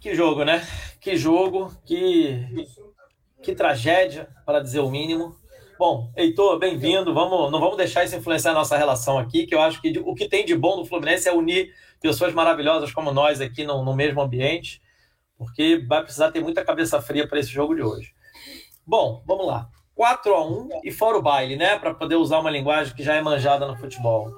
Que jogo, né? Que jogo, que, que tragédia, para dizer o mínimo. Bom, Heitor, bem-vindo. Vamos, não vamos deixar isso influenciar a nossa relação aqui, que eu acho que o que tem de bom no Fluminense é unir pessoas maravilhosas como nós aqui no, no mesmo ambiente, porque vai precisar ter muita cabeça fria para esse jogo de hoje. Bom, vamos lá. 4 a 1 e fora o baile, né? Para poder usar uma linguagem que já é manjada no futebol.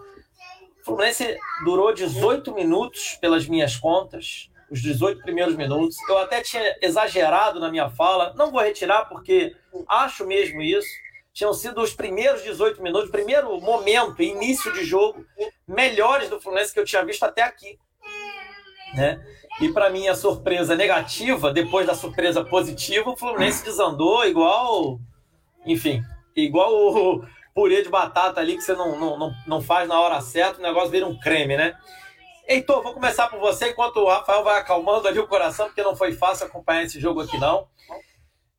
O Fluminense durou 18 minutos, pelas minhas contas, os 18 primeiros minutos. Eu até tinha exagerado na minha fala, não vou retirar porque acho mesmo isso. Tinham sido os primeiros 18 minutos, primeiro momento, início de jogo, melhores do Fluminense que eu tinha visto até aqui. Né? E para minha surpresa negativa, depois da surpresa positiva, o Fluminense desandou igual, enfim, igual o purê de batata ali que você não, não, não faz na hora certa, o negócio vira um creme, né? Heitor, vou começar por você, enquanto o Rafael vai acalmando ali o coração, porque não foi fácil acompanhar esse jogo aqui, não.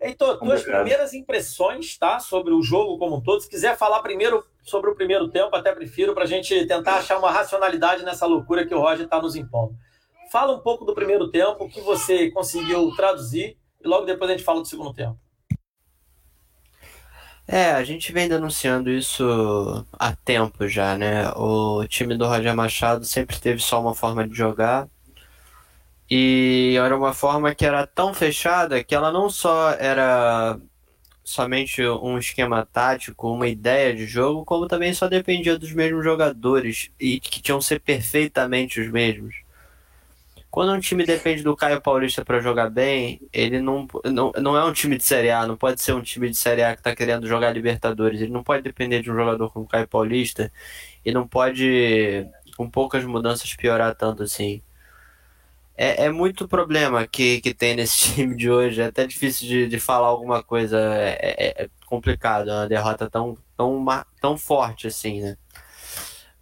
Heitor, tuas primeiras impressões, tá? Sobre o jogo como um todo. Se quiser falar primeiro sobre o primeiro tempo, até prefiro, para a gente tentar achar uma racionalidade nessa loucura que o Roger está nos impondo. Fala um pouco do primeiro tempo, o que você conseguiu traduzir, e logo depois a gente fala do segundo tempo. É, a gente vem denunciando isso há tempo já, né? O time do Roger Machado sempre teve só uma forma de jogar. E era uma forma que era tão fechada que ela não só era somente um esquema tático, uma ideia de jogo, como também só dependia dos mesmos jogadores e que tinham que ser perfeitamente os mesmos. Quando um time depende do Caio Paulista para jogar bem, ele não, não, não é um time de Série A, não pode ser um time de Série A que está querendo jogar Libertadores. Ele não pode depender de um jogador como Caio Paulista e não pode, com poucas mudanças, piorar tanto assim. É, é muito problema que, que tem nesse time de hoje. É até difícil de, de falar alguma coisa. É, é, é complicado, é uma derrota tão, tão, tão forte assim, né?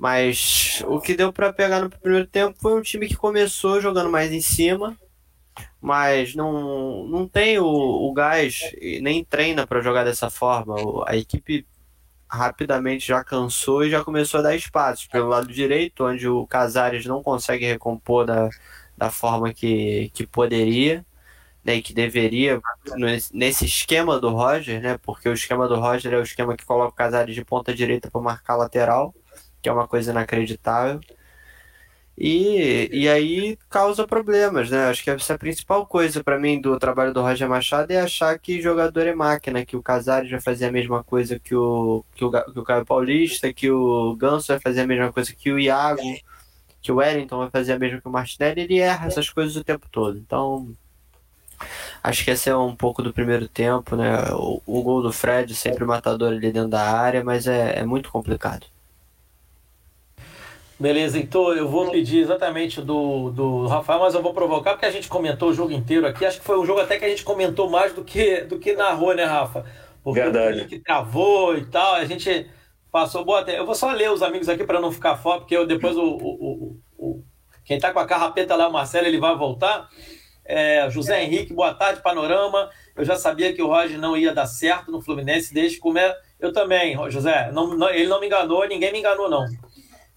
Mas o que deu para pegar no primeiro tempo foi um time que começou jogando mais em cima, mas não, não tem o, o gás, nem treina para jogar dessa forma. A equipe rapidamente já cansou e já começou a dar espaços pelo lado direito, onde o Casares não consegue recompor da, da forma que, que poderia. Né, que deveria nesse esquema do Roger, né, porque o esquema do Roger é o esquema que coloca o Casares de ponta direita para marcar lateral que é uma coisa inacreditável. E, e aí causa problemas, né? Acho que essa é a principal coisa para mim do trabalho do Roger Machado é achar que jogador é máquina, que o Casares vai fazer a mesma coisa que o, que o, que o Caio Paulista, que o Ganso vai fazer a mesma coisa que o Iago, que o Wellington vai fazer a mesma que o Martinelli. Ele erra essas coisas o tempo todo. Então, acho que esse é um pouco do primeiro tempo, né? O, o gol do Fred, sempre matador ali dentro da área, mas é, é muito complicado. Beleza, então eu vou pedir exatamente do, do Rafael, mas eu vou provocar porque a gente comentou o jogo inteiro aqui. Acho que foi um jogo até que a gente comentou mais do que, do que narrou, né, Rafa? Porque Verdade. que travou e tal, a gente passou boa até. Eu vou só ler os amigos aqui para não ficar fora, porque eu, depois o, o, o, o, quem tá com a carrapeta lá, o Marcelo, ele vai voltar. É, José Henrique, boa tarde, Panorama. Eu já sabia que o Roger não ia dar certo no Fluminense desde como é. Eu também, José. Não, não, ele não me enganou, ninguém me enganou, não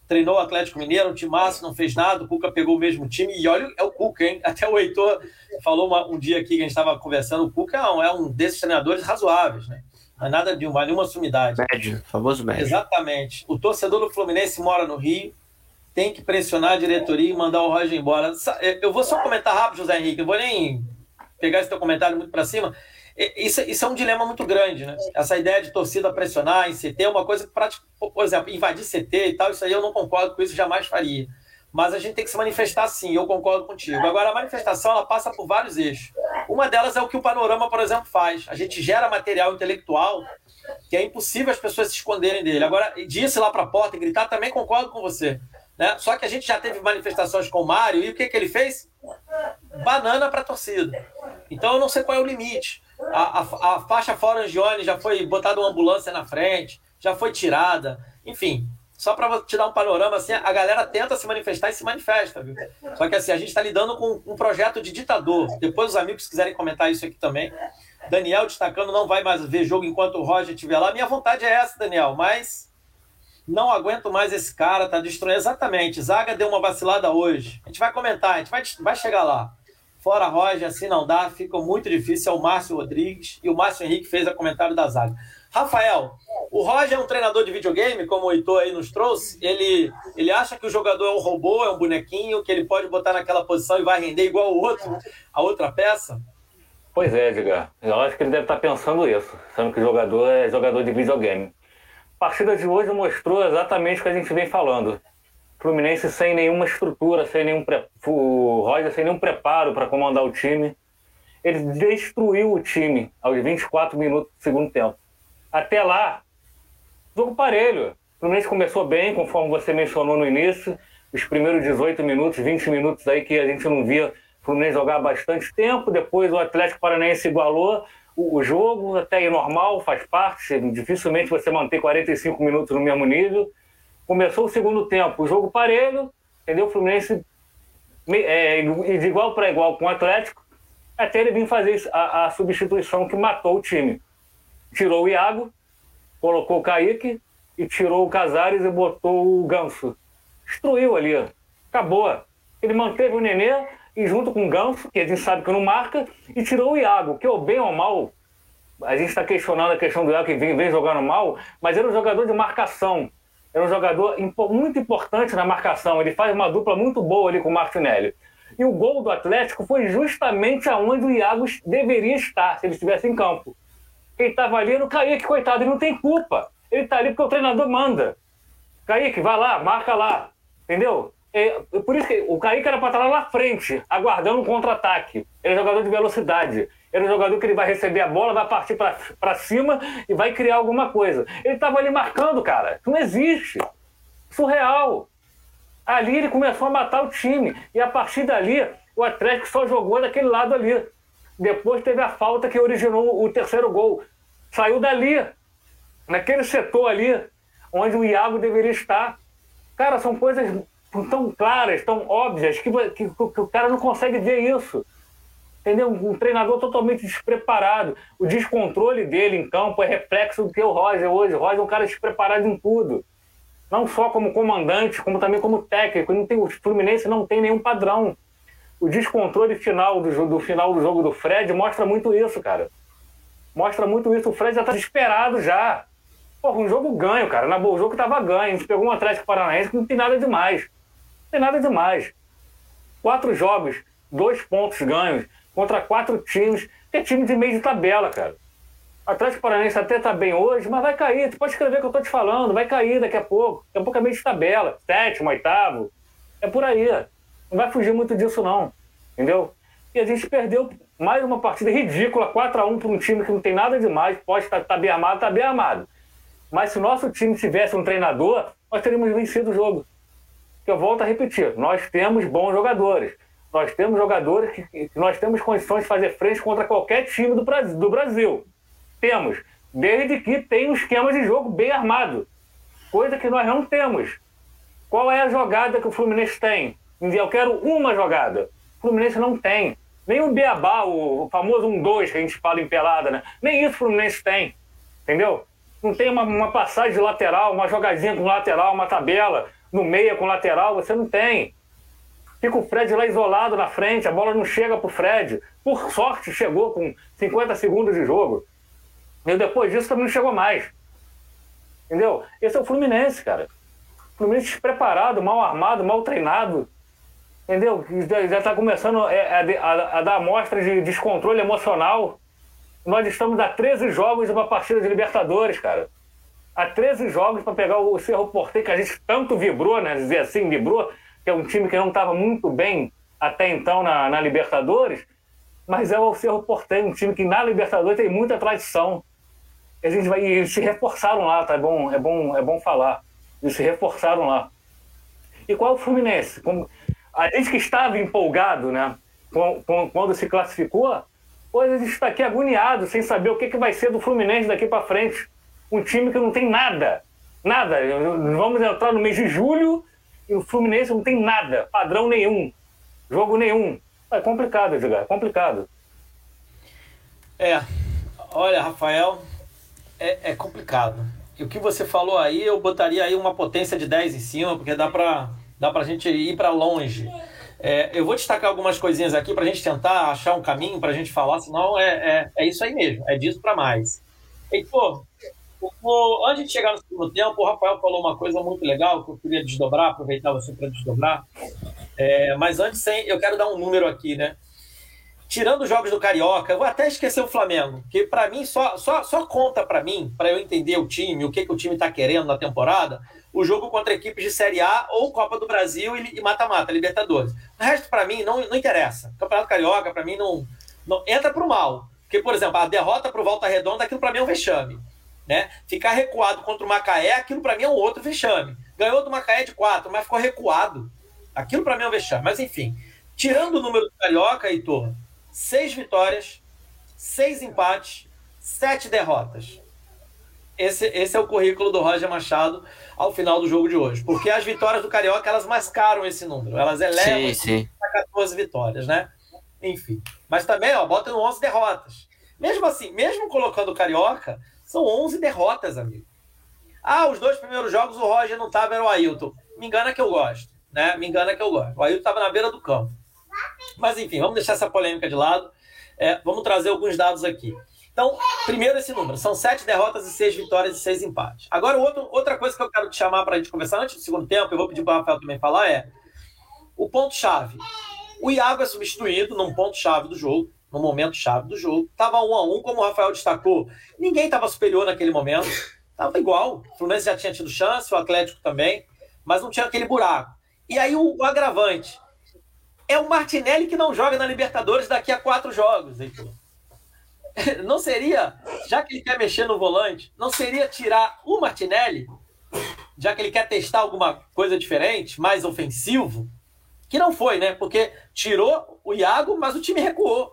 treinou o Atlético Mineiro, um time massa, não fez nada, o Cuca pegou o mesmo time, e olha, é o Cuca, hein? Até o Heitor falou uma, um dia aqui que a gente estava conversando, o Cuca é um, é um desses treinadores razoáveis, né? Não é nada de uma, nenhuma sumidade. Médio, famoso médio. Exatamente. O torcedor do Fluminense mora no Rio, tem que pressionar a diretoria e mandar o Roger embora. Eu vou só comentar rápido, José Henrique, eu vou nem pegar esse teu comentário muito para cima. Isso, isso, é um dilema muito grande, né? Essa ideia de torcida pressionar em CT é uma coisa que, por exemplo, invadir CT e tal, isso aí eu não concordo com isso, jamais faria. Mas a gente tem que se manifestar sim, eu concordo contigo. Agora, a manifestação ela passa por vários eixos. Uma delas é o que o Panorama, por exemplo, faz. A gente gera material intelectual que é impossível as pessoas se esconderem dele. Agora, disse lá para a porta e gritar, também concordo com você. Né? Só que a gente já teve manifestações com o Mário e o que, que ele fez? Banana para a torcida. Então eu não sei qual é o limite. A, a, a faixa fora Angione já foi botada uma ambulância na frente, já foi tirada. Enfim, só para te dar um panorama, assim, a galera tenta se manifestar e se manifesta, viu? Só que assim, a gente está lidando com um projeto de ditador. Depois os amigos quiserem comentar isso aqui também. Daniel destacando, não vai mais ver jogo enquanto o Roger estiver lá. Minha vontade é essa, Daniel, mas não aguento mais esse cara, tá destruindo. Exatamente, Zaga deu uma vacilada hoje. A gente vai comentar, a gente vai, vai chegar lá. Fora Roger, assim não dá, fica muito difícil. É o Márcio Rodrigues e o Márcio Henrique fez a comentário da zaga. Rafael, o Roger é um treinador de videogame, como o Heitor aí nos trouxe. Ele, ele acha que o jogador é um robô, é um bonequinho, que ele pode botar naquela posição e vai render igual o outro, a outra peça? Pois é, Edgar. Eu acho que ele deve estar pensando isso, sendo que o jogador é jogador de videogame. A partida de hoje mostrou exatamente o que a gente vem falando. Fluminense sem nenhuma estrutura, sem nenhum pre... o Roger sem nenhum preparo para comandar o time. Ele destruiu o time aos 24 minutos do segundo tempo. Até lá, jogo parelho. O Fluminense começou bem, conforme você mencionou no início. Os primeiros 18 minutos, 20 minutos aí que a gente não via o Fluminense jogar bastante tempo. Depois o Atlético Paranaense igualou o, jogo, até aí normal, faz parte. Dificilmente você manter 45 minutos no mesmo nível. Começou o segundo tempo, o jogo parelho, entendeu? O Fluminense é, de igual para igual com o Atlético, até ele vir fazer a, a substituição que matou o time tirou o Iago, colocou o Kaique e tirou o Casares e botou o Ganso. Destruiu ali. Acabou. Ele manteve o Nenê e junto com o Ganso, que a gente sabe que não marca, e tirou o Iago, que, ou bem ou mal, a gente está questionando a questão do Iago que vem, vem jogando mal, mas era um jogador de marcação. Era um jogador muito importante na marcação. Ele faz uma dupla muito boa ali com o Martinelli. E o gol do Atlético foi justamente aonde o Iago deveria estar, se ele estivesse em campo. Quem estava ali era o Kaique, coitado, ele não tem culpa. Ele está ali porque o treinador manda. Kaique, vai lá, marca lá. Entendeu? É, por isso que o Kaique era para estar lá na frente, aguardando um contra-ataque. Ele é jogador de velocidade. Ele é jogador que ele vai receber a bola, vai partir para cima e vai criar alguma coisa. Ele estava ali marcando, cara. Isso não existe. Surreal. Ali ele começou a matar o time. E a partir dali, o Atlético só jogou daquele lado ali. Depois teve a falta que originou o terceiro gol. Saiu dali, naquele setor ali, onde o Iago deveria estar. Cara, são coisas tão claras, tão óbvias, que, que, que o cara não consegue ver isso. Entendeu? Um treinador totalmente despreparado. O descontrole dele em campo é reflexo do que o Roger hoje. O Roger é um cara despreparado em tudo. Não só como comandante, como também como técnico. Não tem, o Fluminense não tem nenhum padrão o descontrole final do, do final do jogo do Fred mostra muito isso, cara. Mostra muito isso. O Fred já tá desesperado já. Pô, um jogo ganho, cara. Na boa, o jogo tava ganho. A gente pegou um Atlético Paranaense que não tem nada demais. Tem nada demais. Quatro jogos, dois pontos ganhos contra quatro times, que é time de meio de tabela, cara. Atlético Paranaense até tá bem hoje, mas vai cair. Tu pode escrever o que eu tô te falando, vai cair daqui a pouco. Daqui a pouco é meio de tabela. Sétimo, oitavo. É por aí. Não vai fugir muito disso, não. Entendeu? E a gente perdeu mais uma partida ridícula, 4 a 1 para um time que não tem nada demais, pode estar tá, tá bem armado, está bem armado. Mas se o nosso time tivesse um treinador, nós teríamos vencido o jogo. Eu volto a repetir, nós temos bons jogadores. Nós temos jogadores que, que nós temos condições de fazer frente contra qualquer time do Brasil, do Brasil. Temos, desde que tenha um esquema de jogo bem armado. Coisa que nós não temos. Qual é a jogada que o Fluminense tem? Eu quero uma jogada. O Fluminense não tem. Nem o Beabá, o famoso 1-2 que a gente fala em pelada, né? Nem isso o Fluminense tem. Entendeu? Não tem uma, uma passagem de lateral, uma jogadinha com lateral, uma tabela no meia com lateral, você não tem. Fica o Fred lá isolado na frente, a bola não chega pro Fred. Por sorte, chegou com 50 segundos de jogo. E depois disso também não chegou mais. Entendeu? Esse é o Fluminense, cara. Fluminense despreparado, mal armado, mal treinado. Entendeu? Já está começando é, a, a, a, dar amostras de descontrole emocional. Nós estamos a 13 jogos de uma partida de Libertadores, cara. Há 13 jogos para pegar o Cerro Porteiro, que a gente tanto vibrou, né? Dizer assim, vibrou, que é um time que não estava muito bem até então na, na Libertadores, mas é o Cerro Porteiro, um time que na Libertadores tem muita tradição. A gente vai, eles se reforçaram lá, tá bom, é bom, é bom falar. Eles se reforçaram lá. E qual o Fluminense? Como, a gente que estava empolgado, né, quando se classificou, hoje a gente está aqui agoniado, sem saber o que, que vai ser do Fluminense daqui para frente. Um time que não tem nada, nada. Vamos entrar no mês de julho e o Fluminense não tem nada, padrão nenhum, jogo nenhum. É complicado, Edgar, é complicado. É, olha, Rafael, é, é complicado. E o que você falou aí, eu botaria aí uma potência de 10 em cima, porque dá para dá pra gente ir para longe. É, eu vou destacar algumas coisinhas aqui para a gente tentar achar um caminho para a gente falar, senão é, é, é, isso aí mesmo, é disso para mais. Heitor, o, antes de chegar no segundo tempo, o Rafael falou uma coisa muito legal que eu queria desdobrar, aproveitar você para desdobrar. É, mas antes, eu quero dar um número aqui, né? Tirando os jogos do Carioca, eu vou até esquecer o Flamengo, que para mim só, só, só conta para mim, para eu entender o time, o que, que o time está querendo na temporada, o jogo contra equipes de Série A ou Copa do Brasil e mata-mata, Libertadores. O resto, para mim, não, não interessa. Campeonato Carioca, para mim, não, não entra pro mal. Porque, por exemplo, a derrota pro Volta Redonda, aquilo para mim é um vexame. Né? Ficar recuado contra o Macaé, aquilo para mim é um outro vexame. Ganhou do Macaé de quatro, mas ficou recuado. Aquilo para mim é um vexame. Mas, enfim, tirando o número do Carioca, Heitor, seis vitórias, seis empates, sete derrotas. Esse, esse é o currículo do Roger Machado ao final do jogo de hoje. Porque as vitórias do Carioca, elas mascaram esse número. Elas elevam a 14 vitórias, né? Enfim. Mas também, ó, bota no 11 derrotas. Mesmo assim, mesmo colocando o Carioca, são 11 derrotas, amigo. Ah, os dois primeiros jogos o Roger não tava, era o Ailton. Me engana que eu gosto, né? Me engana que eu gosto. O Ailton tava na beira do campo. Mas enfim, vamos deixar essa polêmica de lado. É, vamos trazer alguns dados aqui. Então, primeiro esse número. São sete derrotas e seis vitórias e seis empates. Agora, outro, outra coisa que eu quero te chamar para a gente conversar antes do segundo tempo, eu vou pedir para o Rafael também falar, é o ponto-chave. O Iago é substituído num ponto-chave do jogo, no momento-chave do jogo. Estava um a um, como o Rafael destacou. Ninguém estava superior naquele momento. Estava igual. O Fluminense já tinha tido chance, o Atlético também, mas não tinha aquele buraco. E aí o, o agravante é o Martinelli que não joga na Libertadores daqui a quatro jogos, Heitor. Não seria, já que ele quer mexer no volante, não seria tirar o Martinelli, já que ele quer testar alguma coisa diferente, mais ofensivo? Que não foi, né? Porque tirou o Iago, mas o time recuou.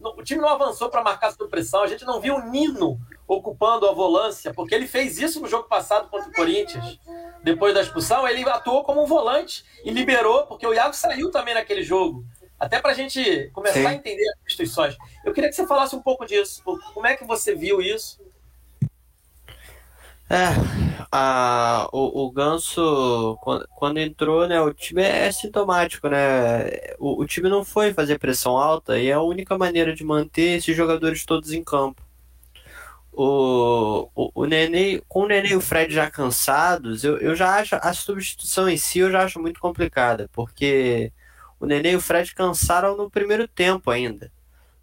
O time não avançou para marcar sob pressão. A gente não viu o Nino ocupando a volância, porque ele fez isso no jogo passado contra o Corinthians. Depois da expulsão, ele atuou como um volante e liberou, porque o Iago saiu também naquele jogo. Até para a gente começar Sim. a entender as instituições. Eu queria que você falasse um pouco disso. Como é que você viu isso? É, a, o, o Ganso, quando, quando, entrou, né, o time é sintomático, né? O, o, time não foi fazer pressão alta e é a única maneira de manter esses jogadores todos em campo. O, o, o Nenê, com o Nenê e o Fred já cansados, eu, eu já acho a substituição em si eu já acho muito complicada, porque o Nenê e o Fred cansaram no primeiro tempo ainda.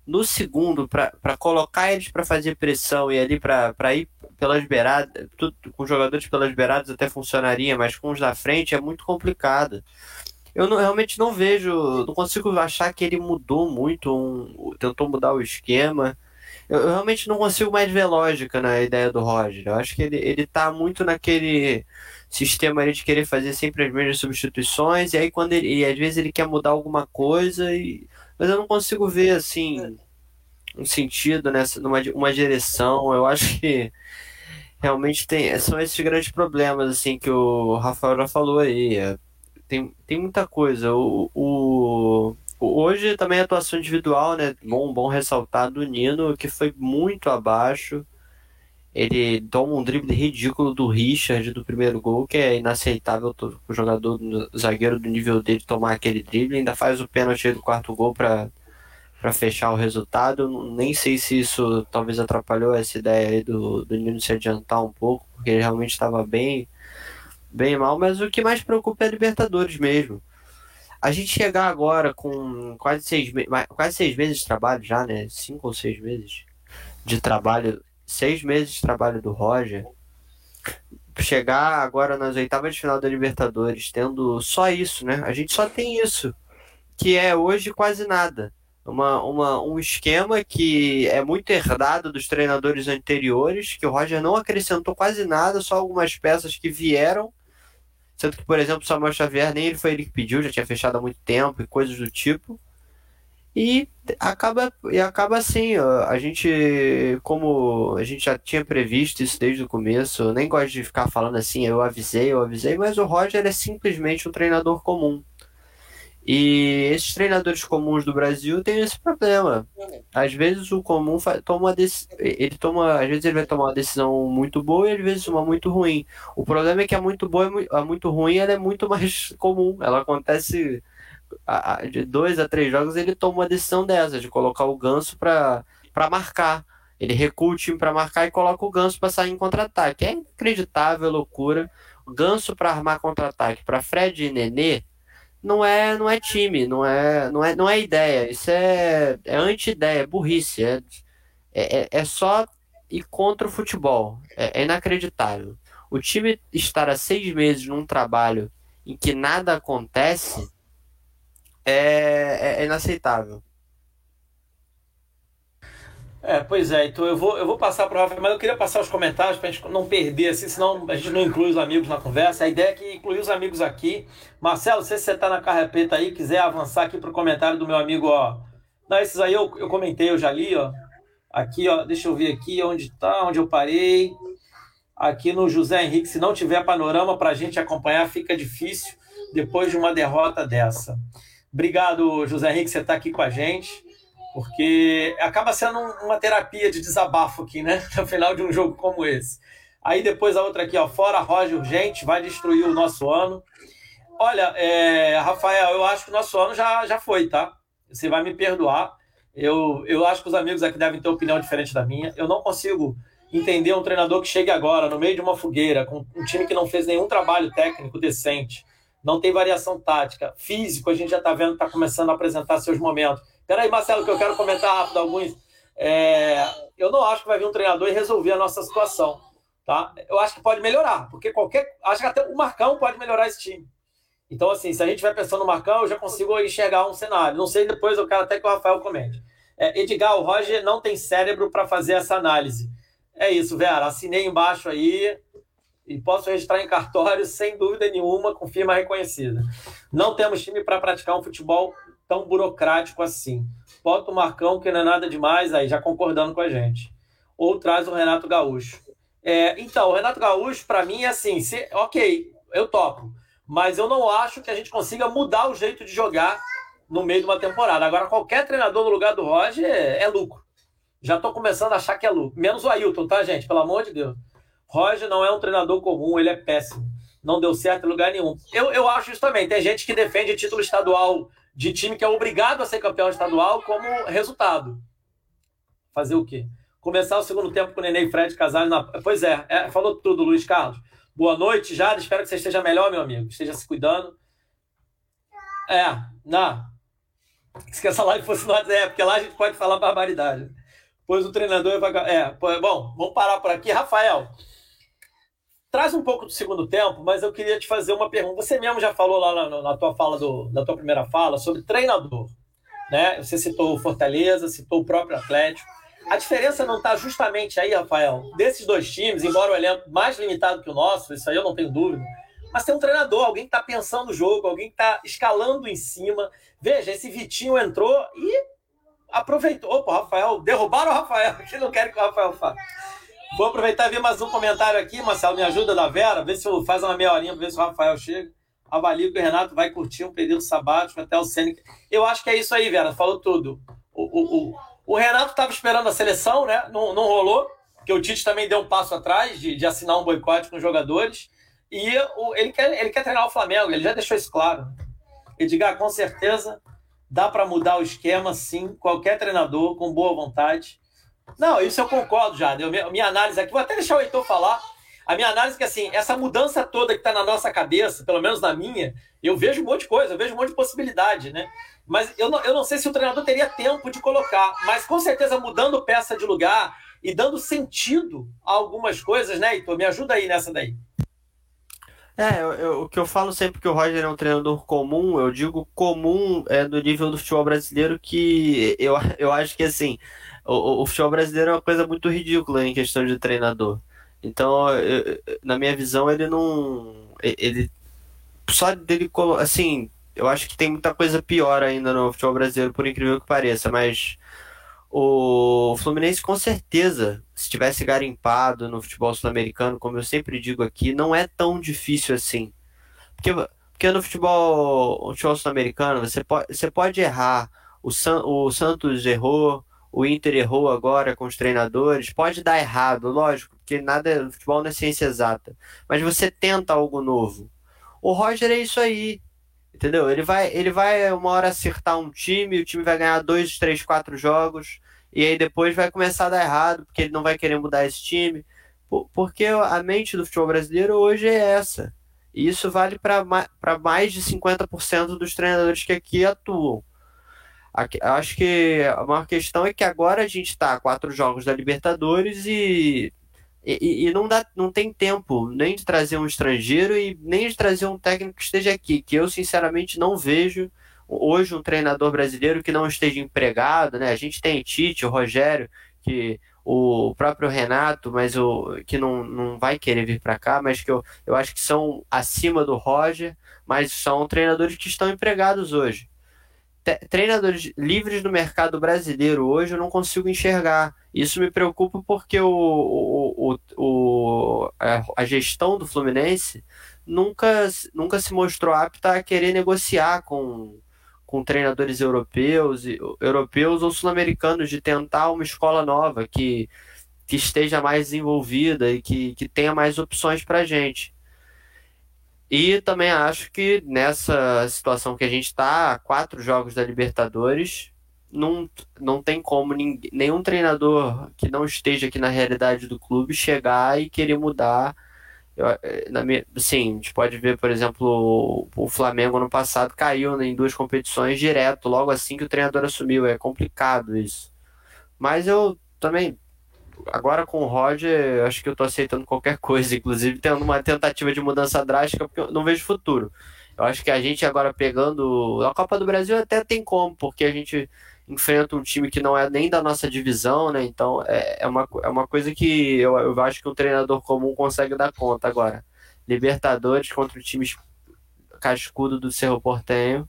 No segundo, para colocar eles para fazer pressão e ali para ir pelas beiradas, tudo, com jogadores pelas beiradas até funcionaria, mas com os da frente é muito complicado. Eu não, realmente não vejo, não consigo achar que ele mudou muito, um, tentou mudar o esquema. Eu, eu, realmente não consigo mais ver lógica na ideia do Roger. Eu acho que ele, ele tá muito naquele sistema de querer fazer sempre as mesmas substituições, e aí quando ele. E às vezes ele quer mudar alguma coisa, e, mas eu não consigo ver assim um sentido nessa, numa uma direção. Eu acho que realmente tem, são esses grandes problemas assim que o Rafael já falou aí. É, tem, tem muita coisa. O, o, hoje também a atuação individual, né? Bom, bom ressaltar do Nino, que foi muito abaixo. Ele toma um drible ridículo do Richard do primeiro gol, que é inaceitável o jogador, zagueiro do nível dele tomar aquele drible. Ainda faz o pênalti do quarto gol para para fechar o resultado. Nem sei se isso talvez atrapalhou essa ideia aí do, do Nino se adiantar um pouco, porque ele realmente estava bem, bem mal. Mas o que mais preocupa é a Libertadores mesmo. A gente chegar agora com quase seis, quase seis meses de trabalho já, né? Cinco ou seis meses de trabalho, seis meses de trabalho do Roger. Chegar agora nas oitavas de final da Libertadores, tendo só isso, né? A gente só tem isso, que é hoje quase nada uma, uma, um esquema que é muito herdado dos treinadores anteriores, que o Roger não acrescentou quase nada, só algumas peças que vieram. Sendo que, por exemplo, o Samuel Xavier nem ele foi ele que pediu, já tinha fechado há muito tempo e coisas do tipo. E acaba, e acaba assim, a gente, como a gente já tinha previsto isso desde o começo, eu nem gosto de ficar falando assim, eu avisei, eu avisei, mas o Roger é simplesmente um treinador comum. E esses treinadores comuns do Brasil têm esse problema. Às vezes o comum toma ele toma, às vezes ele vai tomar uma decisão muito boa e às vezes uma muito ruim. O problema é que a muito boa, a muito ruim, ela é muito mais comum. Ela acontece de dois a três jogos, ele toma uma decisão dessa, de colocar o Ganso para marcar. Ele recua o time para marcar e coloca o Ganso para sair em contra-ataque. É inacreditável, loucura. O Ganso para armar contra-ataque para Fred e Nenê não é não é time, não é não é não é ideia. Isso é é anti-ideia, é burrice, é, é, é só ir contra o futebol. É, é inacreditável. O time estar há seis meses num trabalho em que nada acontece é, é, é inaceitável. É, pois é, então eu vou, eu vou passar para o Rafa, mas eu queria passar os comentários para a gente não perder, assim, senão a gente não inclui os amigos na conversa. A ideia é que incluir os amigos aqui. Marcelo, se você está na carrapeta aí, quiser avançar aqui para o comentário do meu amigo, ó. Não, esses aí eu, eu comentei, eu já li, ó. Aqui, ó, deixa eu ver aqui onde está, onde eu parei. Aqui no José Henrique, se não tiver panorama para a gente acompanhar, fica difícil depois de uma derrota dessa. Obrigado, José Henrique, você está aqui com a gente porque acaba sendo uma terapia de desabafo aqui, né? No final de um jogo como esse. Aí depois a outra aqui, ó, fora Roger urgente, vai destruir o nosso ano. Olha, é, Rafael, eu acho que o nosso ano já, já foi, tá? Você vai me perdoar. Eu, eu acho que os amigos aqui devem ter opinião diferente da minha. Eu não consigo entender um treinador que chegue agora, no meio de uma fogueira, com um time que não fez nenhum trabalho técnico decente, não tem variação tática, físico, a gente já está vendo que está começando a apresentar seus momentos Peraí, Marcelo, que eu quero comentar rápido alguns. É, eu não acho que vai vir um treinador e resolver a nossa situação. Tá? Eu acho que pode melhorar, porque qualquer. Acho que até o Marcão pode melhorar esse time. Então, assim, se a gente vai pensando no Marcão, eu já consigo enxergar um cenário. Não sei, depois eu quero até que o Rafael comente. É, Edgar, o Roger não tem cérebro para fazer essa análise. É isso, Vera. Assinei embaixo aí e posso registrar em cartório sem dúvida nenhuma, com firma reconhecida. Não temos time para praticar um futebol tão burocrático assim. Bota o Marcão, que não é nada demais, aí já concordando com a gente. Ou traz o Renato Gaúcho. É, então, o Renato Gaúcho, para mim, é assim: se, ok, eu topo. Mas eu não acho que a gente consiga mudar o jeito de jogar no meio de uma temporada. Agora, qualquer treinador no lugar do Roger é, é lucro. Já estou começando a achar que é lucro. Menos o Ailton, tá, gente? Pelo amor de Deus. Roger não é um treinador comum, ele é péssimo. Não deu certo em lugar nenhum. Eu, eu acho isso também. Tem gente que defende título estadual de time que é obrigado a ser campeão estadual como resultado. Fazer o quê? Começar o segundo tempo com o Nenê e Fred Casares na. Pois é, é, falou tudo, Luiz Carlos. Boa noite, Jada. Espero que você esteja melhor, meu amigo. Esteja se cuidando. É, não. Se essa live fosse WhatsApp, é, porque lá a gente pode falar barbaridade. Pois o treinador vai. É, bom, vamos parar por aqui. Rafael, traz um pouco do segundo tempo, mas eu queria te fazer uma pergunta. Você mesmo já falou lá na, na tua fala do, na tua primeira fala sobre treinador, né? Você citou o Fortaleza, citou o próprio Atlético. A diferença não está justamente aí, Rafael, desses dois times, embora o elenco mais limitado que o nosso, isso aí eu não tenho dúvida, mas tem um treinador, alguém que está pensando o jogo, alguém que está escalando em cima. Veja, esse Vitinho entrou e aproveitou. Opa, Rafael, derrubaram o Rafael, que não querem que o Rafael faça. Vou aproveitar e ver mais um comentário aqui, Marcelo. Me ajuda da Vera, vê se faz uma meia horinha ver se o Rafael chega. Avalio que o Renato vai curtir um período sabático até o Sêneca. Eu acho que é isso aí, Vera. Falou tudo. O, o, o, o Renato estava esperando a seleção, né? Não, não rolou, porque o Tite também deu um passo atrás de, de assinar um boicote com os jogadores. E o, ele, quer, ele quer treinar o Flamengo, ele já deixou isso claro. Edgar, com certeza dá para mudar o esquema, sim. Qualquer treinador com boa vontade não, isso eu concordo já. Minha análise aqui, vou até deixar o Heitor falar. A minha análise é que, assim, essa mudança toda que está na nossa cabeça, pelo menos na minha, eu vejo um monte de coisa, eu vejo um monte de possibilidade, né? Mas eu não, eu não sei se o treinador teria tempo de colocar. Mas com certeza mudando peça de lugar e dando sentido a algumas coisas, né, Heitor? Me ajuda aí nessa daí. É, eu, eu, o que eu falo sempre que o Roger é um treinador comum, eu digo comum é do nível do futebol brasileiro que eu, eu acho que assim, o, o futebol brasileiro é uma coisa muito ridícula em questão de treinador. Então, eu, na minha visão, ele não. Ele. Só dele. Assim, eu acho que tem muita coisa pior ainda no futebol brasileiro, por incrível que pareça, mas. O Fluminense, com certeza, se tivesse garimpado no futebol sul-americano, como eu sempre digo aqui, não é tão difícil assim. Porque, porque no futebol, futebol sul-americano, você pode, você pode errar. O, San, o Santos errou, o Inter errou agora com os treinadores, pode dar errado, lógico, porque nada, futebol não é ciência exata, mas você tenta algo novo. O Roger é isso aí. Entendeu? Ele vai, ele vai uma hora acertar um time, o time vai ganhar dois, três, quatro jogos, e aí depois vai começar a dar errado, porque ele não vai querer mudar esse time. Porque a mente do futebol brasileiro hoje é essa. E isso vale para mais de 50% dos treinadores que aqui atuam. Acho que a maior questão é que agora a gente está a quatro jogos da Libertadores e, e, e, não, dá, não tem tempo nem de trazer um estrangeiro e nem de trazer um técnico que esteja aqui, que eu sinceramente não vejo hoje um treinador brasileiro que não esteja empregado, né? A gente tem Tite, o Rogério, que o próprio Renato, mas o que não, não vai querer vir para cá, mas que eu, eu acho que são acima do Roger, mas são treinadores que estão empregados hoje treinadores livres no mercado brasileiro hoje eu não consigo enxergar. Isso me preocupa porque o, o, o, a gestão do Fluminense nunca, nunca se mostrou apta a querer negociar com, com treinadores europeus, europeus ou sul-americanos de tentar uma escola nova que, que esteja mais desenvolvida e que, que tenha mais opções para a gente. E também acho que nessa situação que a gente está, quatro jogos da Libertadores, não, não tem como ninguém, nenhum treinador que não esteja aqui na realidade do clube chegar e querer mudar. Eu, eh, na minha, sim, a gente pode ver, por exemplo, o, o Flamengo no passado caiu em duas competições direto, logo assim que o treinador assumiu. É complicado isso. Mas eu também agora com o Roger, acho que eu tô aceitando qualquer coisa, inclusive tendo uma tentativa de mudança drástica, porque eu não vejo futuro. Eu acho que a gente agora pegando. A Copa do Brasil até tem como, porque a gente enfrenta um time que não é nem da nossa divisão, né? Então é, é, uma, é uma coisa que eu, eu acho que um treinador comum consegue dar conta agora. Libertadores contra o time cascudo do Cerro Portenho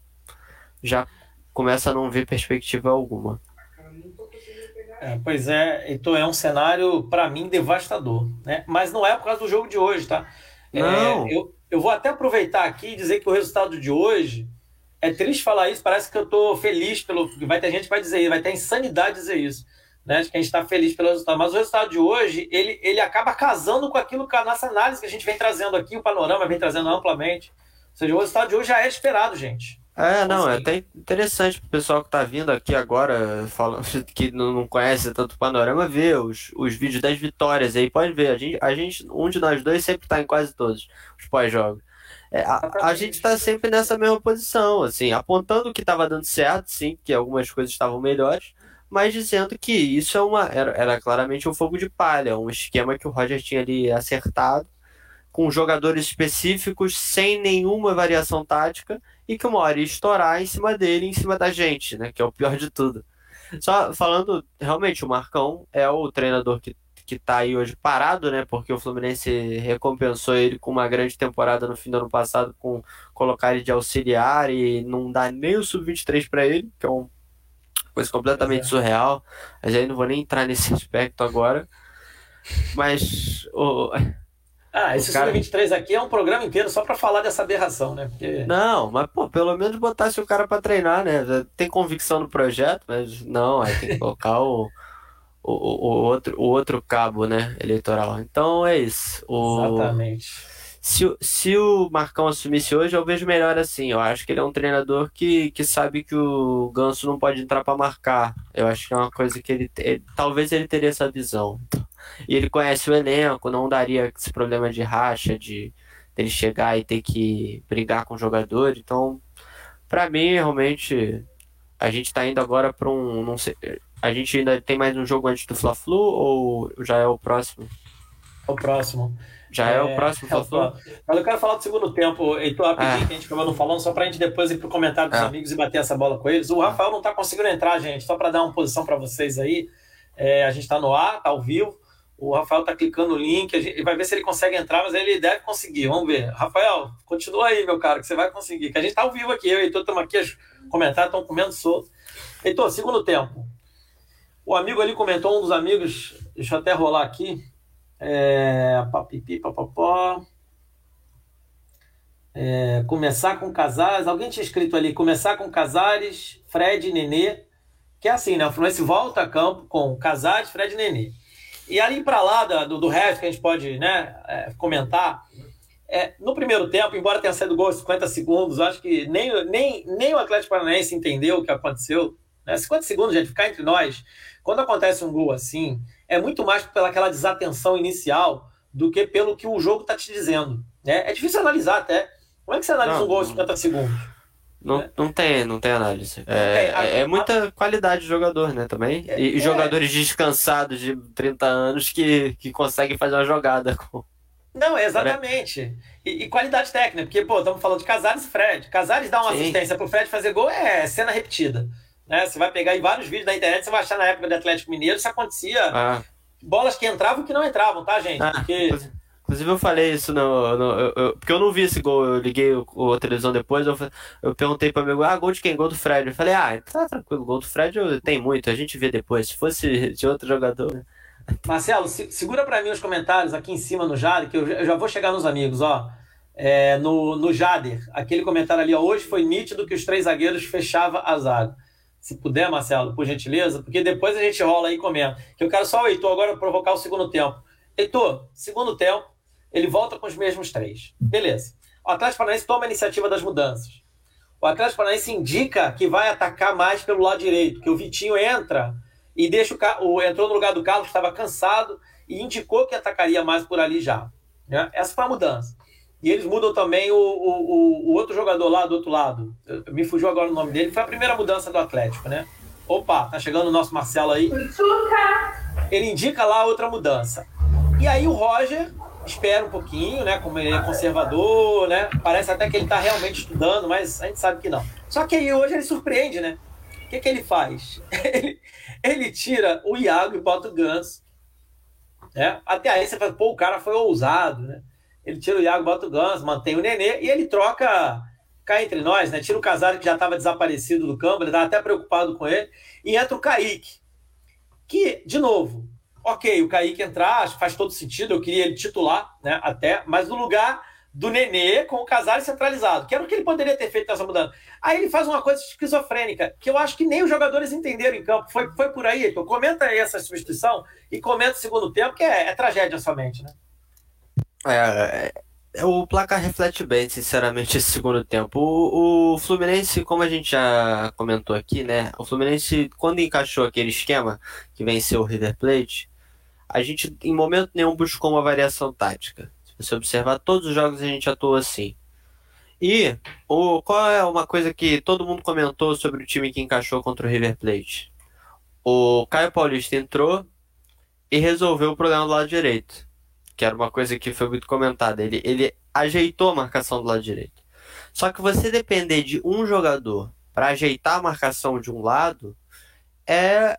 já começa a não ver perspectiva alguma. É, pois é, então é um cenário, para mim, devastador. Né? Mas não é por causa do jogo de hoje, tá? É, não. É, eu, eu vou até aproveitar aqui e dizer que o resultado de hoje. É triste falar isso, parece que eu estou feliz pelo. Vai ter gente que vai dizer isso, vai ter insanidade dizer isso. Né, de que a gente está feliz pelo resultado. Mas o resultado de hoje, ele, ele acaba casando com aquilo que a nossa análise que a gente vem trazendo aqui, o panorama vem trazendo amplamente. Ou seja, o resultado de hoje já é esperado, gente. É, não, é até interessante pro pessoal que tá vindo aqui agora, falando, que não conhece tanto o panorama, ver os, os vídeos das vitórias aí. Pode ver, a gente, a gente, um de nós dois sempre tá em quase todos os pós-jogos. É, a, a gente tá sempre nessa mesma posição, assim, apontando que tava dando certo, sim, que algumas coisas estavam melhores, mas dizendo que isso é uma, era, era claramente um fogo de palha, um esquema que o Roger tinha ali acertado, com jogadores específicos, sem nenhuma variação tática e que uma hora ia estourar em cima dele, em cima da gente, né? Que é o pior de tudo. Só falando, realmente, o Marcão é o treinador que, que tá aí hoje parado, né? Porque o Fluminense recompensou ele com uma grande temporada no fim do ano passado, com colocar ele de auxiliar e não dar nem o sub-23 para ele, que é uma coisa completamente é. surreal. Mas aí não vou nem entrar nesse aspecto agora. Mas o, ah, esse cara... Sub-23 aqui é um programa inteiro só para falar dessa aberração, né? Porque... Não, mas pô, pelo menos botasse o cara para treinar, né? Tem convicção no projeto, mas não, aí tem que colocar o, o, o, outro, o outro cabo, né? Eleitoral. Então é isso. O... Exatamente. Se, se o Marcão assumisse hoje, eu vejo melhor assim. Eu acho que ele é um treinador que, que sabe que o Ganso não pode entrar para marcar. Eu acho que é uma coisa que ele, ele talvez ele teria essa visão. E ele conhece o elenco, não daria esse problema de racha, de ele chegar e ter que brigar com o jogador. Então, para mim, realmente, a gente tá indo agora para um. Não sei, a gente ainda tem mais um jogo antes do Fla-Flu ou já é o próximo? É o próximo. Já é, é o próximo é Fla-Flu? Mas eu quero falar do segundo tempo, Heitor, rapidinho, é. que a gente acabou não falando, só para a gente depois ir pro comentário dos é. amigos e bater essa bola com eles. O Rafael não tá conseguindo entrar, gente, só para dar uma posição para vocês aí. É, a gente está no ar, tá ao vivo. O Rafael tá clicando no link, a gente vai ver se ele consegue entrar, mas ele deve conseguir. Vamos ver. Rafael, continua aí, meu cara, que você vai conseguir. Que a gente tá ao vivo aqui, eu e Heitor estamos aqui, os comentários estão comendo solto. Heitor, segundo tempo. O amigo ali comentou, um dos amigos, deixa eu até rolar aqui. É, papipi, papapó. É, começar com Casares. Alguém tinha escrito ali, começar com Casares, Fred e Nenê. Que é assim, né? O Fluminense volta a campo com Casares, Fred e Nenê. E ali para lá do, do resto que a gente pode né, é, comentar, é, no primeiro tempo, embora tenha saído gol 50 segundos, acho que nem, nem, nem o Atlético Paranaense entendeu o que aconteceu. Né? 50 segundos, gente, ficar entre nós. Quando acontece um gol assim, é muito mais pelaquela desatenção inicial do que pelo que o jogo está te dizendo. Né? É difícil analisar até. Como é que você analisa não, um gol em 50 segundos? Não, né? não tem, não tem análise. É, é, é muita qualidade de jogador, né, também. E, e é. jogadores descansados de 30 anos que, que conseguem fazer uma jogada com não, exatamente. E, e, qualidade técnica, porque, pô, estamos falando de Casares e Fred. Casares dá uma Sim. assistência pro Fred fazer gol, é cena repetida. Né? Você vai pegar em vários vídeos da internet, você vai achar na época do Atlético Mineiro, isso acontecia. Ah. Bolas que entravam e que não entravam, tá, gente? Ah, porque... Inclusive eu falei isso no eu, eu, porque eu não vi esse gol, eu liguei o, o televisão depois, eu, eu perguntei para meu ah, gol de quem? Gol do Fred. Eu falei, ah, tá tranquilo, gol do Fred tem muito, a gente vê depois. Se fosse de outro jogador. Né? Marcelo, se, segura para mim os comentários aqui em cima no Jader, que eu, eu já vou chegar nos amigos, ó. É, no, no Jader, aquele comentário ali, ó, hoje foi nítido que os três zagueiros fechavam a zaga. Se puder, Marcelo, por gentileza, porque depois a gente rola aí e comenta. Que eu quero só o Heitor agora provocar o segundo tempo. Heitor, segundo tempo, ele volta com os mesmos três. Beleza. O Atlético Paranaense toma a iniciativa das mudanças. O Atlético Paranaense indica que vai atacar mais pelo lado direito, que o Vitinho entra e deixa o, o entrou no lugar do Carlos, que estava cansado, e indicou que atacaria mais por ali já. Né? Essa foi a mudança. E eles mudam também o, o, o outro jogador lá do outro lado. Eu, me fugiu agora o nome dele. Foi a primeira mudança do Atlético, né? Opa, tá chegando o nosso Marcelo aí. Ele indica lá outra mudança. E aí o Roger espera um pouquinho, né? Como ele é conservador, né? Parece até que ele tá realmente estudando, mas a gente sabe que não. Só que aí hoje ele surpreende, né? O que, que ele faz? Ele, ele tira o Iago e bota o Ganso. Né? Até aí você fala, pô, o cara foi ousado, né? Ele tira o Iago, bota o Ganso, mantém o Nenê e ele troca cá entre nós, né? Tira o Casares que já estava desaparecido do campo, ele estava até preocupado com ele, e entra o Kaique. Que, de novo, ok, o Kaique entrar, faz todo sentido, eu queria ele titular, né? Até, mas no lugar do Nenê com o Casares centralizado, que era o que ele poderia ter feito nessa mudança. Aí ele faz uma coisa esquizofrênica, que eu acho que nem os jogadores entenderam em campo. Foi, foi por aí, então comenta aí essa substituição e comenta o segundo tempo, que é, é tragédia somente, né? É, é, o placar reflete bem, sinceramente, esse segundo tempo. O, o, Fluminense, como a gente já comentou aqui, né? O Fluminense, quando encaixou aquele esquema que venceu o River Plate, a gente em momento nenhum buscou uma variação tática se observar todos os jogos a gente atua assim. E o, qual é uma coisa que todo mundo comentou sobre o time que encaixou contra o River Plate? O Caio Paulista entrou e resolveu o problema do lado direito, que era uma coisa que foi muito comentada. Ele, ele ajeitou a marcação do lado direito. Só que você depender de um jogador para ajeitar a marcação de um lado é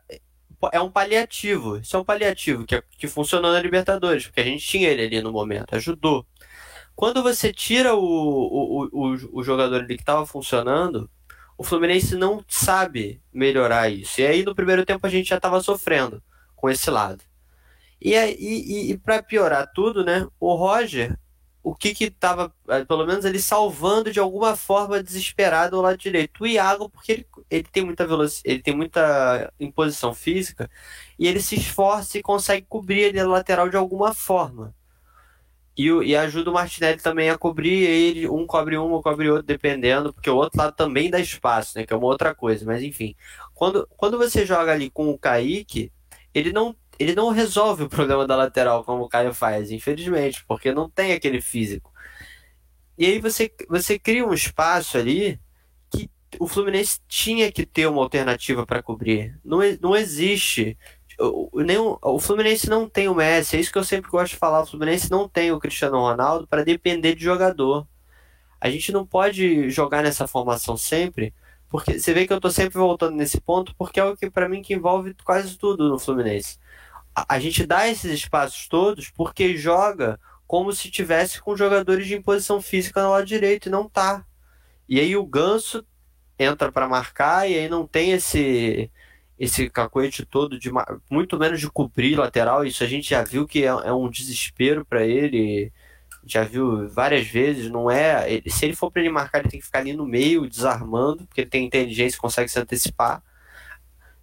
é um paliativo. Isso é um paliativo que, que funcionou na Libertadores, porque a gente tinha ele ali no momento, ajudou. Quando você tira o, o, o, o jogador ali que estava funcionando, o Fluminense não sabe melhorar isso. E aí no primeiro tempo a gente já estava sofrendo com esse lado. E, e, e para piorar tudo, né? O Roger o que que tava, eh, pelo menos ele salvando de alguma forma desesperado o lado direito. O Iago, porque ele, ele tem muita velocidade, ele tem muita imposição física e ele se esforça e consegue cobrir ele lateral de alguma forma. E, e ajuda o Martinelli também a cobrir ele, um cobre um, um cobre outro, dependendo, porque o outro lado também dá espaço, né? Que é uma outra coisa, mas enfim. Quando, quando você joga ali com o Kaique, ele não ele não resolve o problema da lateral como o Caio faz, infelizmente, porque não tem aquele físico. E aí você, você cria um espaço ali que o Fluminense tinha que ter uma alternativa para cobrir. Não, não existe. O, nenhum, o Fluminense não tem o Messi, é isso que eu sempre gosto de falar. O Fluminense não tem o Cristiano Ronaldo para depender de jogador. A gente não pode jogar nessa formação sempre, porque você vê que eu estou sempre voltando nesse ponto, porque é o que para mim que envolve quase tudo no Fluminense a, gente dá esses espaços todos porque joga como se tivesse com jogadores de imposição física no lado direito e não tá. E aí o Ganso entra para marcar e aí não tem esse esse cacoete todo de muito menos de cobrir lateral, isso a gente já viu que é, é um desespero para ele. Já viu várias vezes, não é, ele, se ele for para ele marcar, ele tem que ficar ali no meio, desarmando, porque ele tem inteligência, consegue se antecipar.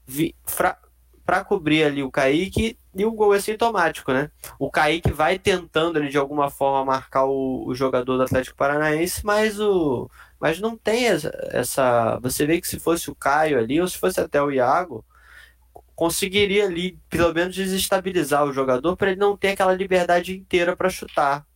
Vi, fra, para cobrir ali o Kaique e o gol é sintomático, né? O Kaique vai tentando ali de alguma forma marcar o, o jogador do Atlético Paranaense, mas o mas não tem essa, essa, você vê que se fosse o Caio ali ou se fosse até o Iago, conseguiria ali pelo menos desestabilizar o jogador para ele não ter aquela liberdade inteira para chutar.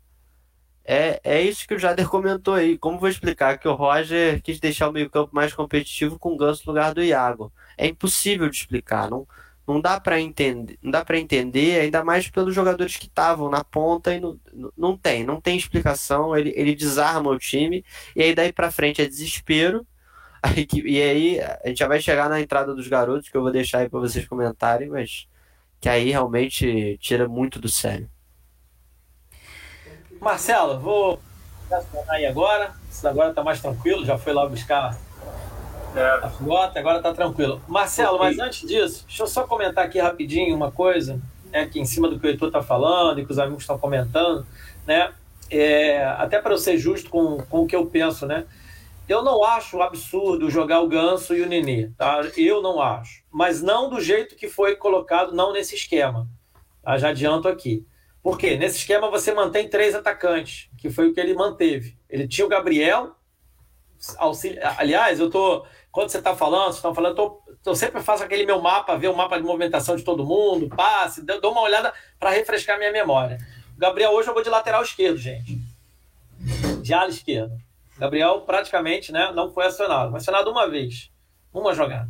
É, é isso que o Jader comentou aí. Como vou explicar que o Roger quis deixar o meio-campo mais competitivo com o Ganso no lugar do Iago? É impossível de explicar. Não, não dá para entender, não dá para entender, ainda mais pelos jogadores que estavam na ponta e não, não tem, não tem explicação. Ele, ele desarma o time e aí daí para frente é desespero. Aí, e aí a gente já vai chegar na entrada dos garotos que eu vou deixar aí para vocês comentarem, mas que aí realmente tira muito do sério. Marcelo, vou aí agora. Agora tá mais tranquilo, já foi lá buscar é. agora tá tranquilo. Marcelo, mas antes disso, deixa eu só comentar aqui rapidinho uma coisa, né, aqui em cima do que o Heitor tá falando e que os amigos estão comentando, né? É, até para eu ser justo com, com o que eu penso, né? Eu não acho absurdo jogar o Ganso e o Nenê, tá? Eu não acho. Mas não do jeito que foi colocado, não nesse esquema. Tá? Já adianto aqui. Por quê? Nesse esquema você mantém três atacantes, que foi o que ele manteve. Ele tinha o Gabriel, aliás, eu tô. Quando você está falando, estão falando, eu, tô, eu sempre faço aquele meu mapa, ver o mapa de movimentação de todo mundo, passe, dou uma olhada para refrescar minha memória. O Gabriel hoje jogou de lateral esquerdo, gente. De ala esquerda. Gabriel praticamente né, não foi acionado. Foi acionado uma vez. Uma jogada.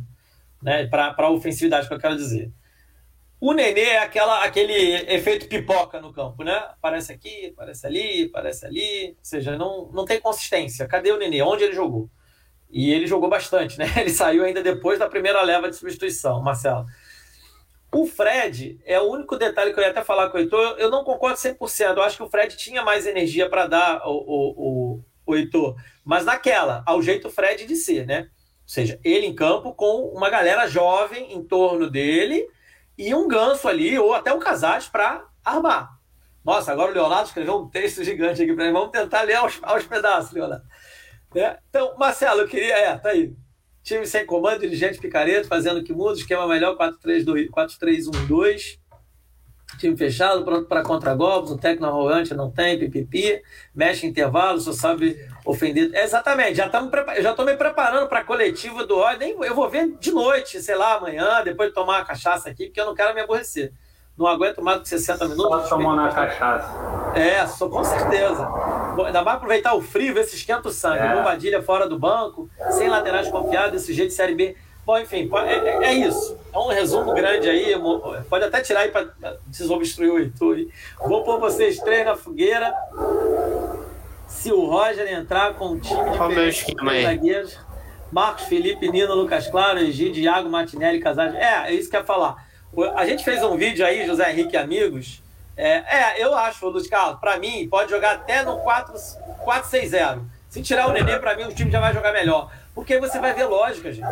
Né, para ofensividade que eu quero dizer. O Nenê é aquela, aquele efeito pipoca no campo, né? Aparece aqui, aparece ali, aparece ali. Ou seja, não, não tem consistência. Cadê o Nenê? Onde ele jogou? E ele jogou bastante, né? Ele saiu ainda depois da primeira leva de substituição, Marcelo. O Fred é o único detalhe que eu ia até falar com o Heitor. Eu não concordo 100%. Eu acho que o Fred tinha mais energia para dar o, o, o, o Heitor. Mas naquela, ao jeito Fred de ser, né? Ou seja, ele em campo com uma galera jovem em torno dele e um ganso ali, ou até um Casais para armar. Nossa, agora o Leonardo escreveu um texto gigante aqui para mim. Vamos tentar ler aos, aos pedaços, Leonardo. É? Então, Marcelo, eu queria. É, tá aí. Time sem comando, dirigente picareta, fazendo que muda, esquema melhor 4-3-1-2 time fechado, pronto para contra-golpes, o técnico arrogante não tem, pipipi, mexe intervalo, só sabe ofender. É, exatamente, já estamos já estou me preparando para a coletiva do ódio, eu vou ver de noite, sei lá, amanhã, depois de tomar uma cachaça aqui, porque eu não quero me aborrecer. Não aguento mais do que 60 minutos. Só tomando a cachaça. É, só, com certeza. Ainda vai aproveitar o frio, ver se esquenta o sangue. É. Bombadilha fora do banco, sem laterais confiados, desse jeito de Série B. Bom, enfim, é, é, é, isso. É um resumo grande aí. Pode até tirar aí para desobstruir o YouTube. Vou pôr vocês três na fogueira. Se o Roger entrar com um time de zagueiros, Marcos Felipe, Nino, Lucas Claro, Egídio, Iago, Martinelli, Casais. É, é isso que eu ia falar. A gente fez um vídeo aí, José Henrique e amigos. É, é eu acho, Luiz Carlos, para mim, pode jogar até no 4-6-0. Se tirar o Nenê, para mim, o time já vai jogar melhor. Porque você vai ver lógica, gente.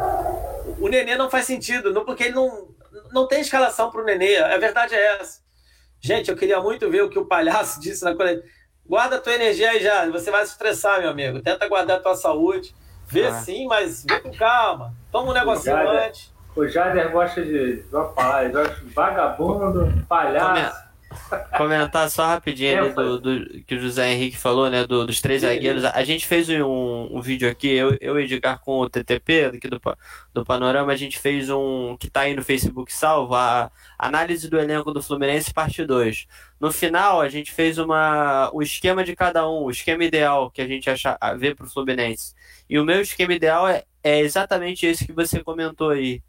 O Nenê não faz sentido, não, porque ele não, não tem escalação para o Nenê. A verdade é essa. Gente, eu queria muito ver o que o palhaço disse na coisa. Guarda a tua energia aí já. Você vai se estressar, meu amigo. Tenta guardar a tua saúde. Vê ah. sim, mas vê com calma. Toma um negocinho antes. O Jader gosta de. Vou falar, ele gosta de vagabundo, palhaço. Comentar só rapidinho ali do, do, que o José Henrique falou, né? Do, dos três zagueiros. A gente fez um, um vídeo aqui, eu, eu e Edgar com o TTP aqui do, do Panorama, a gente fez um que tá aí no Facebook salvo, a análise do elenco do Fluminense, parte 2. No final, a gente fez uma, o esquema de cada um, o esquema ideal que a gente acha, vê pro Fluminense. E o meu esquema ideal é, é exatamente esse que você comentou aí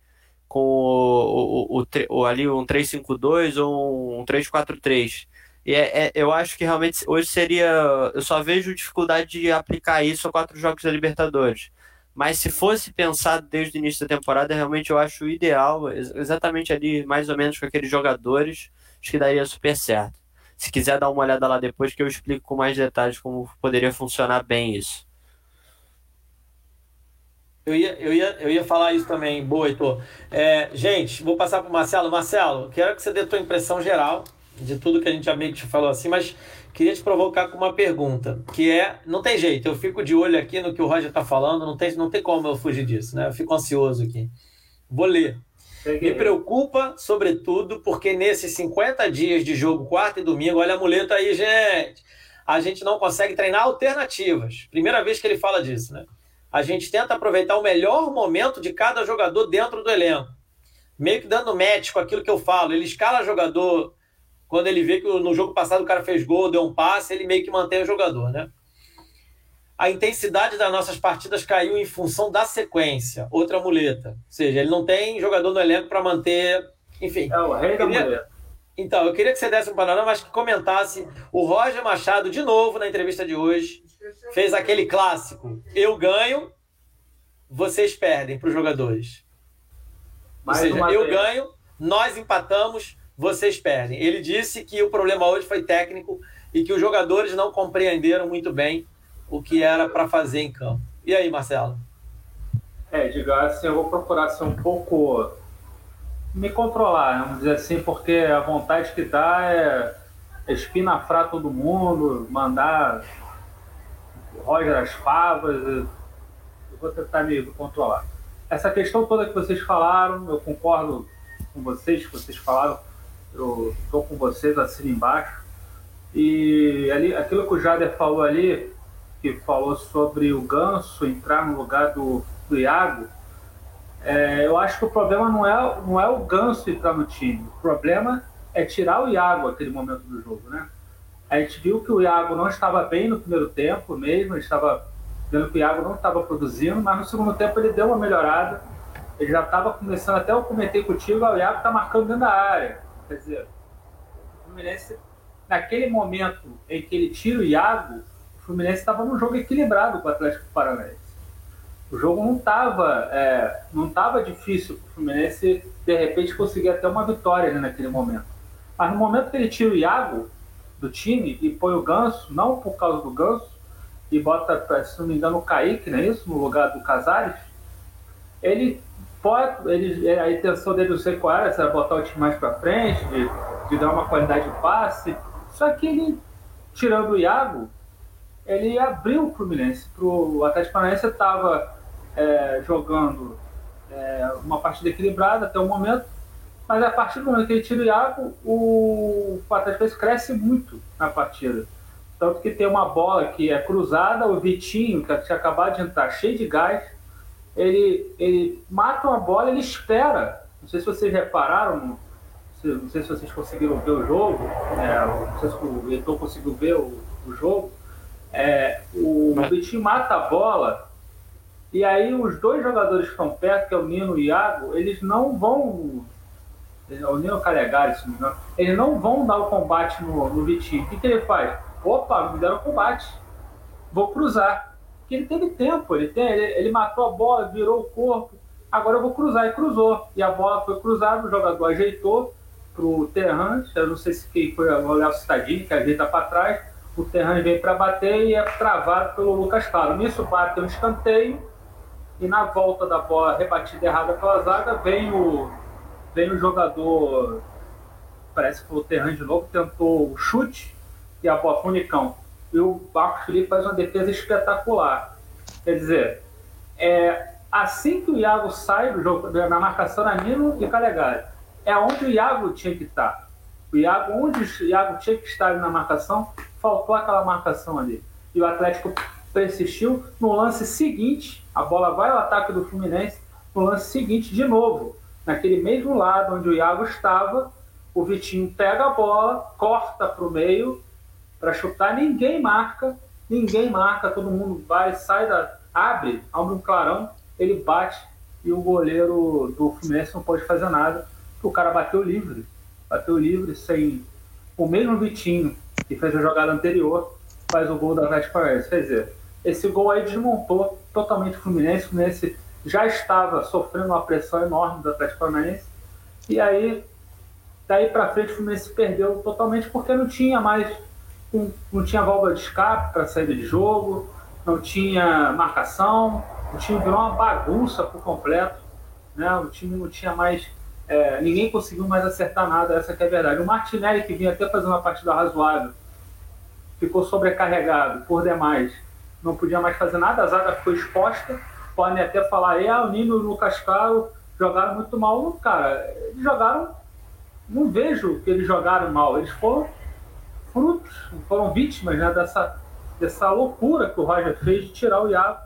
com o, o, o, o ali um 352 ou um 343. E é, é, eu acho que realmente hoje seria. Eu só vejo dificuldade de aplicar isso a quatro jogos da Libertadores. Mas se fosse pensado desde o início da temporada, realmente eu acho ideal, exatamente ali, mais ou menos com aqueles jogadores, acho que daria super certo. Se quiser dar uma olhada lá depois, que eu explico com mais detalhes como poderia funcionar bem isso. Eu ia, eu, ia, eu ia falar isso também, boa, Heitor. É, gente, vou passar para o Marcelo. Marcelo, quero que você dê a tua impressão geral de tudo que a gente já meio que te falou assim, mas queria te provocar com uma pergunta, que é, não tem jeito, eu fico de olho aqui no que o Roger está falando, não tem, não tem como eu fugir disso, né? Eu fico ansioso aqui. Vou ler. Me preocupa, sobretudo, porque nesses 50 dias de jogo, quarta e domingo, olha a muleta aí, gente. A gente não consegue treinar alternativas. Primeira vez que ele fala disso, né? A gente tenta aproveitar o melhor momento de cada jogador dentro do elenco. Meio que dando match com aquilo que eu falo. Ele escala jogador quando ele vê que no jogo passado o cara fez gol, deu um passe, ele meio que mantém o jogador, né? A intensidade das nossas partidas caiu em função da sequência, outra muleta. Ou seja, ele não tem jogador no elenco para manter. Enfim. É o rei da muleta. Então, eu queria que você desse um panorama, mas que comentasse o Roger Machado de novo na entrevista de hoje. Fez aquele clássico: eu ganho, vocês perdem para os jogadores. Mais Ou seja, eu vez. ganho, nós empatamos, vocês perdem. Ele disse que o problema hoje foi técnico e que os jogadores não compreenderam muito bem o que era para fazer em campo. E aí, Marcelo? É, diga assim, eu vou procurar ser um pouco me controlar, vamos dizer assim, porque a vontade que dá é espinafrar todo mundo, mandar Roger as favas, eu vou tentar me controlar. Essa questão toda que vocês falaram, eu concordo com vocês, que vocês falaram, eu estou com vocês, assino embaixo. E ali, aquilo que o Jader falou ali, que falou sobre o Ganso entrar no lugar do, do Iago, é, eu acho que o problema não é, não é o Ganso entrar no time. O problema é tirar o Iago naquele momento do jogo, né? A gente viu que o Iago não estava bem no primeiro tempo mesmo, estava vendo que o Iago não estava produzindo, mas no segundo tempo ele deu uma melhorada. Ele já estava começando, até eu comentei contigo, o Iago está marcando dentro da área. Quer dizer, o Fluminense, naquele momento em que ele tira o Iago, o Fluminense estava num jogo equilibrado com o Atlético Paranaense. O jogo não estava é, não tava difícil para o Fluminense, de repente, conseguir até uma vitória ali naquele momento. Mas no momento que ele tira o Iago do time e põe o Ganso, não por causa do Ganso, e bota, se não me engano, o Kaique, não é isso? No lugar do Casares, ele pode, ele, a intenção dele não sei qual era, se era botar o time mais para frente, de, de dar uma qualidade de passe. Só que ele, tirando o Iago, ele abriu o Fluminense. Pro, o Atlético Paranaense estava é, jogando é, uma partida equilibrada até o momento, mas a partir do momento que ele tira o Iago, o, o Atlético cresce muito na partida. Tanto que tem uma bola que é cruzada, o Vitinho, que tinha acabado de entrar cheio de gás, ele, ele mata uma bola, ele espera. Não sei se vocês repararam, não sei se vocês conseguiram ver o jogo, é, não sei se o Heitor conseguiu ver o, o jogo. É, o Vitinho mata a bola e aí os dois jogadores que estão perto, que é o Nino e o Iago, eles não vão. O Nino Calegari, se não me engano, eles não vão dar o combate no, no Vitinho. O que, que ele faz? Opa, me deram combate. Vou cruzar que ele teve tempo, ele, tem, ele, ele, matou a bola, virou o corpo, agora eu vou cruzar, e cruzou. E a bola foi cruzada, o jogador ajeitou para o Terran, eu não sei se quem foi o Léo Citadini, que ajeita para trás, o Terran vem para bater e é travado pelo Lucas Claro. Nisso bate um escanteio, e na volta da bola rebatida errada pela zaga, vem o, vem o jogador, parece que foi o Terran de novo, tentou o chute, e a bola foi o Nicão e o Marcos Felipe faz uma defesa espetacular. Quer dizer, é, assim que o Iago sai do jogo, na marcação na Nino e Calegari, é onde o Iago tinha que estar. O Iago, onde o Iago tinha que estar na marcação, faltou aquela marcação ali. E o Atlético persistiu. No lance seguinte, a bola vai ao ataque do Fluminense. No lance seguinte, de novo, naquele mesmo lado onde o Iago estava, o Vitinho pega a bola, corta para o meio para chutar, ninguém marca, ninguém marca, todo mundo vai, sai da. abre, abre um clarão, ele bate e o goleiro do Fluminense não pode fazer nada, o cara bateu livre. Bateu livre sem. O mesmo Vitinho que fez a jogada anterior faz o gol da Atlético. Quer dizer, esse gol aí desmontou totalmente o Fluminense. O Fluminense já estava sofrendo uma pressão enorme do Atlético Paranaense. E aí, daí para frente, o Fluminense perdeu totalmente porque não tinha mais não tinha válvula de escape para saída de jogo, não tinha marcação, o time virou uma bagunça por completo, né? o time não tinha mais, é, ninguém conseguiu mais acertar nada, essa é a verdade. O Martinelli, que vinha até fazer uma partida razoável, ficou sobrecarregado por demais, não podia mais fazer nada, a zaga ficou exposta, podem até falar, é, o Nino e o Lucas Caro jogaram muito mal, cara. Eles jogaram. Não vejo que eles jogaram mal. Eles foram frutos, foram vítimas né, dessa, dessa loucura que o Roger fez de tirar o Iago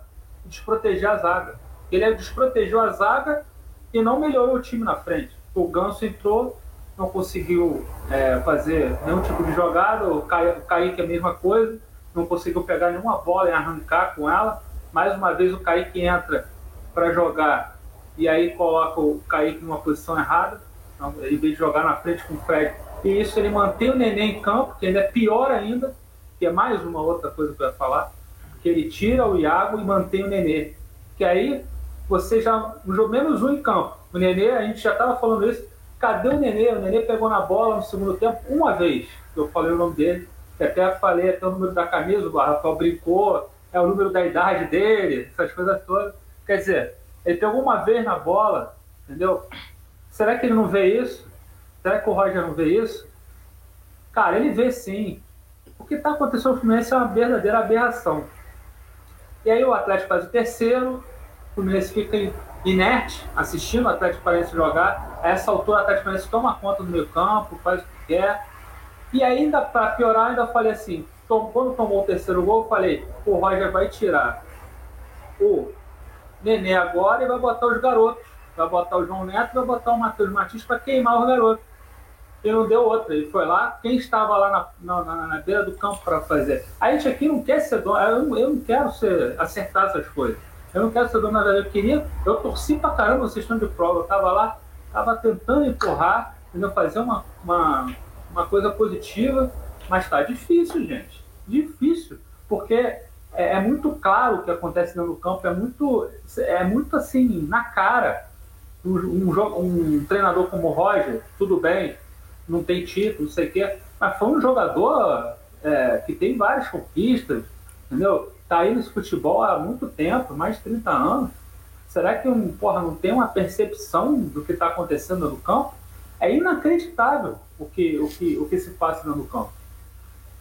e desproteger a zaga. Ele desprotegeu a zaga e não melhorou o time na frente. O Ganso entrou, não conseguiu é, fazer nenhum tipo de jogada, o Kaique é a mesma coisa, não conseguiu pegar nenhuma bola e arrancar com ela. Mais uma vez o Kaique entra para jogar e aí coloca o Kaique numa posição errada, então, em vez de jogar na frente com o Fred. E isso ele mantém o Neném em campo, que ainda é pior ainda, que é mais uma outra coisa ia falar, que ele tira o Iago e mantém o Nenê. Que aí você já, menos um em campo. O Nenê, a gente já estava falando isso, cadê o Nenê? O Nenê pegou na bola no segundo tempo uma vez, eu falei o nome dele, até falei até o número da camisa, o Rafael brincou, é o número da idade dele, essas coisas todas. Quer dizer, ele pegou uma vez na bola, entendeu? Será que ele não vê isso? Será que o Roger não vê isso? Cara, ele vê sim. O que está acontecendo no Fluminense é uma verdadeira aberração. E aí o Atlético faz o terceiro, o Fluminense fica inerte, assistindo o Atlético Paranaense jogar. A essa altura o Atlético Paranaense toma conta do meio campo, faz o que quer. E ainda, para piorar, ainda falei assim, quando tomou o terceiro gol, eu falei, o Roger vai tirar o Nenê agora e vai botar os garotos. Vai botar o João Neto, vai botar o Matheus Martins para queimar os garotos. E não deu outra. Ele foi lá, quem estava lá na, na, na beira do campo para fazer. A gente aqui não quer ser dono, eu, eu não quero ser, acertar essas coisas. Eu não quero ser dono, na verdade, eu queria, eu torci pra caramba, vocês estão de prova. Eu tava lá, tava tentando empurrar, fazer uma, uma, uma coisa positiva, mas tá difícil, gente. Difícil. Porque é, é, muito claro o que acontece do campo, é muito, é muito assim, na cara. Um, um, um treinador como o Roger, tudo bem, não tem título, não sei o quê, mas foi um jogador é, que tem várias conquistas, entendeu? Tá aí nesse futebol há muito tempo, mais de 30 anos. Será que um, porra, não tem uma percepção do que está acontecendo no campo? É inacreditável o que, o que, o que se passa no campo.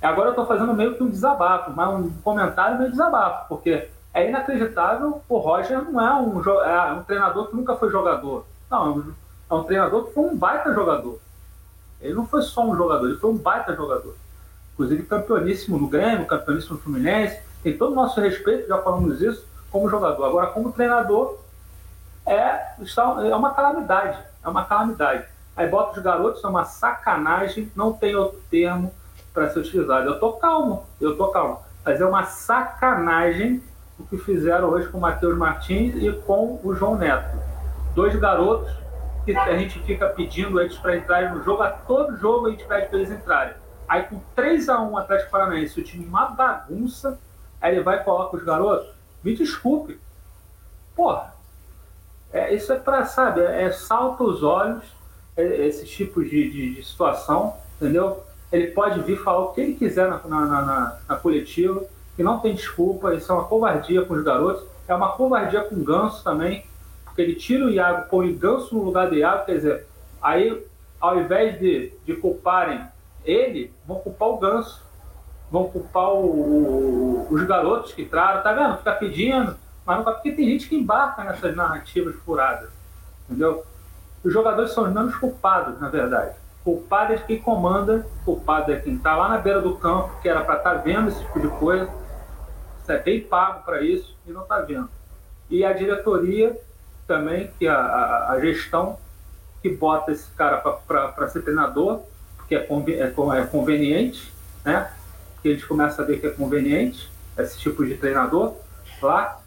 Agora eu estou fazendo meio que um desabafo, mas um comentário meio desabafo, porque é inacreditável. O Roger não é um, é um treinador que nunca foi jogador. Não, é um treinador que foi um baita jogador. Ele não foi só um jogador, ele foi um baita jogador. Inclusive campeoníssimo no Grêmio, campeoníssimo no Fluminense. Tem todo o nosso respeito, já falamos isso, como jogador. Agora, como treinador, é, é uma calamidade. É uma calamidade. Aí bota os garotos, é uma sacanagem, não tem outro termo para ser utilizado. Eu tô calmo, eu tô calmo. Mas é uma sacanagem o que fizeram hoje com o Matheus Martins e com o João Neto. Dois garotos que a gente fica pedindo eles para entrarem no jogo, a todo jogo a gente pede para eles entrarem. Aí com 3 a 1 Atlético Paranaense, o time uma bagunça, aí ele vai e coloca os garotos. Me desculpe. Porra, é, isso é para, sabe, é, é salta os olhos, é, esses tipos de, de, de, situação, entendeu? Ele pode vir falar o que ele quiser na, na, na, na coletiva, que não tem desculpa, isso é uma covardia com os garotos, é uma covardia com o Ganso também, porque ele tira o Iago, põe o Ganso no lugar do Iago, quer dizer, aí ao invés de, de culparem ele, vão culpar o Ganso, vão culpar o, o, os garotos que entraram, tá vendo? Fica pedindo, mas não porque tem gente que embarca nessas narrativas furadas, entendeu? Os jogadores são os menos culpados, na verdade. Culpado é quem comanda, culpado é quem está lá na beira do campo, que era para estar tá vendo esse tipo de coisa, você é bem pago para isso e não está vendo. E a diretoria também, que a, a, a gestão que bota esse cara para ser treinador, porque é, conven, é, é, conveniente, né? Que eles começam a ver que é conveniente esse tipo de treinador lá.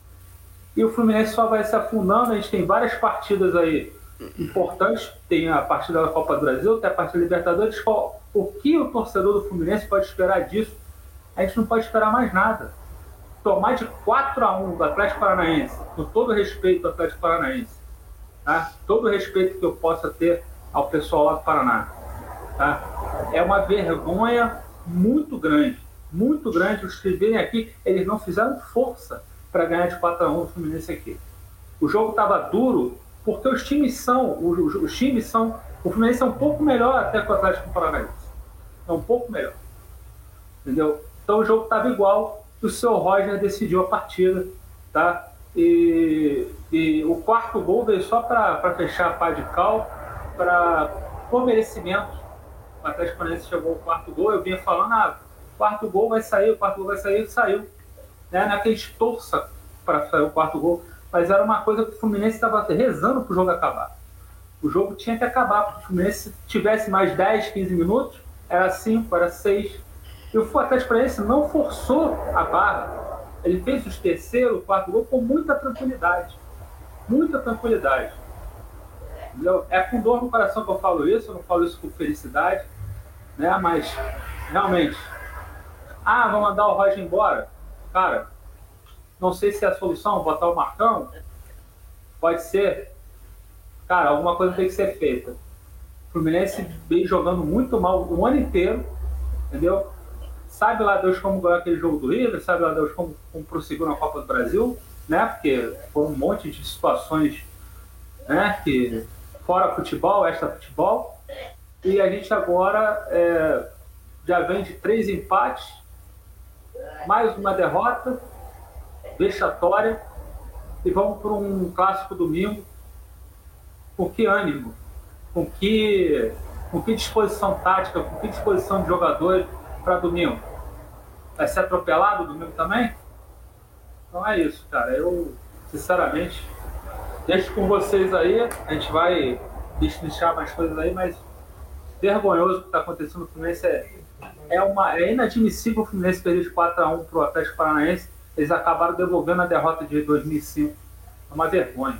E o Fluminense só vai se afundando. A gente tem várias partidas aí importantes. Tem a partida da Copa do Brasil, tem a partida da Libertadores. O que o torcedor do Fluminense pode esperar disso? A gente não pode esperar mais nada tomar de 4 a 1 do Atlético Paranaense, com todo respeito do Atlético Paranaense, tá? todo o respeito que eu possa ter ao pessoal lá do Paraná, tá? é uma vergonha muito grande, muito grande. Os que vêm aqui, eles não fizeram força para ganhar de 4 a 1 do Fluminense aqui. O jogo estava duro porque os times são, os, os, times são, o Fluminense é um pouco melhor até que o Atlético Paranaense. É um pouco melhor. Entendeu? Então o jogo estava igual, o seu Roger decidiu a partida, tá? E, e o quarto gol veio só para fechar a pá de cal, para por merecimento. O Atlético Paranaense chegou ao quarto gol, eu vinha falando, ah, quarto gol vai sair, o quarto gol vai sair, saiu. Né? Não é que a gente torça para sair o quarto gol, mas era uma coisa que o Fluminense estava rezando para o jogo acabar. O jogo tinha que acabar, porque o Fluminense tivesse mais 10, 15 minutos, era 5, era 6. E o Atlético Paranaense não forçou a barra. Ele fez os terceiro, quarto gol com muita tranquilidade. Muita tranquilidade. Entendeu? É com dor no coração que eu falo isso, eu não falo isso com felicidade, né? Mas realmente, ah, vou mandar o Roger embora. Cara, não sei se é a solução botar o Marcão. Pode ser. Cara, alguma coisa tem que ser feita. O Fluminense vem jogando muito mal o ano inteiro, entendeu? Sabe lá Deus como ganhou aquele jogo do River, sabe lá Deus como, como prosseguiu na Copa do Brasil, né? Porque foi um monte de situações, né? Que fora futebol, extra futebol. E a gente agora é, já vem de três empates, mais uma derrota vexatória e vamos para um clássico domingo. Com que ânimo, com que, com que disposição tática, com que disposição de jogadores para domingo? Vai ser atropelado domingo também? Então é isso, cara. Eu, sinceramente, deixo com vocês aí. A gente vai destrinchar mais coisas aí, mas vergonhoso o que está acontecendo no Fluminense. É, é, uma, é inadmissível o Fluminense perder de 4x1 para o Atlético Paranaense eles acabaram devolvendo a derrota de 2005. É uma vergonha.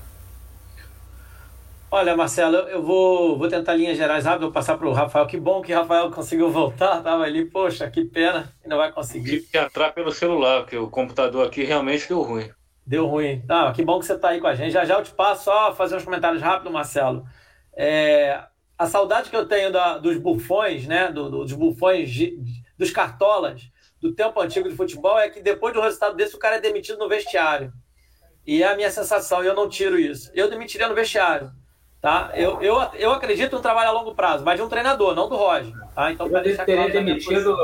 Olha, Marcelo, eu vou, vou tentar linhas gerais rápido, vou passar para o Rafael. Que bom que o Rafael conseguiu voltar, estava ali, poxa, que pena que não vai conseguir. Tive que entrar pelo celular, porque o computador aqui realmente deu ruim. Deu ruim. Ah, que bom que você está aí com a gente. Já já eu te passo só fazer uns comentários rápidos, Marcelo. É, a saudade que eu tenho da, dos bufões, né, do, dos bufões, dos cartolas, do tempo antigo de futebol é que depois de um resultado desse o cara é demitido no vestiário. E é a minha sensação, e eu não tiro isso. Eu demitiria no vestiário. Tá? Eu, eu, eu acredito no trabalho a longo prazo, mas de um treinador, não do Roger. Tá? Então, eu teria claro demitido,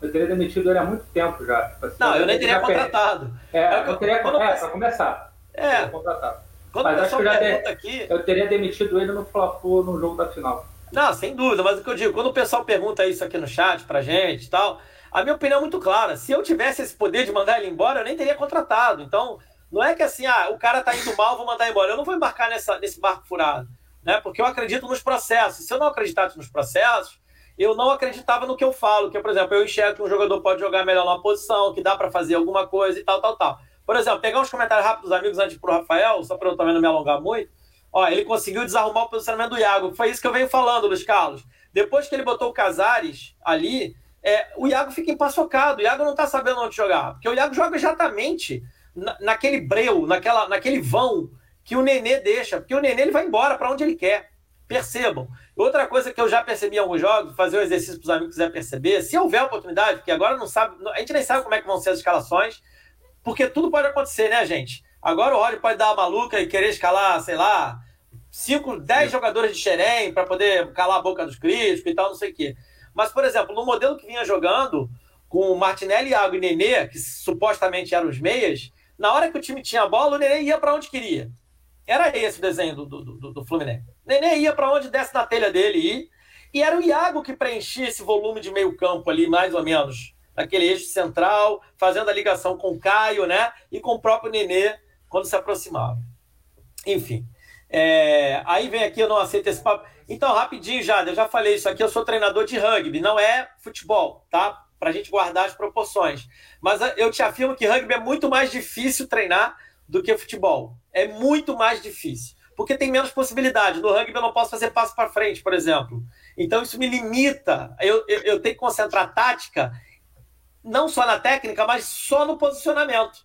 eu teria demitido ele há muito tempo já. Tipo assim, não, eu nem teria contratado. É, é, eu teria, quando, é, para começar. É. Quando mas acho que eu, já aqui, eu teria demitido ele no fla no jogo da final. Não, sem dúvida, mas o que eu digo, quando o pessoal pergunta isso aqui no chat pra gente e tal, a minha opinião é muito clara. Se eu tivesse esse poder de mandar ele embora, eu nem teria contratado. Então, não é que assim, ah, o cara tá indo mal, vou mandar embora. Eu não vou embarcar nessa, nesse barco furado. Né? Porque eu acredito nos processos. Se eu não acreditasse nos processos, eu não acreditava no que eu falo. Que, por exemplo, eu enxergo que um jogador pode jogar melhor numa posição, que dá para fazer alguma coisa e tal, tal, tal. Por exemplo, pegar uns comentários rápidos dos amigos antes pro Rafael, só para eu também não me alongar muito. Ó, ele conseguiu desarrumar o posicionamento do Iago. Foi isso que eu venho falando, Luiz Carlos. Depois que ele botou o Casares ali, é, o Iago fica empaçocado. O Iago não está sabendo onde jogar. Porque o Iago joga exatamente na, naquele breu, naquela, naquele vão que o Nenê deixa. Porque o Nenê ele vai embora para onde ele quer. Percebam. Outra coisa que eu já percebi em alguns jogos, fazer o um exercício para os amigos quiser perceber, se houver oportunidade, porque agora não sabe, a gente nem sabe como é que vão ser as escalações, porque tudo pode acontecer, né, gente? Agora o Roger pode dar uma maluca e querer escalar, sei lá, 5, 10 jogadores de xerém para poder calar a boca dos críticos e tal, não sei o quê. Mas, por exemplo, no modelo que vinha jogando, com Martinelli, Iago e Nenê, que supostamente eram os meias, na hora que o time tinha a bola, o Nenê ia para onde queria. Era esse o desenho do, do, do, do Fluminense. Nenê ia para onde desse na telha dele ir, e era o Iago que preenchia esse volume de meio campo ali, mais ou menos, naquele eixo central, fazendo a ligação com o Caio, né? E com o próprio Nenê quando se aproximava. Enfim. É, aí vem aqui, eu não aceito esse papo. Então, rapidinho, Jada, eu já falei isso aqui, eu sou treinador de rugby, não é futebol, tá? Para a gente guardar as proporções. Mas ah, eu te afirmo que rugby é muito mais difícil treinar do que futebol. É muito mais difícil. Porque tem menos possibilidade. No rugby eu não posso fazer passo para frente, por exemplo. Então isso me limita. Eu, eu, eu tenho que concentrar a tática, não só na técnica, mas só no posicionamento.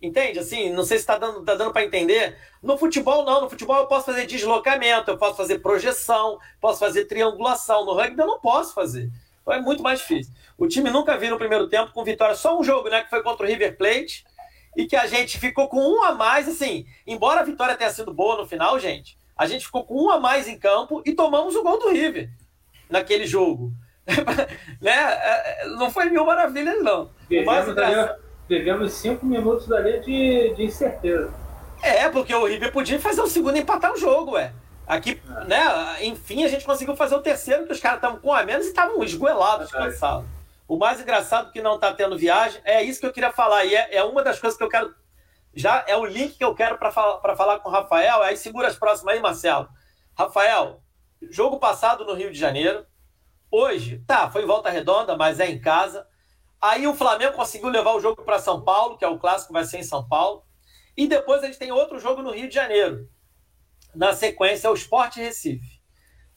Entende? Assim, não sei se está dando, tá dando para entender. No futebol, não. No futebol eu posso fazer deslocamento, eu posso fazer projeção, posso fazer triangulação. No rugby eu não posso fazer. Então é muito mais difícil. O time nunca viu no primeiro tempo com vitória. Só um jogo, né? Que foi contra o River Plate. E que a gente ficou com um a mais, assim. Embora a vitória tenha sido boa no final, gente, a gente ficou com um a mais em campo e tomamos o gol do River naquele jogo. né? É, é, não foi mil maravilhas, não. O mais engraçado vivemos cinco minutos ali de, de incerteza. É, porque o River podia fazer o segundo e empatar o jogo, ué. Aqui, né, enfim, a gente conseguiu fazer o terceiro, que os caras estavam com a menos e estavam esgoelados, cansados. O mais engraçado que não tá tendo viagem, é isso que eu queria falar. E é, é uma das coisas que eu quero. Já é o link que eu quero para falar, falar com o Rafael. Aí segura as próximas aí, Marcelo. Rafael, jogo passado no Rio de Janeiro. Hoje, tá, foi volta redonda, mas é em casa. Aí o Flamengo conseguiu levar o jogo para São Paulo, que é o clássico, vai ser em São Paulo. E depois a gente tem outro jogo no Rio de Janeiro. Na sequência, é o Sport Recife.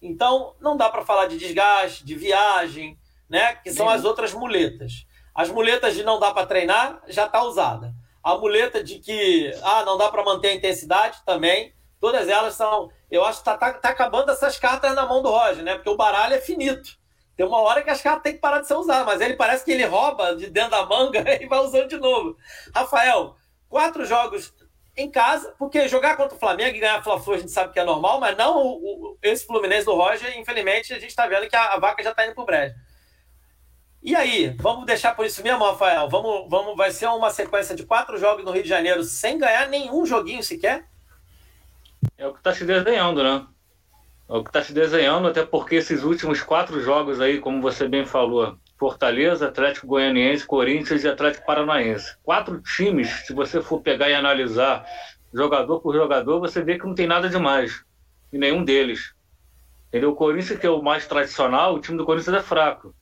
Então, não dá para falar de desgaste, de viagem, né? Que são as outras muletas. As muletas de não dá para treinar já está usada. A muleta de que ah, não dá para manter a intensidade também. Todas elas são. Eu acho que está tá, tá acabando essas cartas na mão do Roger, né? Porque o baralho é finito. Tem uma hora que as cartas têm que parar de ser usadas, mas ele parece que ele rouba de dentro da manga e vai usando de novo. Rafael, quatro jogos em casa, porque jogar contra o Flamengo e ganhar Fla-Flu a gente sabe que é normal, mas não o, o, esse Fluminense do Roger, infelizmente, a gente está vendo que a, a, vaca já está indo pro brejo. E aí, vamos deixar por isso mesmo, Rafael? Vamos, vamos, vai ser uma sequência de quatro jogos no Rio de Janeiro sem ganhar nenhum joguinho sequer? É o que está se desenhando, né? É o que está se desenhando, até porque esses últimos quatro jogos aí, como você bem falou, Fortaleza, Atlético Goianiense, Corinthians e Atlético Paranaense. Quatro times, se você for pegar e analisar jogador por jogador, você vê que não tem nada demais em nenhum deles. Entendeu? O Corinthians, que é o mais tradicional, o time do Corinthians é fraco.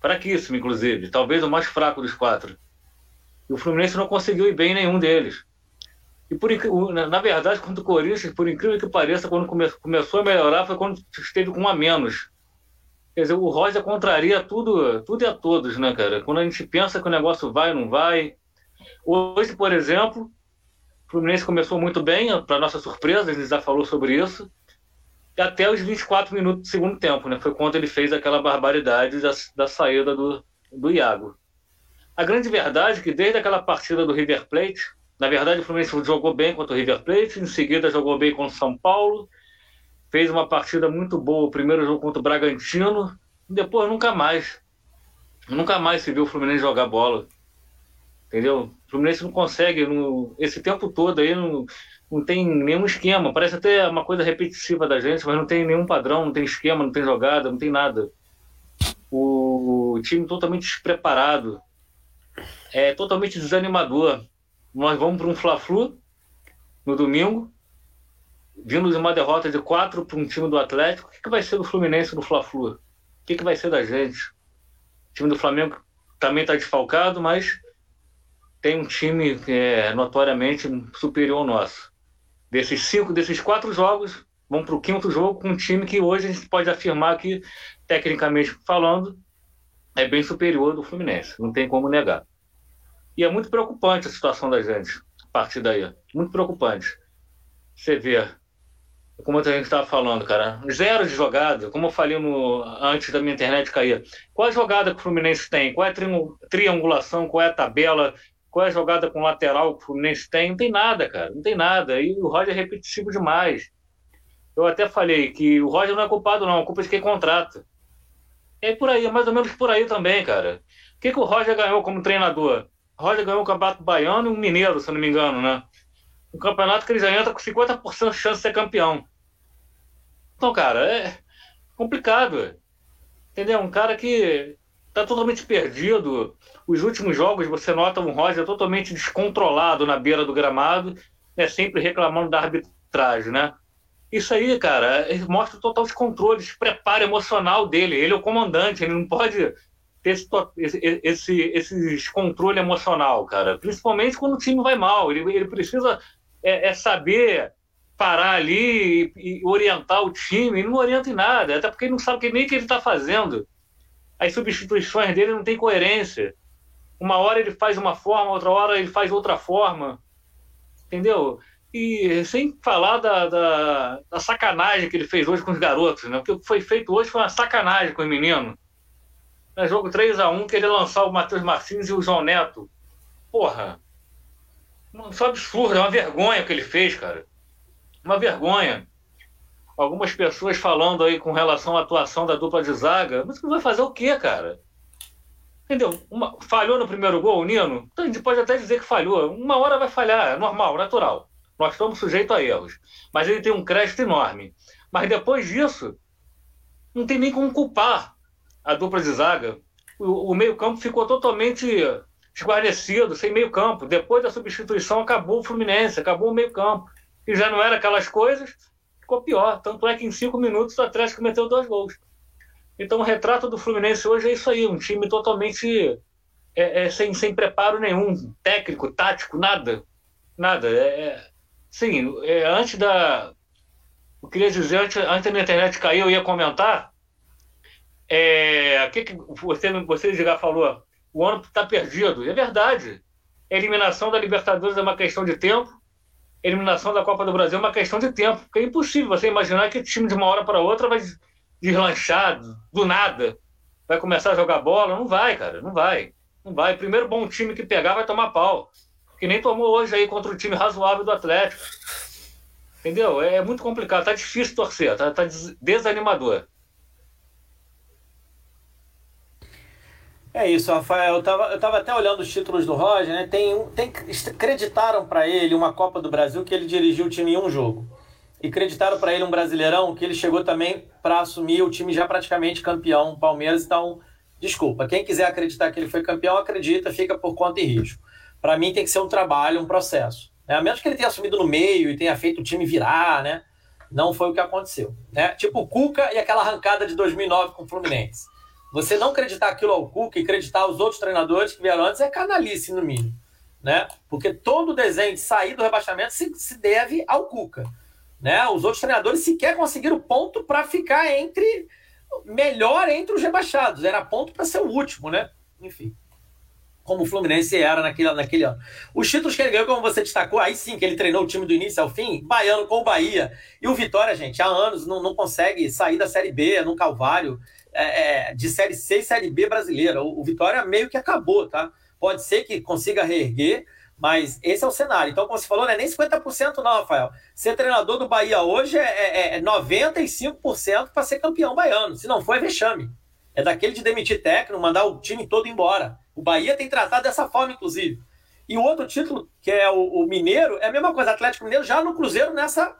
Fraquíssimo, inclusive. Talvez o mais fraco dos quatro. E o Fluminense não conseguiu ir bem em nenhum deles. E por, na verdade, quando o Corinthians, por incrível que pareça, quando come, começou a melhorar, foi quando esteve com um a menos. Quer dizer, o Roger contraria tudo, tudo e a todos, né, cara? Quando a gente pensa que o negócio vai, não vai. Hoje, por exemplo, o Fluminense começou muito bem, para nossa surpresa, gente já falou sobre isso, até os 24 minutos do segundo tempo, né? Foi quando ele fez aquela barbaridade da, da saída do, do Iago. A grande verdade é que desde aquela partida do River Plate, na verdade o Fluminense jogou bem contra o River Plate, em seguida jogou bem contra o São Paulo, fez uma partida muito boa, o primeiro jogo contra o Bragantino, e depois nunca mais. Nunca mais se viu o Fluminense jogar bola. Entendeu? O Fluminense não consegue, não, esse tempo todo aí, não, não tem nenhum esquema. Parece até uma coisa repetitiva da gente, mas não tem nenhum padrão, não tem esquema, não tem jogada, não tem nada. O time totalmente despreparado, é totalmente desanimador. Nós vamos para um Fla-Flu no domingo, vindo de uma derrota de quatro para um time do Atlético, o que, que vai ser do Fluminense no Fla-Flu? O que, que vai ser da gente? O time do Flamengo também está desfalcado, mas tem um time é notoriamente superior ao nosso. Desses cinco, desses quatro jogos, vamos para o quinto jogo com um time que hoje a gente pode afirmar que, tecnicamente falando, é bem superior do Fluminense. Não tem como negar. E é muito preocupante a situação da gente a partir daí. Muito preocupante. Você vê como a gente estava falando, cara, zero de jogada, como eu falei no, antes da minha internet cair. Qual a jogada que o Fluminense tem? Qual é a triangulação? Qual é a tabela? Qual é a jogada com lateral que o Fluminense tem? Não tem nada, cara, não tem nada. E o Roger é repetitivo demais. Eu até falei que o Roger não é culpado, não, a culpa é de quem contrata. É por aí, é mais ou menos por aí também, cara. O que, que o Roger ganhou como treinador? Roger ganhou o Campeonato Baiano e um Mineiro, se não me engano, né? Um campeonato que ele já entra com 50% de chance de ser campeão. Então, cara, é complicado. Entendeu? Um cara que tá totalmente perdido. Os últimos jogos você nota um Roger totalmente descontrolado na beira do gramado, né, sempre reclamando da arbitragem, né? Isso aí, cara, mostra o total descontrole, despreparo emocional dele. Ele é o comandante, ele não pode ter esse, esse, esse descontrole emocional, cara. Principalmente quando o time vai mal. Ele, ele precisa é, é saber parar ali e, e, orientar o time, ele não orienta em nada, até porque ele não sabe nem o que ele está fazendo. As substituições dele não tem coerência. Uma hora ele faz uma forma, outra hora ele faz outra forma. Entendeu? E sem falar da, da, da sacanagem que ele fez hoje com os garotos, né? O que foi feito hoje foi uma sacanagem com o menino. No jogo 3 a 1 querer lançar o Matheus Martins e o João Neto. Porra. Isso é um absurdo, é uma vergonha o que ele fez, cara uma vergonha. Algumas pessoas falando aí com relação à atuação da dupla de zaga, mas vai fazer o quê, cara? Entendeu? Uma, falhou no primeiro gol, o Nino? Então a gente pode até dizer que falhou. Uma hora vai falhar, é normal, natural. Nós estamos sujeitos a erros. Mas ele tem um crédito enorme. Mas depois disso, não tem nem como culpar a dupla de zaga. O, o meio-campo ficou totalmente esguarnecido, sem meio-campo. Depois da substituição, acabou o Fluminense, acabou o meio-campo. E já não era aquelas coisas, ficou pior. Tanto é que em cinco minutos o Atlético meteu dois gols. Então o retrato do Fluminense hoje é isso aí, um time totalmente é, é, sem, sem preparo nenhum, técnico, tático, nada. Nada. É, é sim, é, antes da. Eu queria dizer, antes, antes da internet cair, eu ia comentar. É, que, que você, você já falou? O ano está perdido. É verdade. A eliminação da Libertadores é uma questão de tempo. A eliminação da Copa do Brasil é uma questão de tempo. Porque é impossível você imaginar que o time de uma hora para outra vai deslanchar do nada. Vai começar a jogar bola. Não vai, cara. Não vai. Não vai. Primeiro bom time que pegar vai tomar pau. Que nem tomou hoje aí contra o time razoável do Atlético. Entendeu? É muito complicado. Tá difícil torcer. Tá, tá desanimador. É isso, Rafael. Eu estava eu tava até olhando os títulos do Roger, né? Tem, tem acreditaram para ele uma Copa do Brasil que ele dirigiu o time em um jogo. E acreditaram para ele um Brasileirão que ele chegou também para assumir o time já praticamente campeão, Palmeiras. Então, desculpa, quem quiser acreditar que ele foi campeão, acredita, fica por conta e risco. Para mim tem que ser um trabalho, um processo. Né? A menos que ele tenha assumido no meio e tenha feito o time virar, né? Não foi o que aconteceu. Né? Tipo o Cuca e aquela arrancada de 2009 com o Fluminense. Você não acreditar aquilo ao Cuca e acreditar aos outros treinadores que vieram antes é canalice, no mínimo. Né? Porque todo o desenho de sair do rebaixamento se, se deve ao Cuca. Né? Os outros treinadores sequer conseguiram ponto para ficar entre melhor entre os rebaixados. Era ponto para ser o último, né? Enfim. Como o Fluminense era naquele, naquele ano. Os títulos que ele ganhou, como você destacou, aí sim que ele treinou o time do início ao fim, baiano com o Bahia. E o Vitória, gente, há anos não, não consegue sair da Série B, no Calvário é, é, de Série C e Série B brasileira. O, o, Vitória meio que acabou, tá? Pode ser que consiga reerguer, mas esse é o cenário. Então, como você falou, não é nem 50% não, Rafael. Ser treinador do Bahia hoje é, é, é 95% para ser campeão baiano. Se não for, é vexame. É daquele de demitir técnico, mandar o time todo embora. O Bahia tem tratado dessa forma, inclusive. E o outro título, que é o, o Mineiro, é a mesma coisa. Atlético Mineiro já no Cruzeiro nessa,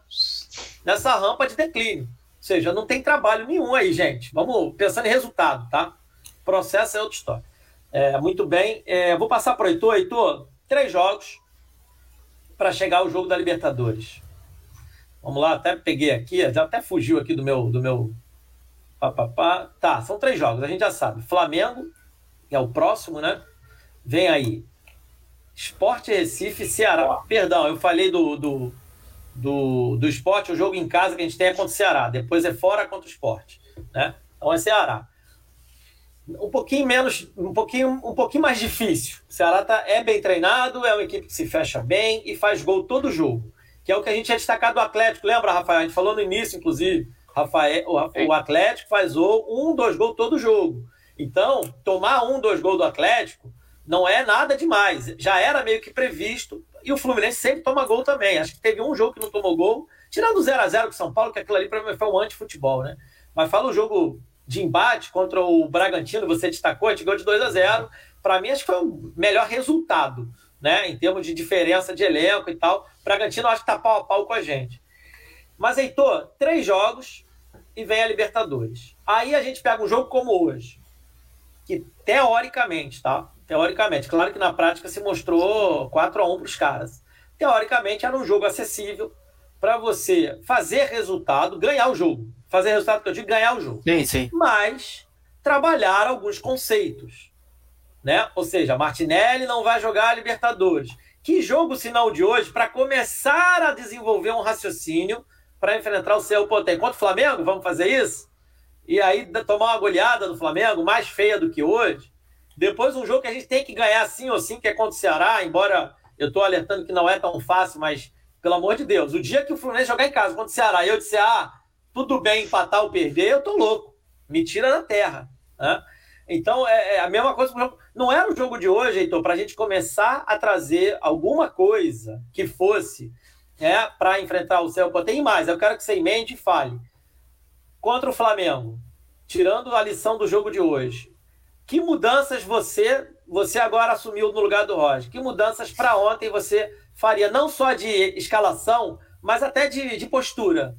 nessa rampa de declínio. Ou seja, não tem trabalho nenhum aí, gente. Vamos pensando em resultado, tá? Processo é outra história. É, muito bem. É, vou passar para o Heitor. Heitor, três jogos para chegar ao jogo da Libertadores. Vamos lá, até peguei aqui, já até fugiu aqui do meu. Do meu pá, pá, pá. Tá, são três jogos, a gente já sabe. Flamengo, que é o próximo, né? Vem aí. Esporte Recife, Ceará. Perdão, eu falei do, do, do, do esporte, o jogo em casa que a gente tem é contra o Ceará, depois é fora contra o esporte. Né? Então é Ceará. Um pouquinho menos, um pouquinho, um pouquinho mais difícil. O Ceará tá, é bem treinado, é uma equipe que se fecha bem e faz gol todo jogo. Que é o que a gente tinha destacado do Atlético. Lembra, Rafael? A gente falou no início, inclusive. Rafael, o, o Atlético faz um, dois gols todo jogo. Então, tomar um, dois gols do Atlético não é nada demais. Já era meio que previsto e o Fluminense sempre toma gol também. Acho que teve um jogo que não tomou gol, tirando o 0x0 com São Paulo, que aquilo ali para mim foi um anti-futebol, né? Mas fala o jogo de embate contra o Bragantino, você destacou, a gente ganhou de 2 a 0 Para mim, acho que foi o melhor resultado, né? Em termos de diferença de elenco e tal. O Bragantino acho que tá pau a pau com a gente. Mas, Heitor, três jogos e vem a Libertadores. Aí a gente pega um jogo como hoje, que teoricamente, tá? Teoricamente. Claro que na prática se mostrou 4 a 1 para os caras. Teoricamente era um jogo acessível para você fazer resultado, ganhar o jogo. Fazer resultado que eu digo, ganhar o jogo. Sim, sim. Mas trabalhar alguns conceitos. Né? Ou seja, Martinelli não vai jogar a Libertadores. Que jogo, sinal de hoje, para começar a desenvolver um raciocínio para enfrentar o seu Potém. Contra o Flamengo, vamos fazer isso? E aí tomar uma goleada do Flamengo, mais feia do que hoje? Depois um jogo que a gente tem que ganhar sim ou sim, que é contra o Ceará, embora eu estou alertando que não é tão fácil, mas pelo amor de Deus, o dia que o Fluminense jogar em casa contra o Ceará e eu disser, ah, tudo bem empatar ou perder, eu tô louco. Me tira da terra. Né? Então, é, é, a mesma coisa. Não era o jogo de hoje, Heitor, para a gente começar a trazer alguma coisa que fosse é, para enfrentar o céu. Tem mais, eu quero que você emende e fale. Contra o Flamengo, tirando a lição do jogo de hoje, que mudanças você você agora assumiu no lugar do Roger. Que mudanças para ontem você faria, não só de escalação, mas até de, de postura?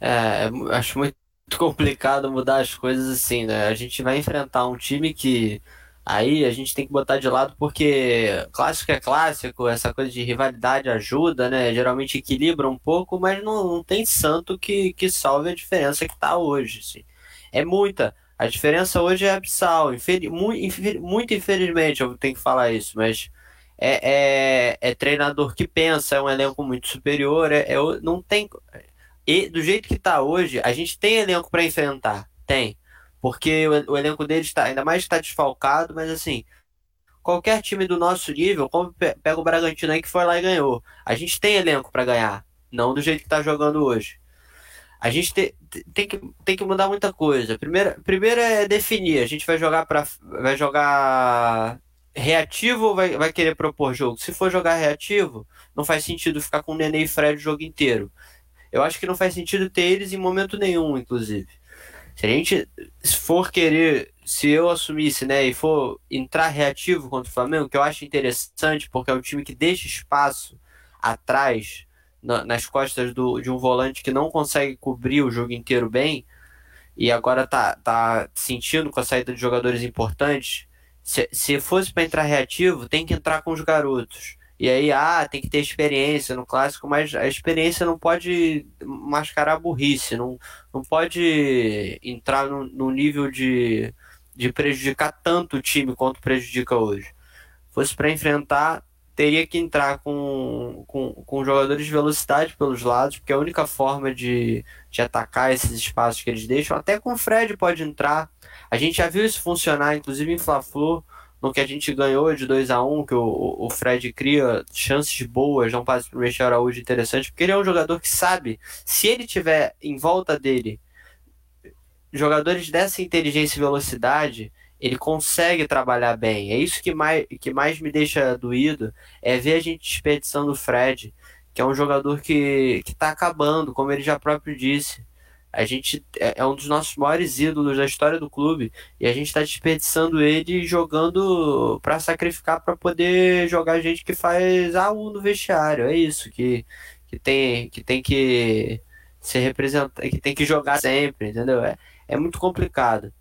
É, acho muito complicado mudar as coisas assim, né? A gente vai enfrentar um time que Aí a gente tem que botar de lado porque clássico é clássico, essa coisa de rivalidade ajuda, né? Geralmente equilibra um pouco, mas não, não tem santo que, que salve a diferença que está hoje. Assim. É muita. A diferença hoje é abissal. Muito, muito infelizmente eu tenho que falar isso, mas é, é, é, treinador que pensa, é um elenco muito superior, é, é não tem. E do jeito que está hoje, a gente tem elenco para enfrentar. Tem porque o, o elenco dele está, ainda mais está desfalcado, mas assim, qualquer time do nosso nível, como pega o Bragantino aí que foi lá e ganhou. A gente tem elenco para ganhar, não do jeito que está jogando hoje. A gente te, tem, que, tem que mudar muita coisa. Primeiro, primeiro é definir. A gente vai jogar para vai jogar reativo ou vai, vai querer propor jogo? Se for jogar reativo, não faz sentido ficar com o Nenê e Fred o jogo inteiro. Eu acho que não faz sentido ter eles em momento nenhum, inclusive. Se a gente for querer, se eu assumisse, né, e for entrar reativo contra o Flamengo, que eu acho interessante, porque é um time que deixa espaço atrás, na, nas costas do, de um volante que não consegue cobrir o jogo inteiro bem, e agora tá, tá sentindo com a saída de jogadores importantes. Se, se fosse para entrar reativo, tem que entrar com os garotos. E aí, ah, tem que ter experiência no clássico, mas a experiência não pode mascarar a burrice, não, não pode entrar no, nível de, de prejudicar tanto o time quanto prejudica hoje. Fosse para enfrentar, teria que entrar com, com, com jogadores de velocidade pelos lados, porque é a única forma de, de atacar esses espaços que eles deixam. Até com o Fred pode entrar. A gente já viu isso funcionar, inclusive em Fla-Flu no que a gente ganhou de 2 a 1 um, que o, o Fred cria chances boas, não passe para o Michel Araújo interessante, porque ele é um jogador que sabe, se ele tiver em volta dele jogadores dessa inteligência e velocidade, ele consegue trabalhar bem. É isso que mais, que mais me deixa doído, é ver a gente desperdiçando o Fred, que é um jogador que está acabando, como ele já próprio disse. A gente é, é um dos nossos maiores ídolos da história do clube e a gente está desperdiçando ele jogando para sacrificar para poder jogar gente que faz AU no vestiário. É isso que, que tem que tem que ser representado, que tem que jogar sempre, entendeu? É, é muito complicado.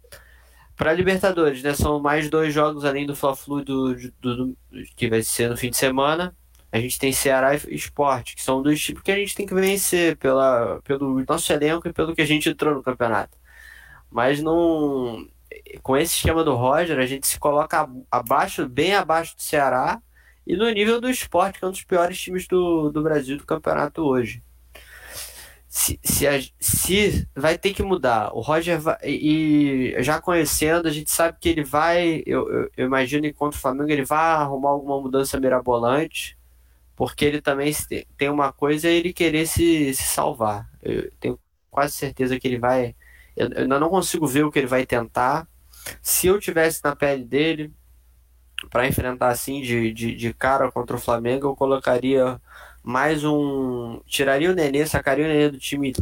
Para Libertadores, né? São mais dois jogos além do Fla-Flu do, do, do, que vai ser no fim de semana. A gente tem Ceará e Esporte, que são dois tipos que a gente tem que vencer pela, pelo nosso elenco e pelo que a gente entrou no campeonato. Mas não. Com esse esquema do Roger, a gente se coloca abaixo, bem abaixo do Ceará e no nível do esporte, que é um dos piores times do, do Brasil do campeonato hoje. Se, se, a, se vai ter que mudar. O Roger vai, e já conhecendo, a gente sabe que ele vai. Eu, eu, eu imagino contra o Flamengo ele vai arrumar alguma mudança mirabolante porque ele também tem uma coisa é ele querer se, se salvar. Eu tenho quase certeza que ele vai. Eu, eu não consigo ver o que ele vai tentar. Se eu tivesse na pele dele, para enfrentar assim de, de, de, cara contra o Flamengo, eu colocaria mais um. Tiraria o Nenê, sacaria o Nenê do time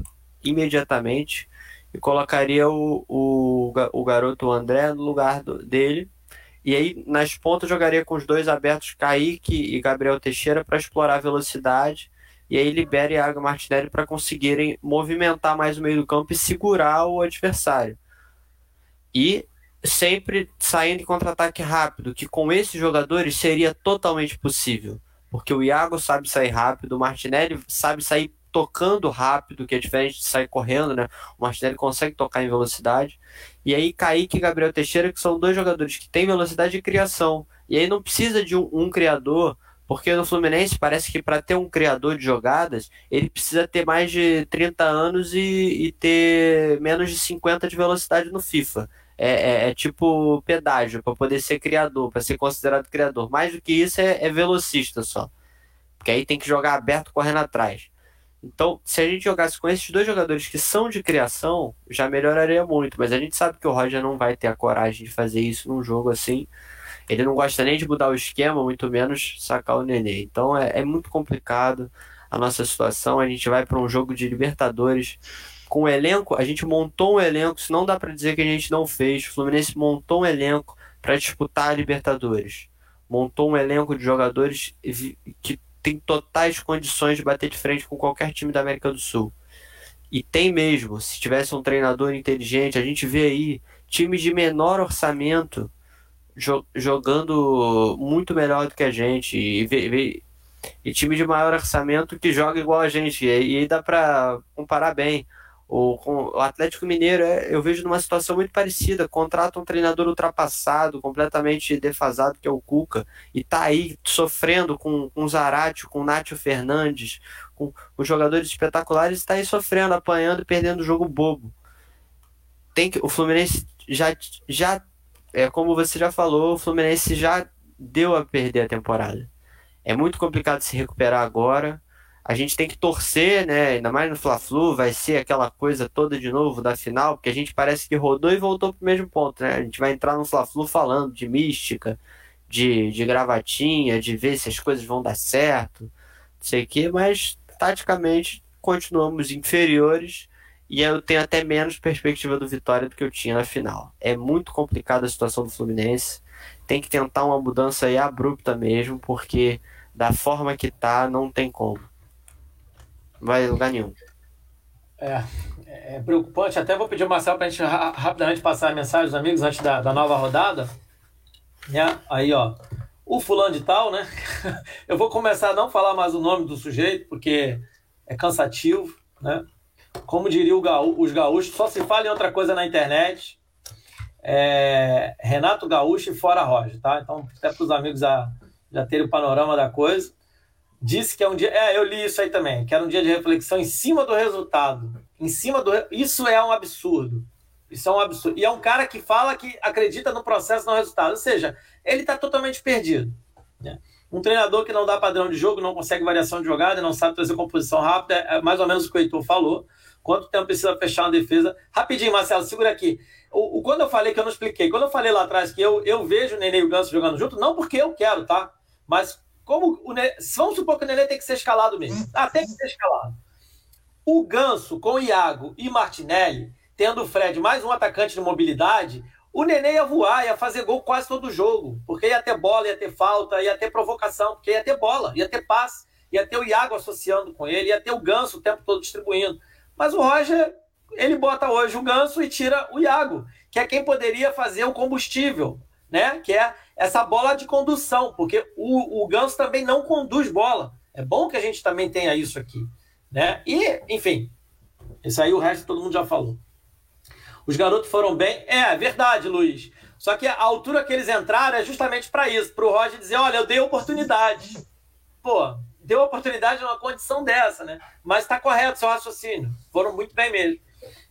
imediatamente e colocaria o, o, o garoto André no lugar do, dele e aí, nas pontas, jogaria com os dois abertos, Kaique e Gabriel Teixeira, para explorar a velocidade. E aí, libera Iago Martinelli para conseguirem movimentar mais o meio do campo e segurar o adversário. E sempre saindo em contra-ataque rápido, que com esses jogadores seria totalmente possível. Porque o Iago sabe sair rápido, o Martinelli sabe sair tocando rápido, que é diferente de sair correndo, né? O Martinelli consegue tocar em velocidade. E aí Kaique e Gabriel Teixeira, que são dois jogadores que têm velocidade de criação. E aí não precisa de um, um criador, porque no Fluminense parece que para ter um criador de jogadas, ele precisa ter mais de 30 anos e, e ter menos de 50 de velocidade no FIFA. É, é, é, tipo pedágio para poder ser criador, para ser considerado criador. Mais do que isso é, é velocista só. Porque aí tem que jogar aberto correndo atrás. Então, se a gente jogasse com esses dois jogadores que são de criação, já melhoraria muito. Mas a gente sabe que o Roger não vai ter a coragem de fazer isso num jogo assim. Ele não gosta nem de mudar o esquema, muito menos sacar o Nenê. Então é, é muito complicado a nossa situação. A gente vai para um jogo de Libertadores com o elenco. A gente montou um elenco, se não dá para dizer que a gente não fez. O Fluminense montou um elenco, para disputar a Libertadores. Montou um elenco de jogadores que tem totais condições de bater de frente com qualquer time da América do Sul. E tem mesmo, se tivesse um treinador inteligente, a gente vê aí times de menor orçamento jo jogando muito melhor do que a gente e, vê, e time de maior orçamento que joga igual a gente. E, e dá para comparar bem. O, o Atlético Mineiro, é, eu vejo numa situação muito parecida. Contrata um treinador ultrapassado, completamente defasado, que é o Cuca, e tá aí sofrendo com, com o Zarate, com o Nátio Fernandes, com, com jogadores espetaculares, está aí sofrendo, apanhando e perdendo o jogo bobo. Tem que, o Fluminense já, já, é como você já falou, o Fluminense já deu a perder a temporada. É muito complicado se recuperar agora a gente tem que torcer, né? Ainda mais no Fla-Flu, vai ser aquela coisa toda de novo da final, porque a gente parece que rodou e voltou pro mesmo ponto, né? A gente vai entrar no Fla-Flu falando de mística, de, de gravatinha, de ver se as coisas vão dar certo, não sei o quê, mas taticamente continuamos inferiores e eu tenho até menos perspectiva do Vitória do que eu tinha na final. É muito complicada a situação do Fluminense, tem que tentar uma mudança aí abrupta mesmo, porque da forma que tá, não tem como vai lugar nenhum. É, é preocupante. Até vou pedir ao Marcelo para a gente rapidamente passar a mensagem dos amigos antes da, da nova rodada. Né? Aí, ó. O fulano de tal, né? Eu vou começar a não falar mais o nome do sujeito, porque é cansativo, né? Como diria gaú, os gaúchos, só se fala em outra coisa na internet. É Renato Gaúcho e fora Roger, tá? Então, até para os amigos já, já terem o panorama da coisa disse que é um dia. É, eu li isso aí também, que era um dia de reflexão em cima do resultado. Em cima do. Isso é um absurdo. Isso é um absurdo. E é um cara que fala que acredita no processo, no resultado. Ou seja, ele está totalmente perdido. Né? Um treinador que não dá padrão de jogo, não consegue variação de jogada, não sabe trazer composição rápida, é mais ou menos o que o Heitor falou. Quanto tempo precisa fechar uma defesa? Rapidinho, Marcelo, segura aqui. O, o, quando eu falei que eu não expliquei, quando eu falei lá atrás que eu, eu vejo o Nenê e o Ganso jogando junto, não porque eu quero, tá? Mas como o Nenê, vamos supor que o Nenê tem que ser escalado mesmo. Ah, tem que ser escalado. O Ganso com Iago e Martinelli, tendo o Fred mais um atacante de mobilidade, o Nenê ia voar, ia fazer gol quase todo jogo. Porque ia ter bola, ia ter falta, ia ter provocação, porque ia ter bola, ia ter passe, ia ter o Iago associando com ele, ia ter o Ganso o tempo todo distribuindo. Mas o Roger, ele bota hoje o Ganso e tira o Iago, que é quem poderia fazer o combustível, né? Que é essa bola de condução, porque o, o Ganso também não conduz bola. É bom que a gente também tenha isso aqui. Né? E, enfim, isso aí o resto todo mundo já falou. Os garotos foram bem. É, verdade, Luiz. Só que a altura que eles entraram é justamente para isso, para o Roger dizer, olha, eu dei oportunidade. Pô, deu oportunidade numa condição dessa, né? Mas está correto seu raciocínio. Foram muito bem mesmo.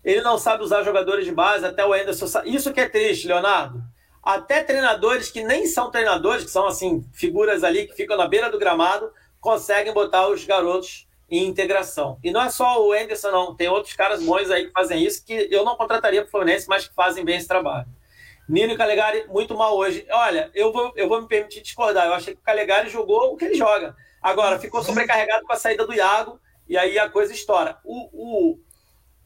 Ele não sabe usar jogadores de base, até o Anderson. Isso que é triste, Leonardo até treinadores que nem são treinadores, que são assim, figuras ali que ficam na beira do gramado, conseguem botar os garotos em integração. E não é só o Anderson, não. Tem outros caras bons aí que fazem isso, que eu não contrataria para o Fluminense, mas que fazem bem esse trabalho. Nino e Calegari muito mal hoje. Olha, eu vou, eu vou me permitir discordar. Eu achei que o Calegari jogou o que ele joga. Agora, ficou sobrecarregado com a saída do Iago, e aí a coisa estoura. O, o,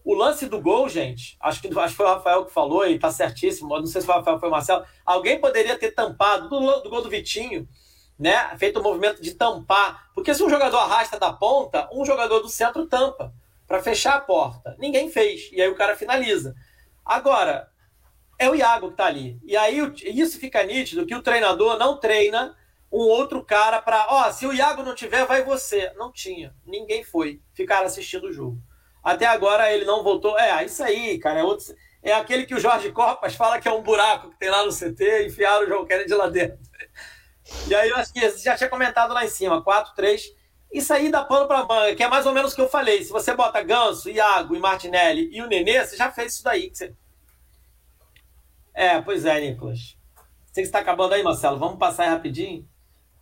o lance do gol, gente, acho que, acho que foi o Rafael que falou, e tá certíssimo, não sei se foi o Rafael foi o Marcelo. Alguém poderia ter tampado do, do gol do Vitinho, né? Feito o um movimento de tampar. Porque se um jogador arrasta da ponta, um jogador do centro tampa para fechar a porta. Ninguém fez. E aí o cara finaliza. Agora, é o Iago que tá ali. E aí isso fica nítido que o treinador não treina um outro cara para, ó, oh, se o Iago não tiver, vai você. Não tinha. Ninguém foi. Ficaram assistindo o jogo. Até agora ele não voltou. É, isso aí, cara. É, outro... é aquele que o Jorge Copas fala que é um buraco que tem lá no CT, enfiaram o João Kennedy lá dentro. E aí eu acho que já tinha comentado lá em cima, 4, 3. Isso aí dá pano pra manga, que é mais ou menos o que eu falei. Se você bota Ganso, Iago e Martinelli e o Nenê, você já fez isso daí. Você... É, pois é, Nicolas. Você que está acabando aí, Marcelo. Vamos passar aí rapidinho?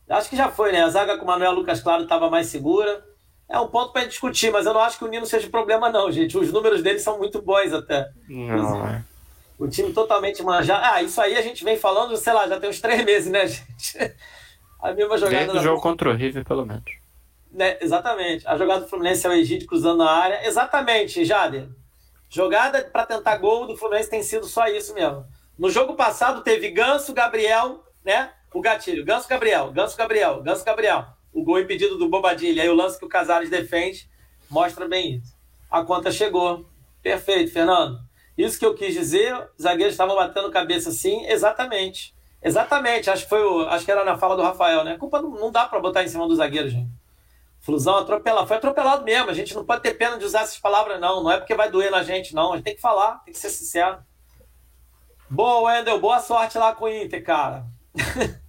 Acho que já foi, né? A zaga com o Manuel Lucas Claro estava mais segura é um ponto para discutir, mas eu não acho que o Nino seja problema, não, gente. Os números dele são muito bons até. Não, é. O time totalmente manjado. Ah, isso aí a gente vem falando, sei lá, já tem uns três meses, né, gente? A mesma jogada. Desde o jogo contra o River, pelo menos. Né, exatamente. A jogada do Fluminense é o Egídio cruzando a área. Exatamente, Jader. Jogada para tentar gol do Fluminense tem sido só isso mesmo. No jogo passado teve Ganso, Gabriel, né? O gatilho. Ganso, Gabriel, Ganso, Gabriel, Ganso, Gabriel. O gol impedido do Bobadilha. Aí o lance que o Casares defende mostra bem isso. A conta chegou. Perfeito, Fernando. Isso que eu quis dizer, os zagueiros estavam batendo cabeça assim, exatamente. Exatamente, acho que foi o, acho que era na fala do Rafael, né? A culpa não, não dá para botar em cima do zagueiro, gente. Flusão atropelado, foi atropelado mesmo. A gente não pode ter pena de usar essas palavras, não. Não é porque vai doer na gente, não. A gente tem que falar, tem que ser sincero. Boa, Wendel, boa sorte lá com o Inter, cara.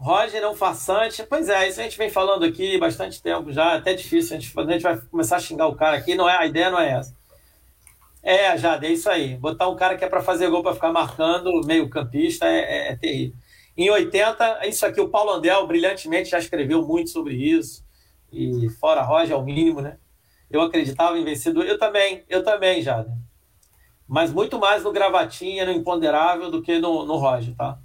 Roger é um farsante. Pois é, isso a gente vem falando aqui bastante tempo já. É até difícil. A gente, a gente vai começar a xingar o cara aqui. Não é, a ideia não é essa. É, Jade, é isso aí. Botar um cara que é para fazer gol para ficar marcando, meio campista, é, é, é, terrível. Em 80, isso aqui, o Paulo Andel brilhantemente já escreveu muito sobre isso. E fora Roger, ao mínimo, né? Eu acreditava em vencedor. Eu também, eu também, Jade. Mas muito mais no gravatinha, no imponderável, do que no, no Roger, tá?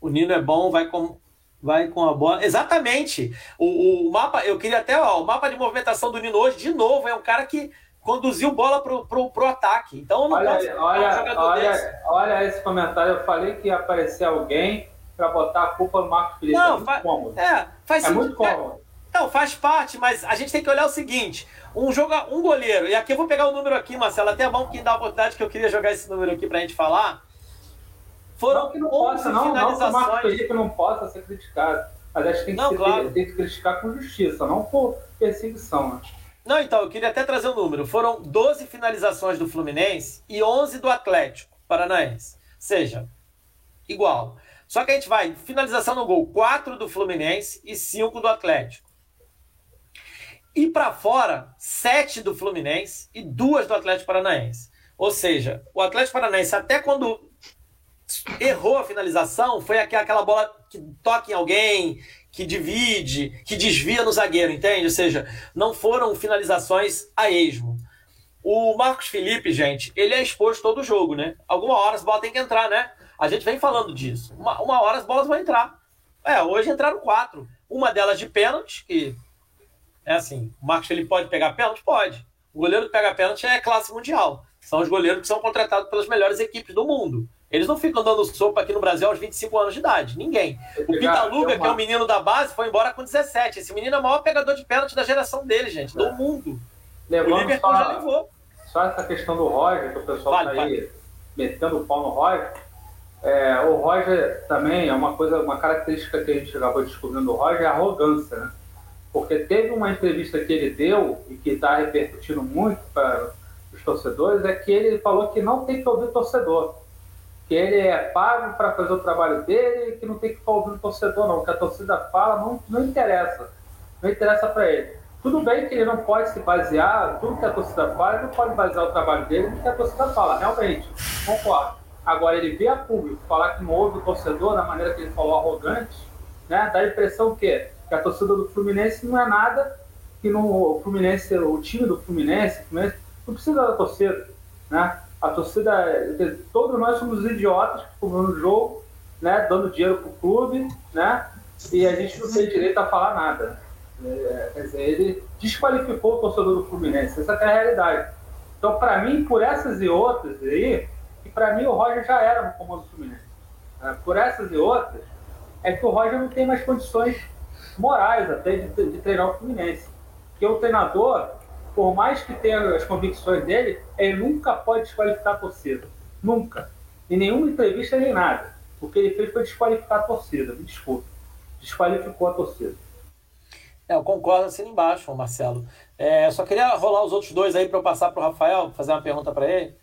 O Nino é bom, vai com, vai com a bola. Exatamente. O, o mapa, eu queria até, ó, o mapa de movimentação do Nino hoje, de novo, é um cara que conduziu bola pro, pro, pro ataque. Então não olha, pode olha, olha, olha esse comentário. Eu falei que ia aparecer alguém para botar a culpa no Marcos Felipe. Não, é muito cômodo. É, faz é muito cômodo. É, não, faz parte, mas a gente tem que olhar o seguinte: um joga, um goleiro, e aqui eu vou pegar o um número aqui, Marcelo, até é bom que dá a oportunidade que eu queria jogar esse número aqui pra gente falar. Foram não que não possa, não, não que o Marcos Felipe não possa ser criticado. Mas acho que tem que, não, ser, claro. tem que criticar com justiça, não por perseguição. Né? Não, então, eu queria até trazer um número. Foram 12 finalizações do Fluminense e 11 do Atlético Paranaense. Ou seja, igual. Só que a gente vai, finalização no gol, 4 do Fluminense e 5 do Atlético. E para fora, 7 do Fluminense e 2 do Atlético Paranaense. Ou seja, o Atlético Paranaense, até quando errou a finalização, foi aquela bola que toca em alguém, que divide, que desvia no zagueiro, entende? Ou seja, não foram finalizações a esmo. O Marcos Felipe, gente, ele é exposto todo jogo, né? Alguma hora as bolas têm que entrar, né? A gente vem falando disso. Uma, uma hora as bolas vão entrar. É, hoje entraram quatro. Uma delas de pênalti, que é assim, o Marcos Felipe pode pegar pênalti? Pode. O goleiro que pega pênalti é classe mundial. São os goleiros que são contratados pelas melhores equipes do mundo. Eles não ficam dando sopa aqui no Brasil aos 25 anos de idade. Ninguém. O Pitaluga, que é o menino da base, foi embora com 17. Esse menino é o maior pegador de pênalti da geração dele, gente. É. Do mundo. Lembrando o Liverpool só, já levou. Só essa questão do Roger, que o pessoal vale, tá aí vale. metendo o pau no Roger. É, o Roger também é uma coisa, uma característica que a gente acabou descobrindo do Roger é a arrogância, né? Porque teve uma entrevista que ele deu e que está repercutindo muito para os torcedores, é que ele falou que não tem que ouvir torcedor que ele é pago para fazer o trabalho dele e que não tem que ficar ouvindo o torcedor, não. O que a torcida fala não, não interessa. Não interessa para ele. Tudo bem que ele não pode se basear, tudo que a torcida fala, ele não pode basear o trabalho dele no que a torcida fala, realmente, concordo. Agora, ele vê a público falar que não ouve o torcedor da maneira que ele falou arrogante, né, dá a impressão que, que a torcida do Fluminense não é nada, que no, o Fluminense, o time do Fluminense, Fluminense não precisa da torcida, né? A torcida, todos nós somos idiotas que ficam no jogo, né, dando dinheiro pro clube, né, e a gente não tem direito a falar nada. É, quer dizer, ele desqualificou o torcedor do Fluminense, essa é a realidade. Então, para mim, por essas e outras aí, e para mim o Roger já era no comando do Fluminense. É, por essas e outras, é que o Roger não tem mais condições morais até de, de treinar o Fluminense. Porque o treinador, por mais que tenha as convicções dele, ele nunca pode desqualificar a torcida. Nunca. Em nenhuma entrevista nem nada. O que ele fez foi desqualificar a torcida. Me desculpe. Desqualificou a torcida. É, eu concordo assim embaixo, Marcelo. É, só queria rolar os outros dois aí para eu passar para o Rafael, fazer uma pergunta para ele,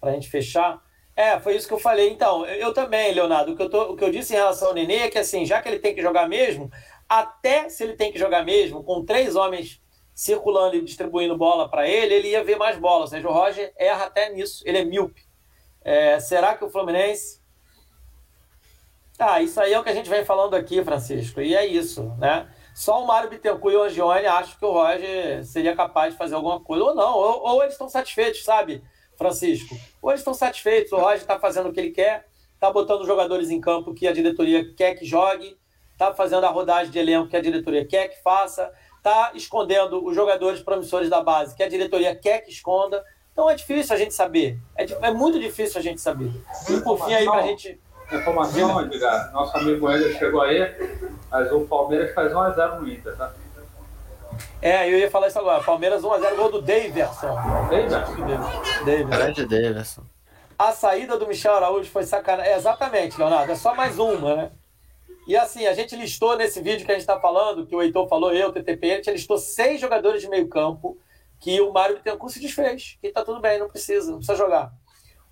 para a gente fechar. É, foi isso que eu falei. Então, eu também, Leonardo, o que eu, tô, o que eu disse em relação ao Nenê é que, assim, já que ele tem que jogar mesmo, até se ele tem que jogar mesmo, com três homens circulando e distribuindo bola para ele, ele ia ver mais bolas. Ou seja, o Roger erra até nisso, ele é míope. É, será que o Fluminense. Ah, isso aí é o que a gente vem falando aqui, Francisco, e é isso, né? Só o Mário Bittencourt e o Angione acham que o Roger seria capaz de fazer alguma coisa, ou não, ou, ou eles estão satisfeitos, sabe, Francisco? Ou eles estão satisfeitos, o Roger está fazendo o que ele quer, está botando os jogadores em campo que a diretoria quer que jogue, está fazendo a rodagem de elenco que a diretoria quer que faça, está escondendo os jogadores promissores da base, que a diretoria quer que esconda. Então é difícil a gente saber. É, é muito difícil a gente saber. E por fim aí pra gente. Informação, Edgar, nosso amigo Eder chegou aí, mas o Palmeiras faz 1x0 no Inter, tá? É, eu ia falar isso agora. Palmeiras 1x0, gol do Daverson. Daverson? Daverson. Grande Daverson. A saída do Michel Araújo foi sacanagem. É, exatamente, Leonardo. É só mais uma, né? E assim, a gente listou nesse vídeo que a gente está falando, que o Heitor falou, eu, o TTP, a gente listou seis jogadores de meio campo que o Mário Bittencourt se desfez. Que tá tudo bem, não precisa, não precisa jogar.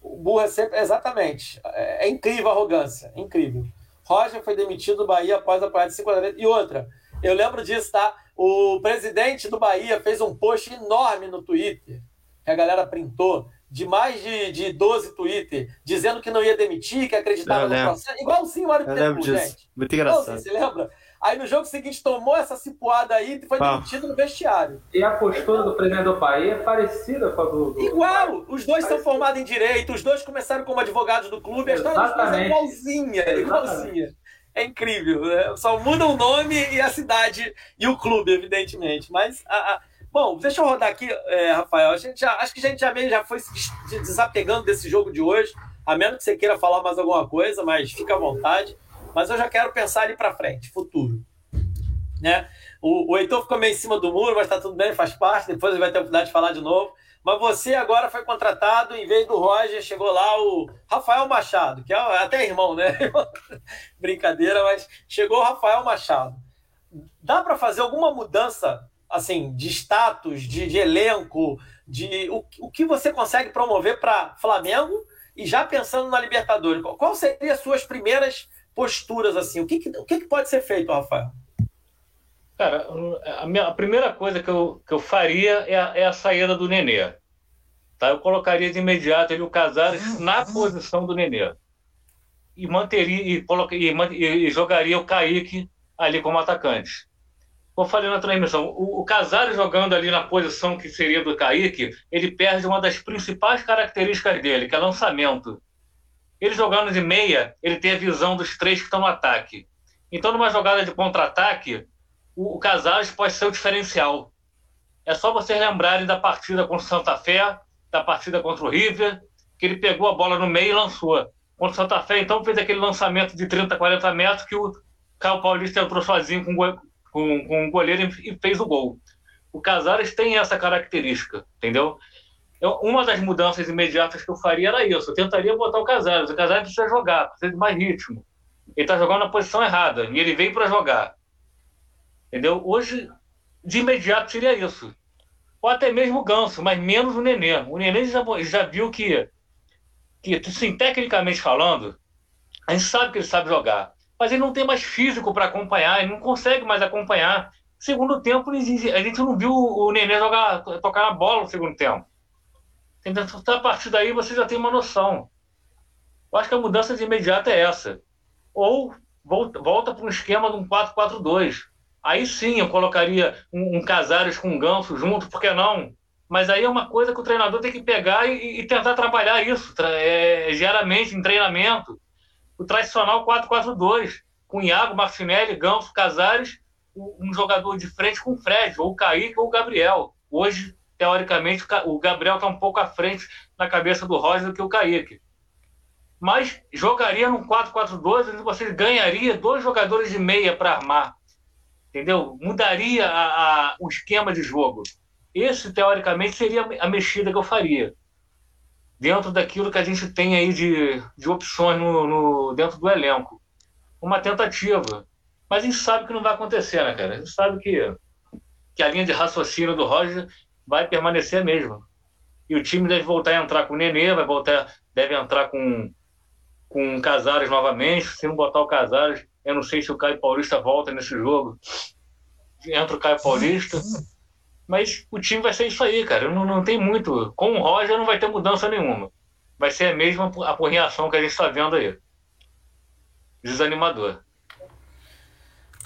O burro é sempre. Exatamente. É, é incrível a arrogância. Incrível. Roger foi demitido do Bahia após a parada de 5 E outra, eu lembro disso, tá? O presidente do Bahia fez um post enorme no Twitter, que a galera printou, de mais de, de 12 Twitter, dizendo que não ia demitir, que acreditava no processo. Igualzinho o Mário Bittencourt, gente. Muito engraçado. Você lembra? Aí no jogo seguinte tomou essa cipuada aí e foi ah. demitido no vestiário. E a postura do presidente do país é parecida com a do. do Igual! Os dois são formados em direito, os dois começaram como advogados do clube, a história dos dois é igualzinha, igualzinha. É incrível. Né? Só muda o nome e a cidade e o clube, evidentemente. Mas a, a... Bom, deixa eu rodar aqui, é, Rafael. A gente já, acho que a gente já meio já foi se desapegando desse jogo de hoje, a menos que você queira falar mais alguma coisa, mas fica à vontade mas eu já quero pensar ali para frente, futuro. Né? O, o Heitor ficou meio em cima do muro, mas está tudo bem, faz parte, depois ele vai ter a oportunidade de falar de novo. Mas você agora foi contratado, em vez do Roger, chegou lá o Rafael Machado, que é até irmão, né? Brincadeira, mas chegou o Rafael Machado. Dá para fazer alguma mudança, assim, de status, de, de elenco, de o, o que você consegue promover para Flamengo e já pensando na Libertadores? Qual seria as suas primeiras posturas assim. O que, que o que, que, pode ser feito, Rafael? Cara, a, minha, a primeira coisa que eu, que eu faria é a, é a saída do Nenê. Tá? Eu colocaria de imediato ele, o Casares na posição do Nenê. E manteria e, coloca, e, e, jogaria o Kaique ali como atacante. Como falei na transmissão, o, o Casares jogando ali na posição que seria do Kaique, ele perde uma das principais características dele, que é lançamento. Ele jogando de meia, ele tem a visão dos três que estão no ataque. Então, numa jogada de contra-ataque, o, o Casares pode ser o diferencial. É só vocês lembrarem da partida contra o Santa Fé, da partida contra o River, que ele pegou a bola no meio e lançou. Contra o Santa Fé, então, fez aquele lançamento de 30, 40 metros que o Caio Paulista entrou sozinho com, com, com o goleiro e fez o gol. O Casares tem essa característica, entendeu? Eu, uma das mudanças imediatas que eu faria era isso. Eu tentaria botar o Casares. O Casares precisa jogar, precisa de mais ritmo. Ele está jogando na posição errada e ele veio para jogar. Entendeu? Hoje, de imediato, seria isso. Ou até mesmo o Ganso, mas menos o Nenê. O Nenê já, já viu que, que, sim, tecnicamente falando, a gente sabe que ele sabe jogar. Mas ele não tem mais físico para acompanhar, ele não consegue mais acompanhar. Segundo tempo, a gente não viu o Nenê jogar, tocar na bola no segundo tempo. Então, a partir daí você já tem uma noção. Eu acho que a mudança de imediato é essa. Ou volta, volta para um esquema de um 4-4-2. Aí sim eu colocaria um, um Casares com um Ganso junto, por que não? Mas aí é uma coisa que o treinador tem que pegar e, e tentar trabalhar isso é, diariamente em treinamento. O tradicional 4-4-2, com Iago, Martinelli, Ganso, Casares, um jogador de frente com o Fred, ou o Kaique ou o Gabriel. Hoje teoricamente, o Gabriel está um pouco à frente na cabeça do Roger do que o Kaique. Mas jogaria num 4-4-2, onde você ganharia dois jogadores de meia para armar. Entendeu? Mudaria a, a, o esquema de jogo. Esse, teoricamente, seria a mexida que eu faria. Dentro daquilo que a gente tem aí de, de opções no, no, dentro do elenco. Uma tentativa. Mas a gente sabe que não vai acontecer, né, cara? A gente sabe que, que a linha de raciocínio do Roger vai permanecer a mesma. E o time deve voltar a entrar com o Nenê, vai voltar, deve entrar com, com o Casares novamente. Se não botar o Casares, eu não sei se o Caio Paulista volta nesse jogo. Entra o Caio Paulista. Mas o time vai ser isso aí, cara. Não, não tem muito. Com o Roger não vai ter mudança nenhuma. Vai ser a mesma apurriação que a gente está vendo aí. Desanimador.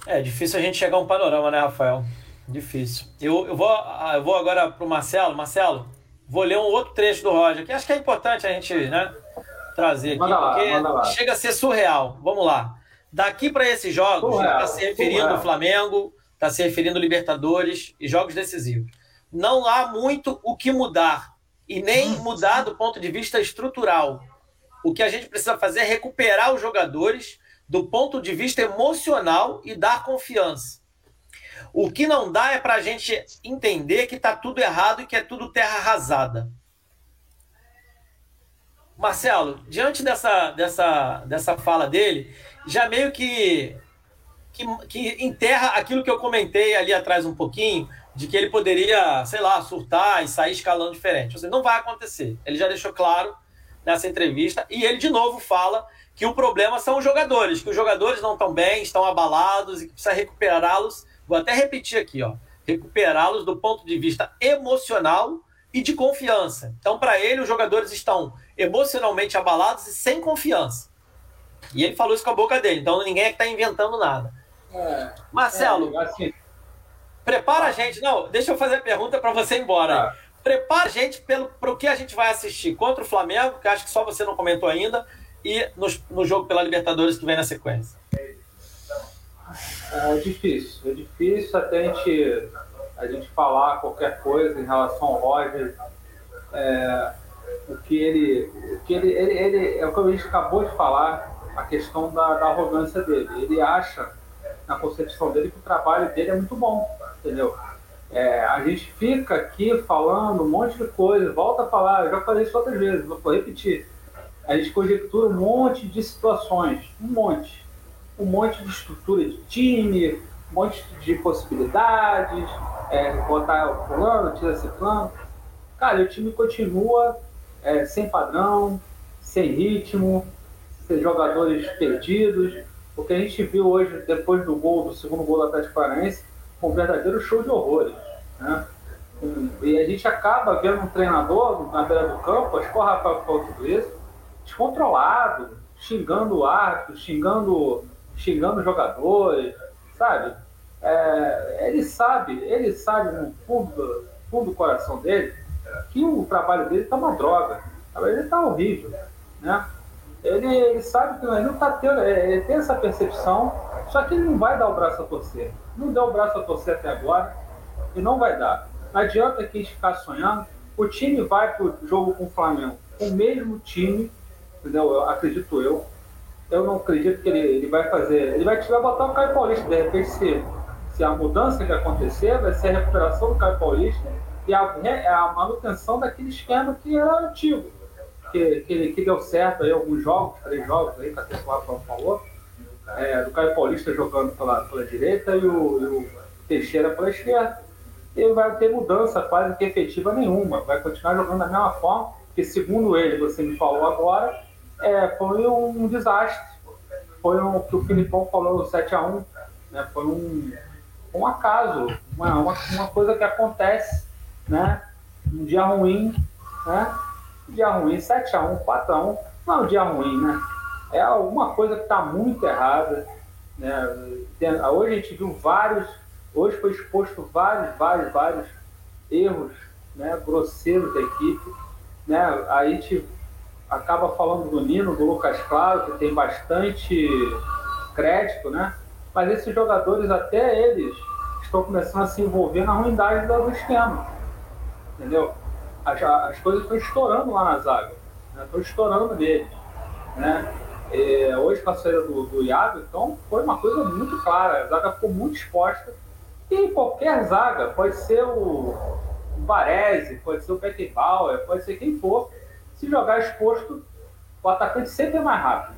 É difícil a gente chegar a um panorama, né, Rafael? Difícil. Eu, eu, vou, ah, eu vou agora para o Marcelo. Marcelo, vou ler um outro trecho do Roger, que acho que é importante a gente né, trazer aqui, manda porque lá, chega a ser surreal. Vamos lá. Daqui para esses jogos, está se referindo ao Flamengo, está se referindo ao Libertadores e jogos decisivos. Não há muito o que mudar. e nem mudar do ponto de vista estrutural. O que a gente precisa fazer é recuperar os jogadores do ponto de vista emocional e dar confiança. O que não dá é para a gente entender que está tudo errado e que é tudo terra arrasada. Marcelo, diante dessa, dessa, dessa fala dele, já meio que, que, que enterra aquilo que eu comentei ali atrás um pouquinho, de que ele poderia, sei lá, surtar e sair escalando diferente. Ou seja, não vai acontecer. Ele já deixou claro nessa entrevista e ele de novo fala que o problema são os jogadores, que os jogadores não estão bem, estão abalados e que precisa recuperá-los. Vou até repetir aqui, ó, recuperá-los do ponto de vista emocional e de confiança. Então, para ele, os jogadores estão emocionalmente abalados e sem confiança. E ele falou isso com a boca dele, então ninguém é que está inventando nada. É, Marcelo, é, assim, prepara a gente. Não, deixa eu fazer a pergunta para você ir embora. Ah. Prepara a gente para o que a gente vai assistir contra o Flamengo, que acho que só você não comentou ainda, e no, no jogo pela Libertadores que vem na sequência. É difícil, é difícil até a gente, a gente falar qualquer coisa em relação ao Roger. É, o que ele. O que ele, ele, ele, é o que a gente acabou de falar, a questão da, da arrogância dele. Ele acha, na concepção dele, que o trabalho dele é muito bom, entendeu? É, a gente fica aqui falando um monte de coisa, volta a falar, eu já falei isso outras vezes, vou repetir. A gente conjectura um monte de situações, um monte. Um monte de estrutura de time, um monte de possibilidades, é, botar o plano, tira esse plano. Cara, o time continua é, sem padrão, sem ritmo, sem jogadores perdidos. O que a gente viu hoje, depois do gol, do segundo gol do Atlético Paranaense, um verdadeiro show de horrores. Né? E a gente acaba vendo um treinador na beira do campo, acho que o Rafael isso, descontrolado, xingando o árbitro, xingando, xingando jogadores, sabe? É, ele sabe, ele sabe no fundo, fundo do coração dele que o trabalho dele está uma droga. Ele está horrível. Né? Ele, ele sabe que ele não está tendo, é, ele tem essa percepção, só que ele não vai dar o braço a torcer. Não deu o braço a torcer até agora e não vai dar. Não adianta que a gente ficar sonhando. O time vai para o jogo com o Flamengo o mesmo time, entendeu? Eu, acredito eu. Eu não acredito que ele, ele vai fazer. Ele vai, vai botar o Caio Paulista, de repente, se, se a mudança que acontecer, vai ser a recuperação do Caio Paulista e a, a manutenção daquele esquema que era antigo, que, que, que deu certo aí alguns jogos, três jogos aí, que até o falou, é, do Caio Paulista jogando pela, pela direita e o, e o Teixeira pela esquerda. E vai ter mudança quase que efetiva nenhuma, vai continuar jogando da mesma forma, que segundo ele, você me falou agora, é, foi um desastre. Foi um, que o Filipão falou no 7x1, né? foi um, um acaso, uma, uma, uma coisa que acontece né? Um dia ruim, né? Dia ruim, 7x1, 4x1, não é um dia ruim, né? É alguma coisa que está muito errada. Né? Hoje a gente viu vários, hoje foi exposto vários, vários, vários erros né? grosseiros da equipe. Né? A gente acaba falando do Nino, do Lucas Claro, que tem bastante crédito, né? Mas esses jogadores, até eles, estão começando a se envolver na ruindade do esquema entendeu? As, as coisas estão estourando lá na zaga, né? estão estourando nele, né? Hoje com a saída do, do Iago, então foi uma coisa muito clara, a zaga ficou muito exposta, e qualquer zaga, pode ser o, o Baresi, pode ser o Beckenbauer, pode ser quem for, se jogar exposto, o atacante sempre é mais rápido.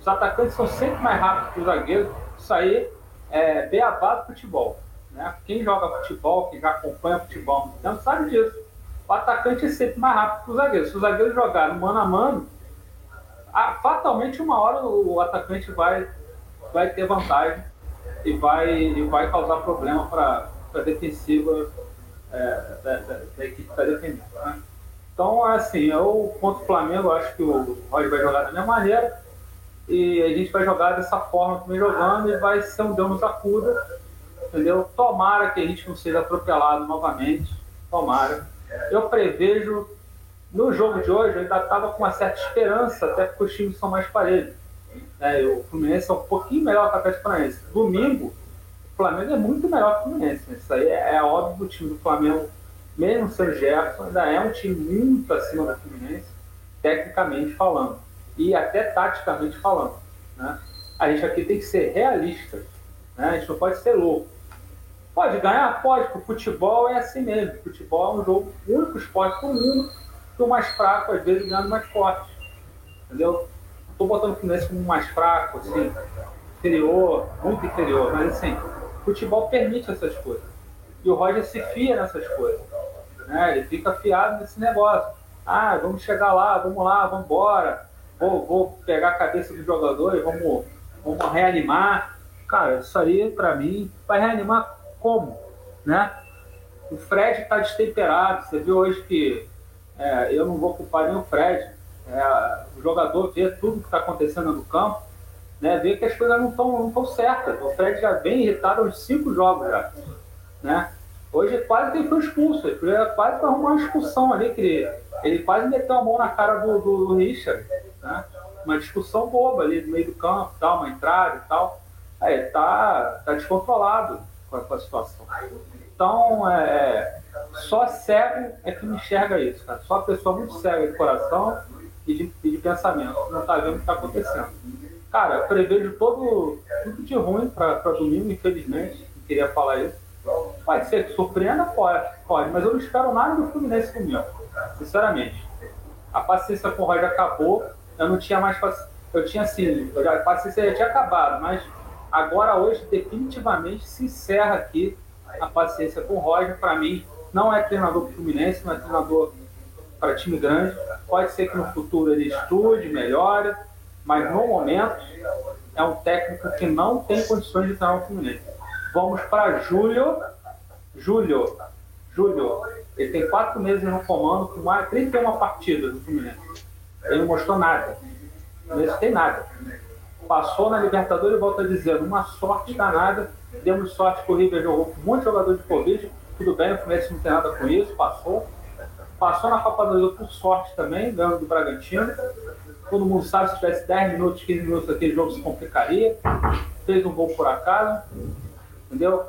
Os atacantes são sempre mais rápidos que o zagueiro, isso aí é beabá do futebol. Né? Quem joga futebol, quem já acompanha futebol há tempo, sabe disso. O atacante é sempre mais rápido que o zagueiro. Se o zagueiro jogar no mano a mano, fatalmente uma hora o atacante vai, vai ter vantagem e vai, e vai causar problema para a defensiva é, da, da, da, equipe que está defendendo. Né? Então, assim, eu contra o Flamengo, acho que o Roger vai jogar da mesma maneira e a gente vai jogar dessa forma vem jogando e vai ser um Deus nos acuda entendeu? Tomara que a gente não seja atropelado novamente, tomara. Eu prevejo, no jogo de hoje, eu ainda estava com uma certa esperança, até porque os times são mais parelhos. É, o Fluminense é um pouquinho melhor que o Atlético Paranaense. Domingo, o Flamengo é muito melhor que o Fluminense. Isso aí é, é óbvio, o time do Flamengo mesmo sendo Jefferson, ainda é um time muito acima do Fluminense, tecnicamente falando, e até taticamente falando. Né? A gente aqui tem que ser realista, né? a gente não pode ser louco. Pode ganhar? Pode, porque o futebol é assim mesmo. O futebol é um jogo, o único esporte do mundo que o mais fraco às vezes ganha mais forte. Entendeu? Estou botando o Fluminense como mais fraco, assim, inferior, muito inferior, mas assim, o futebol permite essas coisas. E o Roger se fia nessas coisas. Né? Ele fica fiado nesse negócio. Ah, vamos chegar lá, vamos lá, vamos embora. Vou, vou pegar a cabeça do jogador e vamos, vamos reanimar. Cara, isso aí, para mim, vai reanimar como? Né? O Fred está destemperado. Você viu hoje que é, eu não vou culpar nem o Fred. É, o jogador vê tudo que está acontecendo no campo, né, vê que as coisas não estão não certas. O Fred já vem irritado aos cinco jogos já. Né? Hoje quase que ele foi expulso, ele quase foi arrumar uma expulsão ali, que ele, ele quase meteu a mão na cara do, do, do Richard. Né? Uma discussão boba ali no meio do campo, tal, uma entrada e tal. Aí tá, tá descontrolado com a, com a situação. Então, é, é, só cego é que enxerga isso, cara. Só pessoa muito cega de coração e de, e de pensamento. Não tá vendo o que está acontecendo. Cara, prevejo todo, tudo de ruim para domingo, infelizmente. Não queria falar isso. Pode ser que surpreenda, pode, pode, mas eu não espero nada do Fluminense domingo, sinceramente. A paciência com o Roger acabou, eu não tinha mais paciência. Eu tinha assim, a paciência já tinha acabado, mas agora hoje definitivamente se encerra aqui a paciência com o Roger. Para mim, não é treinador do Fluminense, não é treinador para time grande. Pode ser que no futuro ele estude, melhore, mas no momento é um técnico que não tem condições de treinar o Fluminense. Vamos para julho. Julho. Julho. Ele tem quatro meses no comando com mais 31 partidas do Fluminense. Ele não mostrou nada. Não tem nada. Passou na Libertadores e volta dizendo, uma sorte danada. Demos sorte que o River jogou com muitos jogadores de Covid. Tudo bem, o Fluminense não tem nada com isso, passou. Passou na Copa do Brasil por sorte também, ganhando do Bragantino. Todo mundo sabe, se tivesse 10 minutos, 15 minutos, aquele jogo se complicaria. Fez um gol por acaso, entendeu?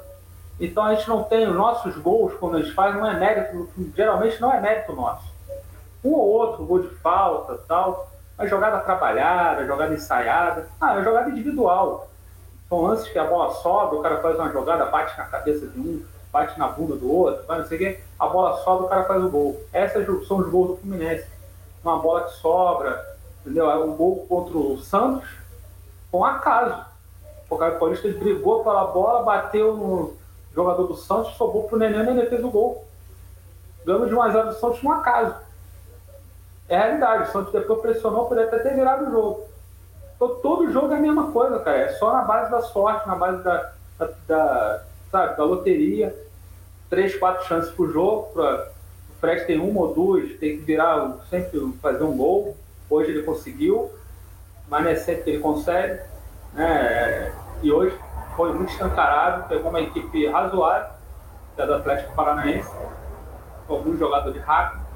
Então a gente não tem os nossos gols, quando a gente faz, não é mérito, geralmente não é mérito nosso. Um ou outro gol de falta tal, a jogada trabalhada, a jogada ensaiada, ah, é jogada individual. São lances que a bola sobe, o cara faz uma jogada, bate na cabeça de um, bate na bunda do outro, vai não sei o quê, a bola sobra, o cara faz o gol. Essas são os gols do Fluminense. Uma bola que sobra, entendeu? Um gol contra o Santos, com acaso. O cara Paulista brigou pela bola, bateu no jogador do Santos, sobrou pro Nenê, o Nenê fez o gol. Ganhamos de 1x0 do Santos um acaso. É a realidade, o Santos depois pressionou, poderia até ter virado o jogo. Então, todo jogo é a mesma coisa, cara. É só na base da sorte, na base da, da, da sabe, da loteria, três, quatro chances por jogo. Pra, o Fred tem uma ou duas, tem que virar, sempre fazer um gol. Hoje ele conseguiu, mas não é sempre que ele consegue. Né? E hoje foi muito escancarado, pegou uma equipe razoável, que é do Atlético Paranaense, com alguns jogadores rápidos.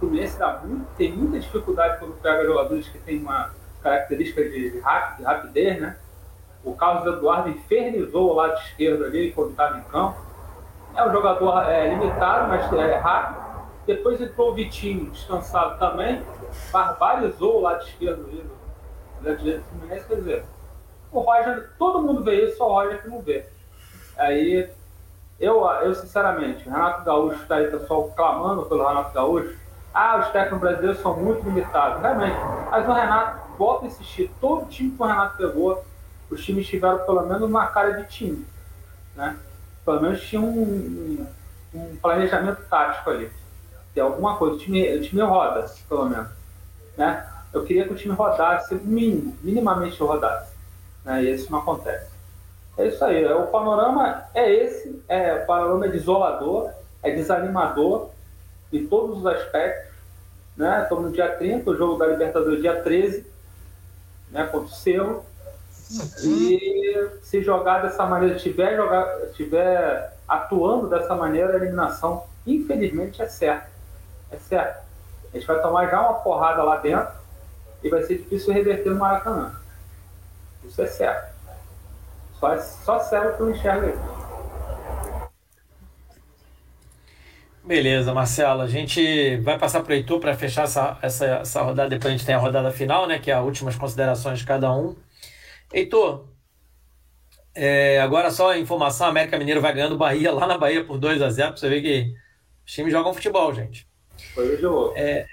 Fluminense dá muito, tem muita dificuldade quando pega jogadores que têm uma característica de, de rapidez, né? O Carlos Eduardo infernizou o lado esquerdo ali quando estava em campo. É um jogador é, limitado, mas é rápido. Depois entrou o Vitinho, descansado também, barbarizou o lado esquerdo ali do Fluminense. Quer dizer, o Roger, todo mundo vê isso, só o Roger que não vê. Aí, eu, eu sinceramente, o Renato Gaúcho está aí, pessoal clamando pelo Renato Gaúcho. Ah, os técnicos brasileiros são muito limitados. Realmente. Mas o Renato, volta a insistir, todo time que o Renato pegou os times tiveram pelo menos uma cara de time. Né? Pelo menos tinha um, um planejamento tático ali. Tem alguma coisa. O time, o time roda, pelo menos. Né? Eu queria que o time rodasse, mínimo, minimamente rodasse. Né? E isso não acontece. É isso aí. O panorama é esse. É, o panorama é desolador, é desanimador em todos os aspectos. Né? Estamos no dia 30, o jogo da Libertadores dia 13, né? contra o Cerro. E se jogar dessa maneira, tiver, jogar, tiver atuando dessa maneira, a eliminação, infelizmente, é certa. É certo. A gente vai tomar já uma porrada lá dentro e vai ser difícil reverter no Maracanã. Isso é certo. Só, só serve que eu enxergo isso. Beleza, Marcelo. A gente vai passar para o Heitor para fechar essa, essa, essa rodada. Depois a gente tem a rodada final, né? Que é as últimas considerações de cada um. Heitor, é, agora só a informação: América Mineiro vai ganhando Bahia lá na Bahia por 2 a 0 Pra você ver que os times jogam futebol, gente. É,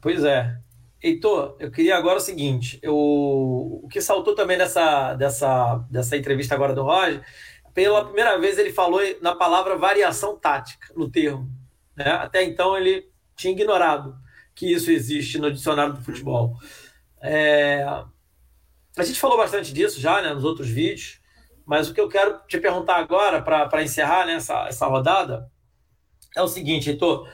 pois é. Heitor, eu queria agora o seguinte: eu, o que saltou também nessa, dessa, dessa entrevista agora do Roger, pela primeira vez ele falou na palavra variação tática, no termo. Né? Até então ele tinha ignorado que isso existe no dicionário do futebol. É, a gente falou bastante disso já né, nos outros vídeos, mas o que eu quero te perguntar agora, para encerrar né, essa, essa rodada, é o seguinte, Heitor.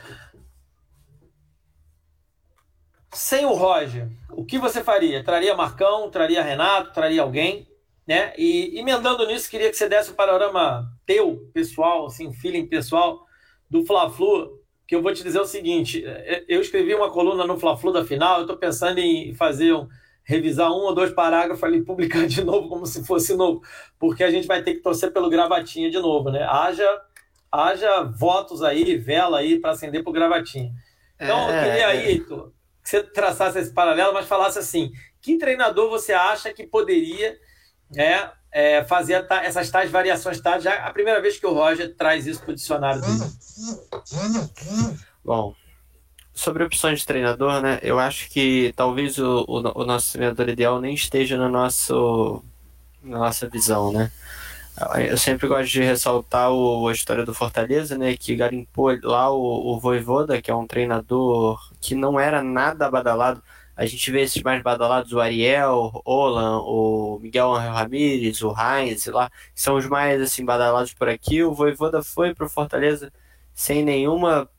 Sem o Roger, o que você faria? Traria Marcão, traria Renato, traria alguém? Né? E emendando nisso, queria que você desse o um panorama teu, pessoal, assim, feeling pessoal, do Fla-Flu, que eu vou te dizer o seguinte, é, eu escrevi uma coluna no Fla-Flu da final, eu estou pensando em fazer um, revisar um ou dois parágrafos ali, publicar de novo como se fosse novo, porque a gente vai ter que torcer pelo gravatinha de novo, né? Haja, haja votos aí, vela aí para acender pro gravatinha. Então, é, eu queria aí, Heitor, que você traçasse esse paralelo, mas falasse assim, que treinador você acha que poderia né, é, fazer essas tais variações táticas. Já a primeira vez que o Roger traz isso para o dicionário dele. Bom, sobre opções de treinador, né? Eu acho que talvez o, o, o nosso treinador ideal nem esteja no nosso, na nossa visão, né? Eu sempre gosto de ressaltar o, a história do Fortaleza, né? Que garimpou lá o, o Voivoda, que é um treinador que não era nada badalado. A gente vê esses mais badalados, o Ariel, o Olan, o Miguel Angel Ramírez, o Heinz, lá, são os mais assim badalados por aqui. O Voivoda foi para o Fortaleza sem nenhuma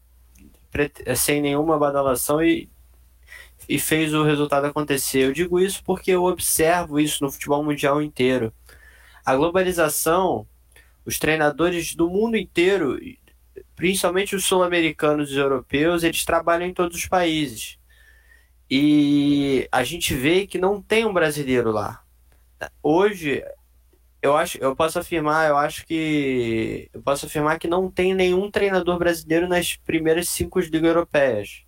sem nenhuma badalação e, e fez o resultado acontecer. Eu digo isso porque eu observo isso no futebol mundial inteiro. A globalização, os treinadores do mundo inteiro, principalmente os sul-americanos e europeus, eles trabalham em todos os países. E a gente vê que não tem um brasileiro lá. Hoje, eu acho, eu posso afirmar, eu acho que eu posso afirmar que não tem nenhum treinador brasileiro nas primeiras cinco ligas europeias,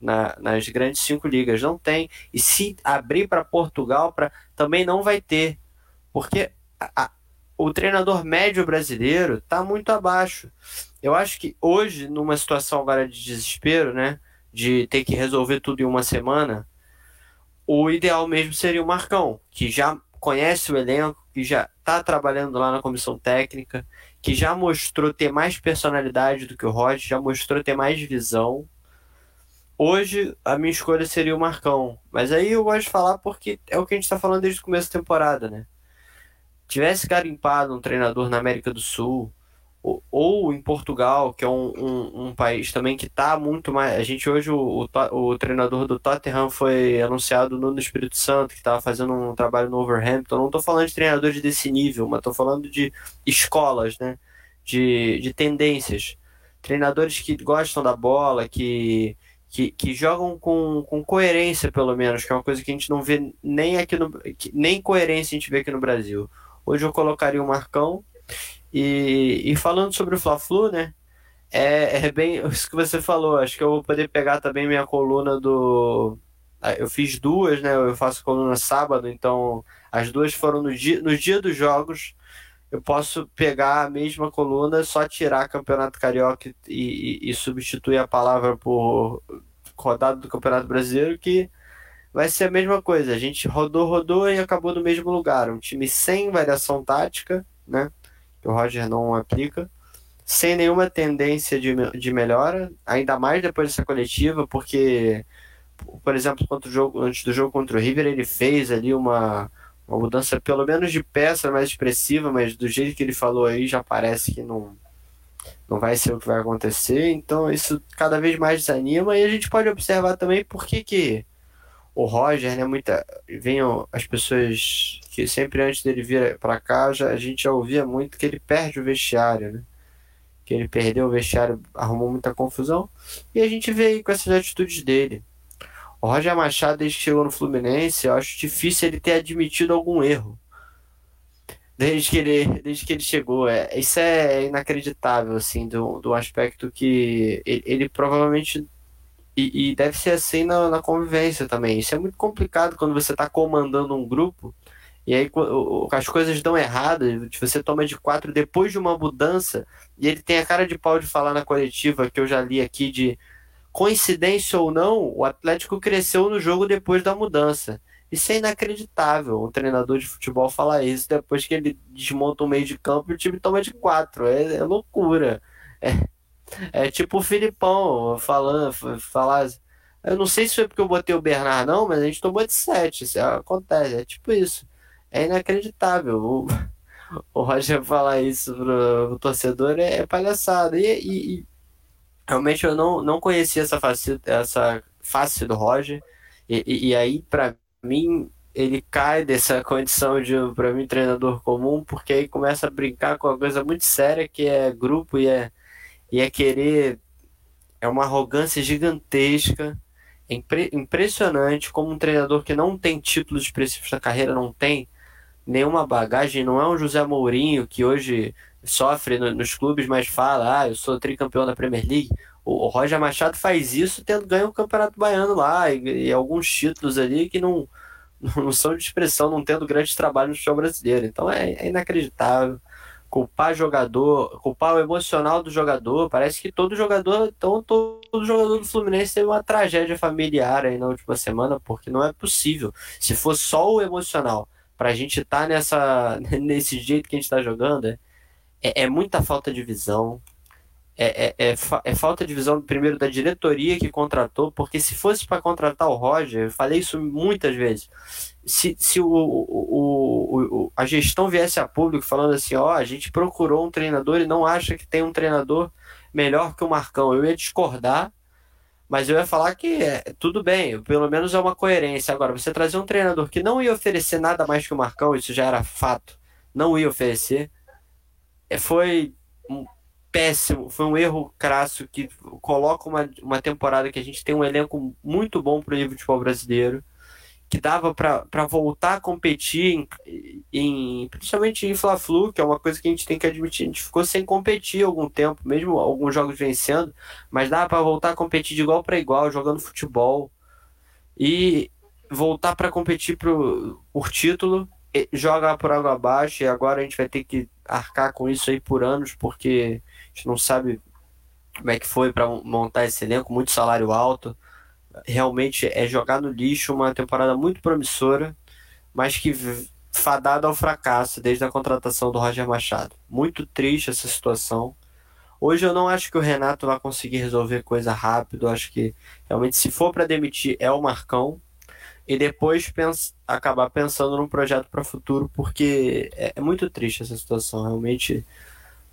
na, nas grandes cinco ligas, não tem. E se abrir para Portugal, para também não vai ter, porque a, a, o treinador médio brasileiro está muito abaixo. Eu acho que hoje, numa situação agora de desespero, né? De ter que resolver tudo em uma semana, o ideal mesmo seria o Marcão, que já conhece o elenco, que já está trabalhando lá na comissão técnica, que já mostrou ter mais personalidade do que o Roger, já mostrou ter mais visão. Hoje a minha escolha seria o Marcão, mas aí eu gosto de falar porque é o que a gente está falando desde o começo da temporada, né? Tivesse garimpado um treinador na América do Sul, ou, em Portugal, que é um, um, um país também que está muito mais. A gente hoje, o, o, o, treinador do Tottenham foi anunciado no Espírito Santo, que estava fazendo um trabalho no Overhampton. Não estou falando de treinadores desse nível, mas estou falando de escolas, né? De, de tendências. Treinadores que gostam da bola, que, que, que jogam com, com coerência, pelo menos, que é uma coisa que a gente não vê nem aqui no. nem coerência a gente vê aqui no Brasil. Hoje eu colocaria o Marcão e, e falando sobre o Fla-Flu, né? É, é bem isso que você falou. Acho que eu vou poder pegar também minha coluna do. Ah, eu fiz duas, né? Eu faço coluna sábado, então as duas foram no dia, no dia dos jogos. Eu posso pegar a mesma coluna, só tirar Campeonato Carioca e, e, e substituir a palavra por rodada do Campeonato Brasileiro, que vai ser a mesma coisa. A gente rodou, rodou e acabou no mesmo lugar. Um time sem variação tática, né? Que o Roger não aplica, sem nenhuma tendência de, de melhora, ainda mais depois dessa coletiva, porque, por exemplo, contra o jogo, antes do jogo contra o River, ele fez ali uma, uma mudança, pelo menos de peça mais expressiva, mas do jeito que ele falou aí, já parece que não, não vai ser o que vai acontecer, então isso cada vez mais desanima, e a gente pode observar também por que que o Roger, né, muita, vinham as pessoas que sempre antes dele vir para cá, já, a gente já ouvia muito que ele perde o vestiário, né? Que ele perdeu o vestiário, arrumou muita confusão. E a gente vê aí com essas atitudes dele. O Roger Machado, desde que chegou no Fluminense, eu acho difícil ele ter admitido algum erro. desde que ele, desde que ele chegou. É, isso é inacreditável, assim, do, do aspecto que ele, ele provavelmente. E, e, deve ser assim na, na, convivência também. Isso é muito complicado quando você está comandando um grupo e aí as coisas dão errado, você toma de quatro depois de uma mudança, e ele tem a cara de pau de falar na coletiva que eu já li aqui de coincidência ou não, o Atlético cresceu no jogo depois da mudança. Isso é inacreditável, um treinador de futebol falar isso depois que ele desmonta o meio de campo e o time toma de quatro. É, é loucura. É, é, tipo o Filipão falando, falar. Eu não sei se foi porque eu botei o Bernard, não, mas a gente tomou de sete. Isso acontece, é tipo isso. É inacreditável. O, o Roger falar isso pro, pro torcedor é, é palhaçada. E, e, e, realmente eu não, não conhecia essa face, essa face do Roger. E, e aí, para mim, ele cai dessa condição de, para mim, treinador comum, porque aí começa a brincar com uma coisa muito séria que é grupo e é, e é querer. É uma arrogância gigantesca. É impre, impressionante como um treinador que não tem títulos expressivos na carreira, não tem nenhuma bagagem, não é um José Mourinho que hoje sofre no, nos clubes, mas fala, ah, eu sou tricampeão da Premier League. O, o Roger Machado faz isso tendo ganho o Campeonato Baiano lá e, e, alguns títulos ali que não, não são de expressão, não tendo grande trabalho no futebol brasileiro. Então é, é inacreditável. Culpar jogador, culpar o emocional do jogador. Parece que todo jogador, então todo jogador do Fluminense teve uma tragédia familiar aí na última semana, porque não é possível. Se fosse só o emocional, para a gente estar tá nessa, nesse jeito que a gente está jogando, é, é, muita falta de visão, é, é, é, é, falta de visão, primeiro, da diretoria que contratou, porque se fosse para contratar o Roger, eu falei isso muitas vezes, se, se o, o, o, a gestão viesse a público falando assim, ó, a gente procurou um treinador e não acha que tem um treinador melhor que o Marcão, eu ia discordar, mas eu ia falar que é, tudo bem, pelo menos é uma coerência. Agora, você trazer um treinador que não ia oferecer nada mais que o Marcão, isso já era fato, não ia oferecer, é, foi péssimo, foi um erro crasso que coloca uma, uma temporada que a gente tem um elenco muito bom para o nível de futebol brasileiro, que dava para voltar a competir, em, em, principalmente em Fla-Flu, que é uma coisa que a gente tem que admitir, a gente ficou sem competir algum tempo, mesmo alguns jogos vencendo, mas dava para voltar a competir de igual para igual, jogando futebol, e voltar para competir pro, por título, joga por água abaixo, e agora a gente vai ter que arcar com isso aí por anos, porque a gente não sabe como é que foi para montar esse elenco, muito salário alto. Realmente é jogar no lixo uma temporada muito promissora, mas que fadada ao fracasso desde a contratação do Roger Machado. Muito triste essa situação. Hoje eu não acho que o Renato vai conseguir resolver coisa rápido. Acho que realmente, se for para demitir, é o Marcão. E depois pensa, acabar pensando num projeto para o futuro, porque é, é, muito triste essa situação. Realmente,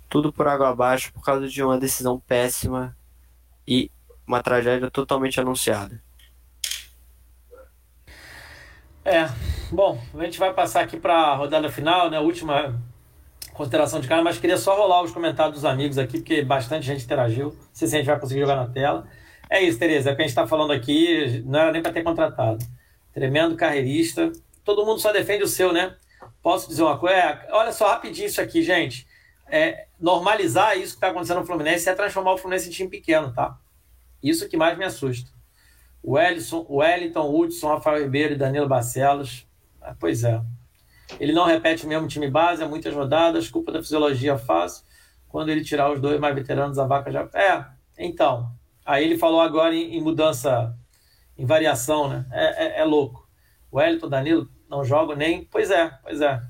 tudo por água abaixo por causa de uma decisão péssima e uma tragédia totalmente anunciada. É, bom, a gente vai passar aqui para a rodada final, né? Última consideração de cara, mas queria só rolar os comentários dos amigos aqui, porque bastante gente interagiu. Não sei se a gente vai conseguir jogar na tela. É isso, Tereza, é o que a gente está falando aqui, não era nem para ter contratado. Tremendo carreirista. Todo mundo só defende o seu, né? Posso dizer uma coisa? É, olha só, rapidinho isso aqui, gente é, normalizar isso que está acontecendo no Fluminense é transformar o Fluminense em time pequeno, tá? Isso que mais me assusta. O Ellison, o Wellington, Hudson, Rafael Ribeiro e Danilo Barcelos. Ah, pois é. Ele não repete o mesmo time base, há muitas rodadas, culpa da fisiologia fácil. Quando ele tirar os dois mais veteranos, a vaca já. É, então. Aí ele falou agora em, em mudança, em variação, né? É, é, é louco. O Wellington, Danilo não jogam nem. Pois é, pois é.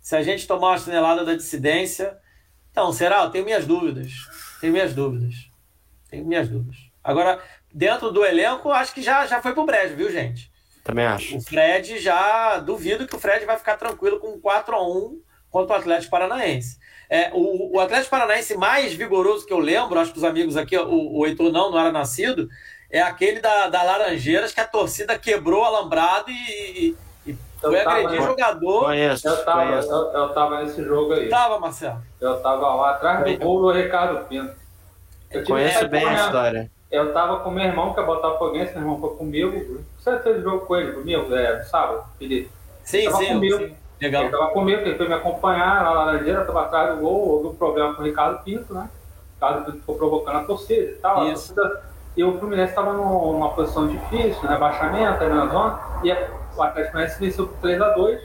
Se a gente tomar uma chinelada da dissidência, então, será? Eu tenho minhas dúvidas. Tenho minhas dúvidas. Tenho minhas dúvidas. Agora, dentro do elenco, acho que já, já foi pro brejo, viu, gente? Também acho. O Fred já. Duvido que o Fred vai ficar tranquilo com 4 a 1 contra o Atlético Paranaense. É, o, o Atlético Paranaense mais vigoroso que eu lembro, acho que os amigos aqui, o, o Heitor não, não era nascido, é aquele da, da Laranjeiras que a torcida quebrou alambrado e, eu Foi agredir jogador. Conheço, eu tava, conheço. Eu, eu tava nesse jogo aí. Tava, Marcelo. Eu tava lá atrás do gol do Ricardo Pinto. Eu conheço bem a história. Eu tava com meu irmão, que é Botafoguense, meu irmão foi comigo. Você fez jogo com ele comigo, é, no sábado, Felipe? Sim, tava sim, comigo. sim. Legal. Ele estava comigo, ele foi me acompanhar na Laranjeira, estava atrás do gol, houve um problema com o Ricardo Pinto, né? O Ricardo Pinto ficou provocando a torcida e tal. Isso. Torcida, e o Fluminense estava numa posição difícil, no rebaixamento, aí na zona, e o Atlético Paranaense venceu por 3x2.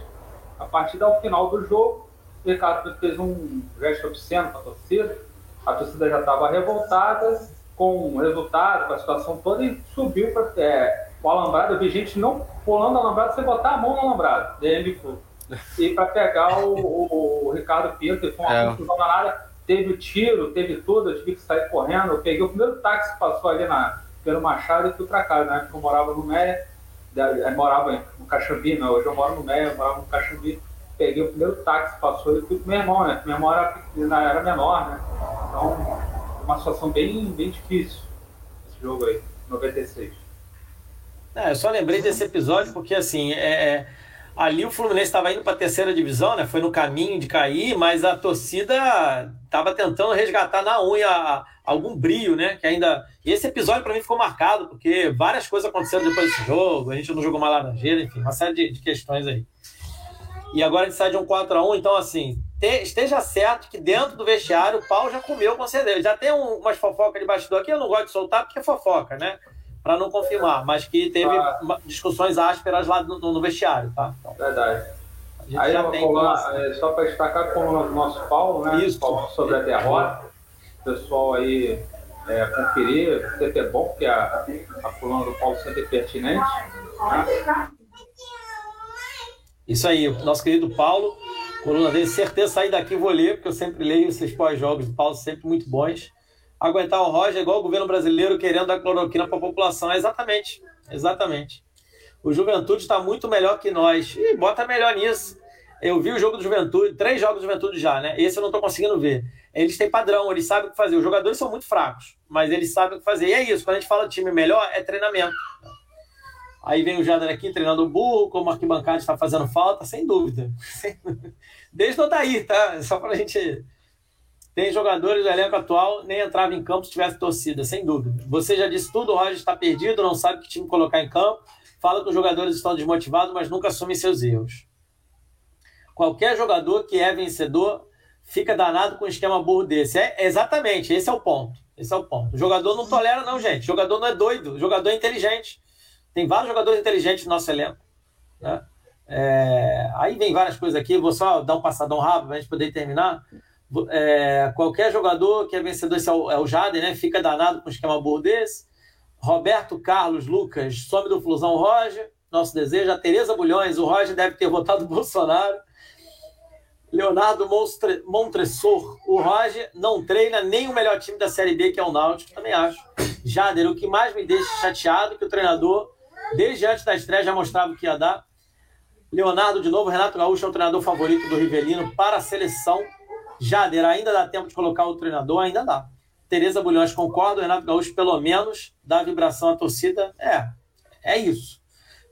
A partir do final do jogo, o Ricardo fez um gesto obsceno para a torcida. A torcida já estava revoltada com o resultado, com a situação toda, e subiu para é, o alambrado. Eu vi gente não pulando o alambrado sem botar a mão no alambrado. Daí ele foi. E para pegar o, o, o, Ricardo Pinto, foi uma É. confusão danada. Teve o tiro, teve tudo, eu tive que sair correndo. Eu peguei o primeiro táxi que passou ali na, pelo Machado e fui para casa, né? Porque eu morava no Meia, eu morava no Caxambi, não, hoje eu moro no Meia, morava no Caxambi. Peguei o primeiro táxi passou e fui com meu irmão, né? Meu irmão era, era menor, né? Então, uma situação bem, bem difícil esse jogo aí, 96. É, eu só lembrei desse episódio porque, assim, é, é, ali o Fluminense estava indo para a terceira divisão, né? Foi no caminho de cair, mas a torcida estava tentando resgatar na unha a- algum brilho, né? Que ainda. E esse episódio para mim ficou marcado, porque várias coisas aconteceram depois desse jogo, a gente não jogou uma laranjeira, enfim, uma série de, de questões aí. E agora a gente sai de um 4x1, então, assim, te- esteja certo que dentro do vestiário o pau já comeu com certeza. Já tem um- umas fofocas de bastidor aqui, eu não gosto de soltar porque é fofoca, né? Para não confirmar, mas que teve discussões ásperas lá no, no vestiário, tá? Então, Verdade. Aí já tem coluna, é, só para destacar a coluna do nosso Paulo, né? Isso. Falando sobre a derrota. O pessoal aí é, conferir, sempre é bom, porque a, a coluna do Paulo sempre é pertinente. Né? Isso aí, nosso querido Paulo, coluna dele, certeza sair daqui vou ler, porque eu sempre leio esses pós-jogos do Paulo, sempre muito bons. Aguentar o Roger é igual o governo brasileiro querendo dar cloroquina para a população. Exatamente, exatamente. O Juventude está muito melhor que nós. Ih, bota melhor nisso. Eu vi o jogo do Juventude, três jogos do Juventude já, né? Esse eu não estou conseguindo ver. Eles têm padrão, eles sabem o que fazer. Os jogadores são muito fracos, mas eles sabem o que fazer. E é isso, quando a gente fala time melhor, é treinamento. Aí vem o Jader aqui treinando o burro, como arquibancada está fazendo falta, sem dúvida. Desde o daí, tá? Só para a gente. Tem jogadores do elenco atual, nem entrava em campo se tivesse torcida, sem dúvida. Você já disse tudo, o Roger está perdido, não sabe que time colocar em campo, fala que os jogadores estão desmotivados, mas nunca assumem seus erros. Qualquer jogador que é vencedor fica danado com um esquema burro desse. É exatamente, esse é o ponto. Esse é o ponto. O jogador não tolera, não, gente. O jogador não é doido, o jogador é inteligente. Tem vários jogadores inteligentes no nosso elenco. Né? É, aí vem várias coisas aqui, vou só dar um passadão rápido para a gente poder terminar. É, qualquer jogador que é vencedor, esse é o, é o Jader, né? Fica danado com um esquema burro desse. Roberto Carlos Lucas, some do Flusão Roger, nosso desejo. A Tereza Bulhões, o Roger deve ter votado Bolsonaro. Leonardo Monstre, Montresor, o Roger não treina nem o melhor time da Série B, que é o Náutico, também acho. Jader, o que mais me deixa chateado é que o treinador, desde antes da estreia, já mostrava o que ia dar. Leonardo, de novo, Renato Gaúcho é o treinador favorito do Rivelino para a seleção. Jader, ainda dá tempo de colocar o treinador? Ainda dá. Tereza Bulhões, concordo. Renato Gaúcho, pelo menos, dá vibração à torcida. É, é isso.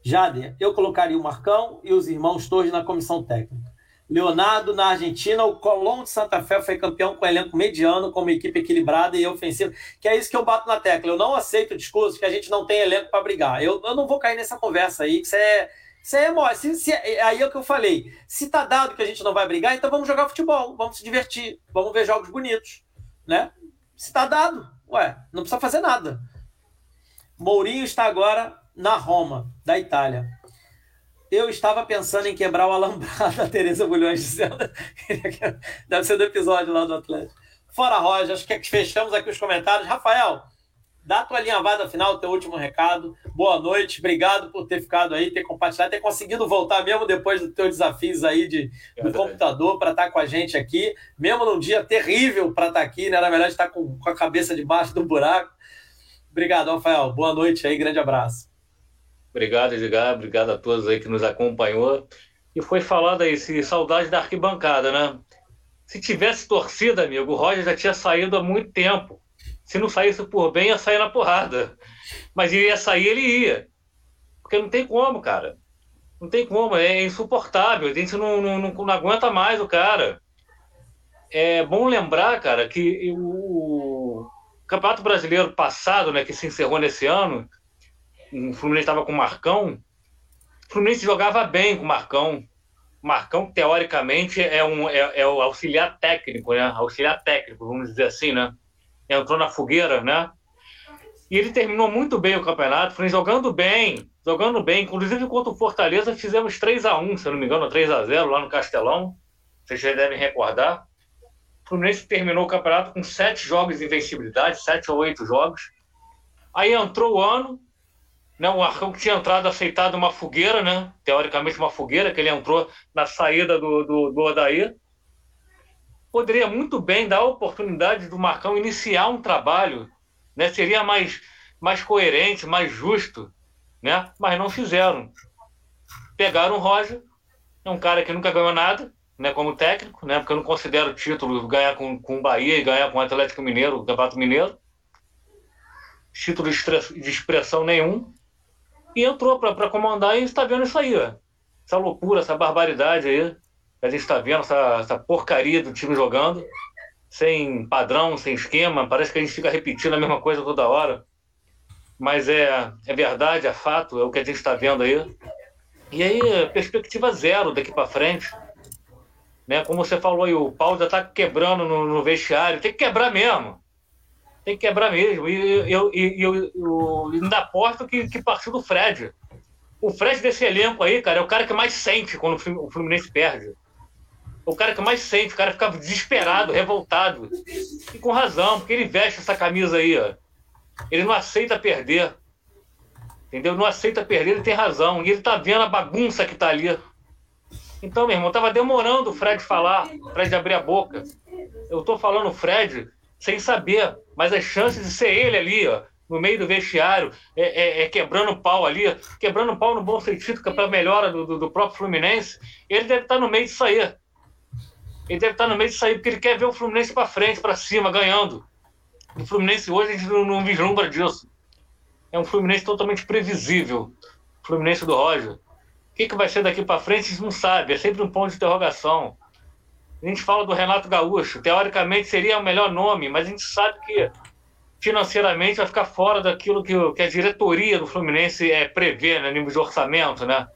Jader, eu colocaria o Marcão e os irmãos Torres na comissão técnica. Leonardo, na Argentina, o Colón de Santa Fé foi campeão com elenco mediano, com uma equipe equilibrada e ofensiva. Que é isso que eu bato na tecla. Eu não aceito o discurso que a gente não tem elenco para brigar. Eu, eu não vou cair nessa conversa aí, que isso é. Isso é. Se, se, aí é o que eu falei. Se tá dado que a gente não vai brigar, então vamos jogar futebol, vamos se divertir, vamos ver jogos bonitos. Né? Se tá dado, ué, não precisa fazer nada. Mourinho está agora na Roma, da Itália. Eu estava pensando em quebrar o alambrado da Tereza Bulhões dizendo. Deve ser do episódio lá do Atlético. Fora Roger, acho que fechamos aqui os comentários. Rafael, dá a tua linhavada final, teu último recado. Boa noite, obrigado por ter ficado aí, ter compartilhado, ter conseguido voltar mesmo depois dos teus desafios aí de, do Verdade. computador para estar com a gente aqui, mesmo num dia terrível para estar aqui, né? Era melhor estar com, com a cabeça debaixo do buraco. Obrigado, Rafael. Boa noite aí, grande abraço. Obrigado, Edgar. Obrigado a todos aí que nos acompanhou. E foi falado aí, se saudade da arquibancada, né? Se tivesse torcida, amigo, o Roger já tinha saído há muito tempo. Se não saísse por bem, ia sair na porrada. Mas ia sair, ele ia. Porque não tem como, cara. Não tem como, é insuportável. A gente não, não, não, não aguenta mais o cara. É bom lembrar, cara, que o Campeonato Brasileiro passado, né, que se encerrou nesse ano, o Fluminense estava com o Marcão. O Fluminense jogava bem com o Marcão. Marcão, teoricamente, é, um, é, é, o auxiliar técnico, né? Auxiliar técnico, vamos dizer assim, né? Entrou na fogueira, né? E ele terminou muito bem o campeonato, foi jogando bem, jogando bem. Inclusive, contra o Fortaleza, fizemos 3 a 1 se não me engano, 3 a 0 lá no Castelão. Vocês já devem recordar. O Fluminense terminou o campeonato com sete jogos de invencibilidade, sete ou oito jogos. Aí entrou o ano, né, o Arcão tinha entrado aceitado uma fogueira, né? Teoricamente uma fogueira, que ele entrou na saída do, do, do Odair. Poderia muito bem dar a oportunidade do Marcão iniciar um trabalho, né? Seria mais, mais coerente, mais justo, né? Mas não fizeram. Pegaram o Roger, é um cara que nunca ganhou nada, né? Como técnico, né? Porque eu não considero título ganhar com, com o Bahia e ganhar com o Atlético Mineiro, o Campeonato Mineiro. Título de expressão nenhum e entrou para comandar e está vendo isso aí, ó. essa loucura, essa barbaridade aí. A gente está vendo essa, essa porcaria do time jogando, sem padrão, sem esquema. Parece que a gente fica repetindo a mesma coisa toda hora. Mas é, é verdade, é fato, é o que a gente está vendo aí. E aí, perspectiva zero daqui para frente. Né? Como você falou aí, o pau já está quebrando no, no vestiário. Tem que quebrar mesmo tem que quebrar mesmo. E eu, eu, eu, eu ainda aposto que, que partiu do Fred. O Fred desse elenco aí, cara, é o cara que mais sente quando o Fluminense perde. O cara que mais sente, o cara fica desesperado, revoltado. E com razão, porque ele veste essa camisa aí, ó. Ele não aceita perder. Entendeu? Não aceita perder, ele tem razão. E ele tá vendo a bagunça que tá ali. Então, meu irmão, tava demorando o Fred falar, o Fred abrir a boca. Eu tô falando o Fred sem saber, mas as chances de ser ele ali, ó, no meio do vestiário, é, é, é quebrando pau ali, quebrando pau no bom sentido, para a melhora do, do, do, próprio Fluminense, ele deve estar tá no meio disso aí. Ele deve estar no meio disso aí, porque ele quer ver o Fluminense para frente, para cima, ganhando. O Fluminense hoje a gente não, não vislumbra disso. É um Fluminense totalmente previsível. O Fluminense do Roger. O que, que vai ser daqui para frente, a gente não sabe. É sempre um ponto de interrogação. A gente fala do Renato Gaúcho, teoricamente seria o melhor nome, mas a gente sabe que financeiramente vai ficar fora daquilo que, que a diretoria do Fluminense é, prevê, né, nível de orçamento, né?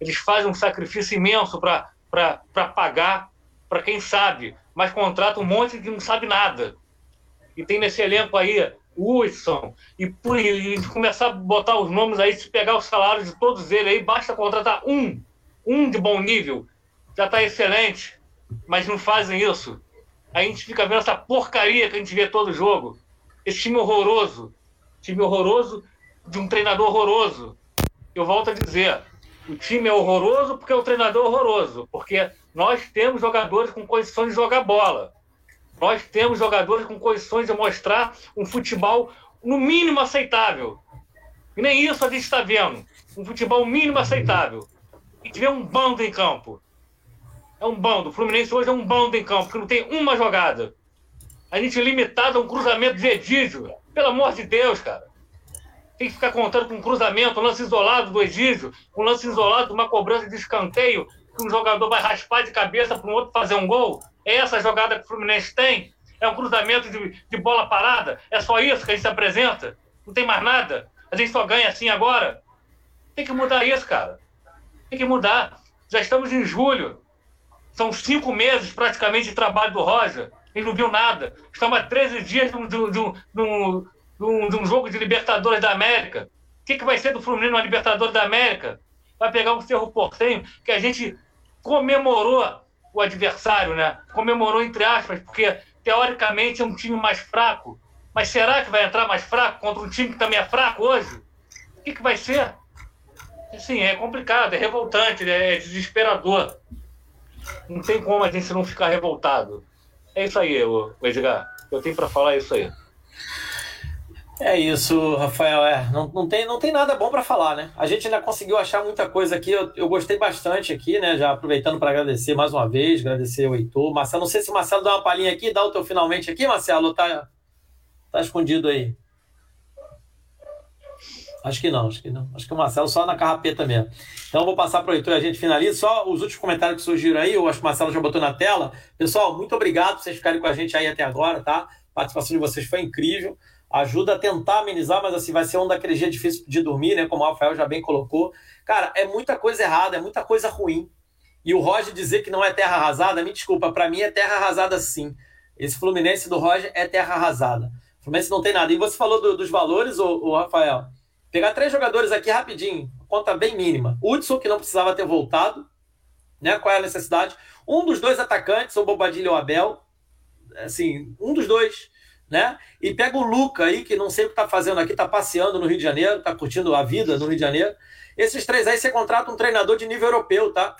Eles fazem um sacrifício imenso para pagar para quem sabe, mas contrata um monte que não sabe nada. E tem nesse elenco aí Hudson, e, e, começar a botar os nomes aí, se pegar os salários de todos eles aí, basta contratar um, um de bom nível, já está excelente mas não fazem isso. A gente fica vendo essa porcaria que a gente vê todo jogo. Esse time horroroso. Time horroroso de um treinador horroroso. Eu volto a dizer, o time é horroroso porque o treinador é horroroso. Porque nós temos jogadores com condições de jogar bola. Nós temos jogadores com condições de mostrar um futebol no mínimo aceitável. E nem isso a gente está vendo. Um futebol mínimo aceitável. E tiver um bando em campo. É um bando. O Fluminense hoje é um bando em campo, que não tem uma jogada. A gente é limitado a um cruzamento de Edígio. Pelo amor de Deus, cara. Tem que ficar contando com um cruzamento, um lance isolado do Edígio, um lance isolado uma cobrança de escanteio, que um jogador vai raspar de cabeça para um outro fazer um gol. É essa jogada que o Fluminense tem? É um cruzamento de, de bola parada? É só isso que a gente apresenta? Não tem mais nada? A gente só ganha assim agora? Tem que mudar isso, cara. Tem que mudar. Já estamos em julho. São cinco meses praticamente de trabalho do Roger. Ele não viu nada. Estamos há 13 dias de um, de um, de um, de um jogo de Libertadores da América. O que, que vai ser do Fluminense na Libertadores da América? Vai pegar um Cerro Portenho que a gente comemorou o adversário, né? Comemorou entre aspas, porque teoricamente é um time mais fraco. Mas será que vai entrar mais fraco contra um time que também é fraco hoje? O que, que vai ser? Sim, é complicado, é revoltante, é desesperador. Não tem como a gente não ficar revoltado. É isso aí, Edgar. Eu tenho para falar isso aí. É isso, Rafael. É, não, não, tem, não tem nada bom para falar, né? A gente ainda conseguiu achar muita coisa aqui. Eu, eu gostei bastante aqui, né? Já aproveitando para agradecer mais uma vez, agradecer o Heitor. Marcelo, não sei se o Marcelo dá uma palhinha aqui, dá o teu finalmente aqui, Marcelo, tá, tá escondido aí. Acho que não, acho que não. Acho que o Marcelo só na carrapeta mesmo. Então vou passar para o Heitor e a gente finaliza. Só os últimos comentários que surgiram aí, eu acho que o Marcelo já botou na tela. Pessoal, muito obrigado por vocês ficarem com a gente aí até agora, tá? A participação de vocês foi incrível. Ajuda a tentar amenizar, mas assim, vai ser um daqueles dias difíceis de dormir, né? Como o Rafael já bem colocou. Cara, é muita coisa errada, é muita coisa ruim. E o Roger dizer que não é terra arrasada, me desculpa, para mim é terra arrasada sim. Esse Fluminense do Roger é terra arrasada. O Fluminense não tem nada. E você falou do, dos valores, o, Rafael. Pegar três jogadores aqui rapidinho, conta bem mínima. Hudson, que não precisava ter voltado, né? Qual é a necessidade? Um dos dois atacantes, o Bobadilha ou Abel, assim, um dos dois, né? E pega o Luca aí, que não sei o que tá fazendo aqui, tá passeando no Rio de Janeiro, tá curtindo a vida no Rio de Janeiro. Esses três aí você contrata um treinador de nível europeu, tá?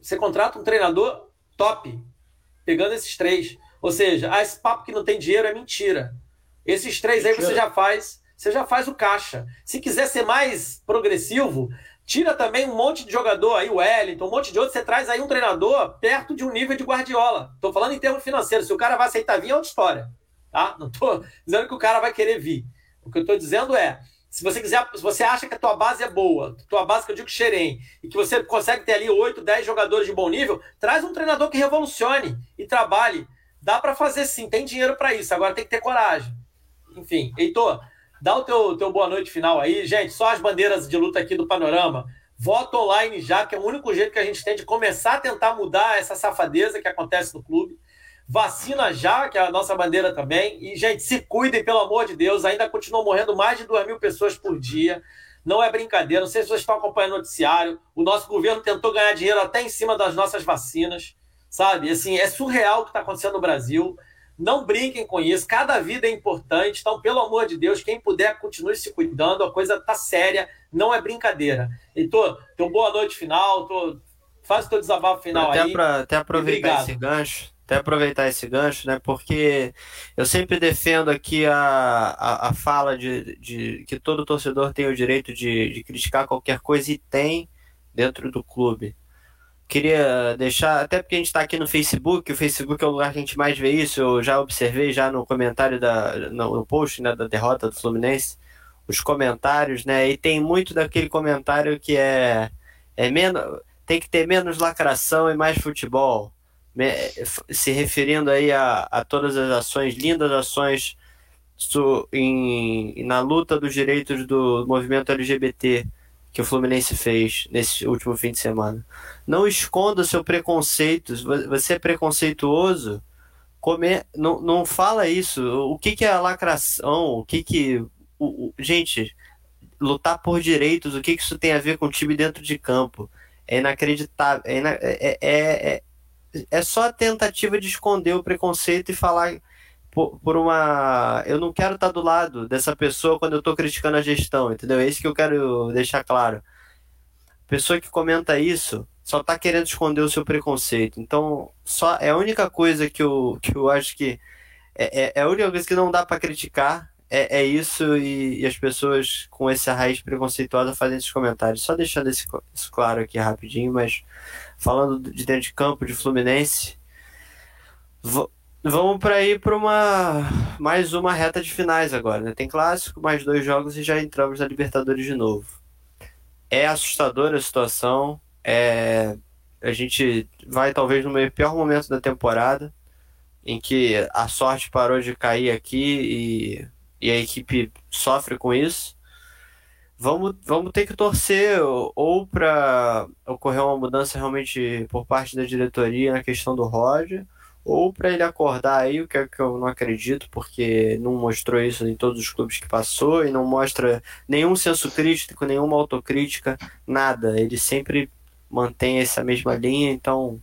Você contrata um treinador top, pegando esses três. Ou seja, ah, esse papo que não tem dinheiro é mentira. Esses três aí você já faz, você já faz o caixa. Se quiser ser mais progressivo, tira também um monte de jogador aí, o Wellington, um monte de outros, você traz aí um treinador perto de um nível de Guardiola. Estou falando em termos financeiros. Se o cara vai aceitar vir, é outra história. Tá? Não estou dizendo que o cara vai querer vir. O que eu estou dizendo é, se você quiser, se você acha que a tua base é boa, tua base que eu digo xerém, e que você consegue ter ali 8, 10 jogadores de bom nível, traz um treinador que revolucione e trabalhe. Dá para fazer sim, tem dinheiro para isso, agora tem que ter coragem. Enfim, Heitor, dá o teu, teu boa noite final aí. Gente, só as bandeiras de luta aqui do Panorama. Voto online já, que é o único jeito que a gente tem de começar a tentar mudar essa safadeza que acontece no clube. Vacina já, que é a nossa bandeira também. E, gente, se cuidem, pelo amor de Deus. Ainda continuam morrendo mais de 2 mil pessoas por dia. Não é brincadeira. Não sei se vocês estão acompanhando o noticiário. O nosso governo tentou ganhar dinheiro até em cima das nossas vacinas. Sabe? Assim, é surreal o que está acontecendo no Brasil. Não brinquem com isso. Cada vida é importante. Então, pelo amor de Deus, quem puder, continue se cuidando. A coisa tá séria. Não é brincadeira. Heitor, teu boa noite final. Tô... Faz o teu desabafo final até aí. Pra, até aproveitar esse gancho até aproveitar esse gancho, né? Porque eu sempre defendo aqui a, a, a fala de, de, que todo torcedor tem o direito de, de criticar qualquer coisa e tem dentro do clube. Queria deixar, até porque a gente está aqui no Facebook, o Facebook é o lugar que a gente mais vê isso, eu já observei já no comentário da, no, no post né, da derrota do Fluminense, os comentários, né? E tem muito daquele comentário que é, é menos, tem que ter menos lacração e mais futebol se referindo aí a, a todas as ações, lindas ações em, na luta dos direitos do movimento LGBT que o Fluminense fez nesse último fim de semana. Não esconda seu preconceito. Você é preconceituoso? Comer, não, não fala isso. O que, que é lacração? O que que. O, o, gente, lutar por direitos, o que, que isso tem a ver com o time dentro de campo? É inacreditável. É, é, é, é só a tentativa de esconder o preconceito e falar por, por uma. Eu não quero estar do lado dessa pessoa quando eu estou criticando a gestão, entendeu? É isso que eu quero deixar claro. Pessoa que comenta isso só está querendo esconder o seu preconceito. Então, só é a única coisa que eu, que eu acho que. É, é, é a única coisa que não dá para criticar. É, é isso e, e, as pessoas com essa raiz preconceituosa fazem esses comentários. Só deixando esse, isso claro aqui rapidinho, mas falando de dentro de campo de Fluminense, vamos para ir para uma mais uma reta de finais agora. Né? Tem clássico, mais dois jogos e já entramos na Libertadores de novo. É assustadora a situação. É, a gente vai talvez no meio pior momento da temporada, em que a sorte parou de cair aqui e, e a equipe sofre com isso vamos, vamos ter que torcer ou para ocorrer uma mudança realmente por parte da diretoria na questão do Roger, ou para ele acordar aí, o que, é que eu não acredito, porque não mostrou isso em todos os clubes que passou e não mostra nenhum senso crítico, nenhuma autocrítica, nada. Ele sempre mantém essa mesma linha, então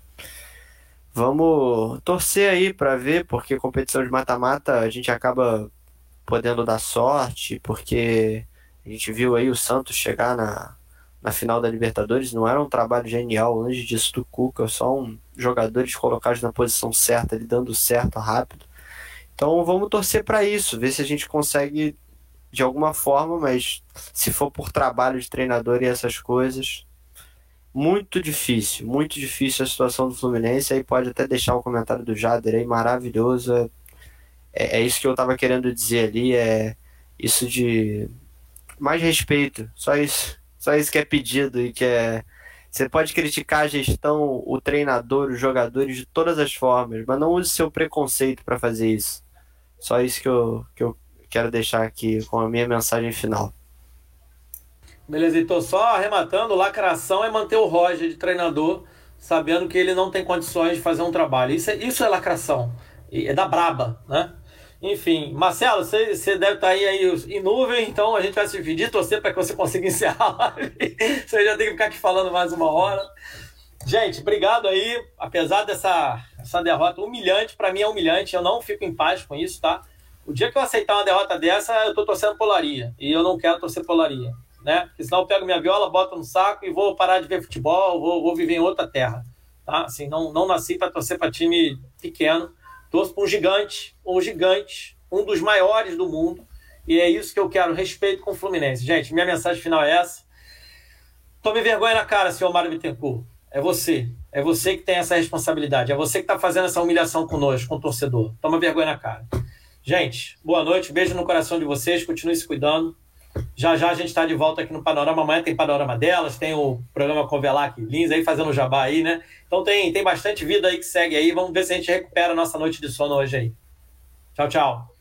vamos torcer aí para ver, porque competição de mata-mata a gente acaba podendo dar sorte, porque a gente viu aí o Santos chegar na, na final da Libertadores, não era um trabalho genial, longe disso do Cuca, só um jogadores colocados na posição certa, ele dando certo rápido. Então vamos torcer para isso, ver se a gente consegue de alguma forma, mas se for por trabalho de treinador e essas coisas, muito difícil, muito difícil a situação do Fluminense. Aí pode até deixar o comentário do Jader aí, maravilhoso. É, é isso que eu estava querendo dizer ali, é isso de mais respeito. Só isso. Só isso que é pedido e que é. Você pode criticar a gestão, o treinador, os jogadores de todas as formas, mas não use seu preconceito para fazer isso. Só isso que eu, que eu quero deixar aqui com a minha mensagem final. Beleza, então só arrematando, lacração é manter o Roger de treinador sabendo que ele não tem condições de fazer um trabalho. Isso é, isso é lacração. É da braba, né? Enfim, Marcelo, você, você deve estar aí, aí em nuvem, então a gente vai se dividir, torcer para que você consiga encerrar. Você já tem que ficar aqui falando mais uma hora. Gente, obrigado aí. Apesar dessa essa derrota humilhante, para mim é humilhante, eu não fico em paz com isso, tá? O dia que eu aceitar uma derrota dessa, eu tô torcendo polaria. E eu não quero torcer polaria, né? Porque senão eu pego minha viola, boto no saco e vou parar de ver futebol, vou, vou viver em outra terra, tá? Assim, não, não nasci para torcer para time pequeno torço para um gigante, um gigante, um dos maiores do mundo. E é isso que eu quero, respeito com o Fluminense. Gente, minha mensagem final é essa. Tome vergonha na cara, senhor Mário Bittencourt. É você. É você que tem essa responsabilidade. É você que está fazendo essa humilhação conosco, com o torcedor. Toma vergonha na cara. Gente, boa noite. Beijo no coração de vocês. Continue se cuidando. Já já a gente está de volta aqui no Panorama. Amanhã tem Panorama delas, tem o programa com Velac Lins aí fazendo jabá aí, né? Então tem, tem bastante vida aí que segue aí. Vamos ver se a gente recupera a nossa noite de sono hoje aí. Tchau, tchau.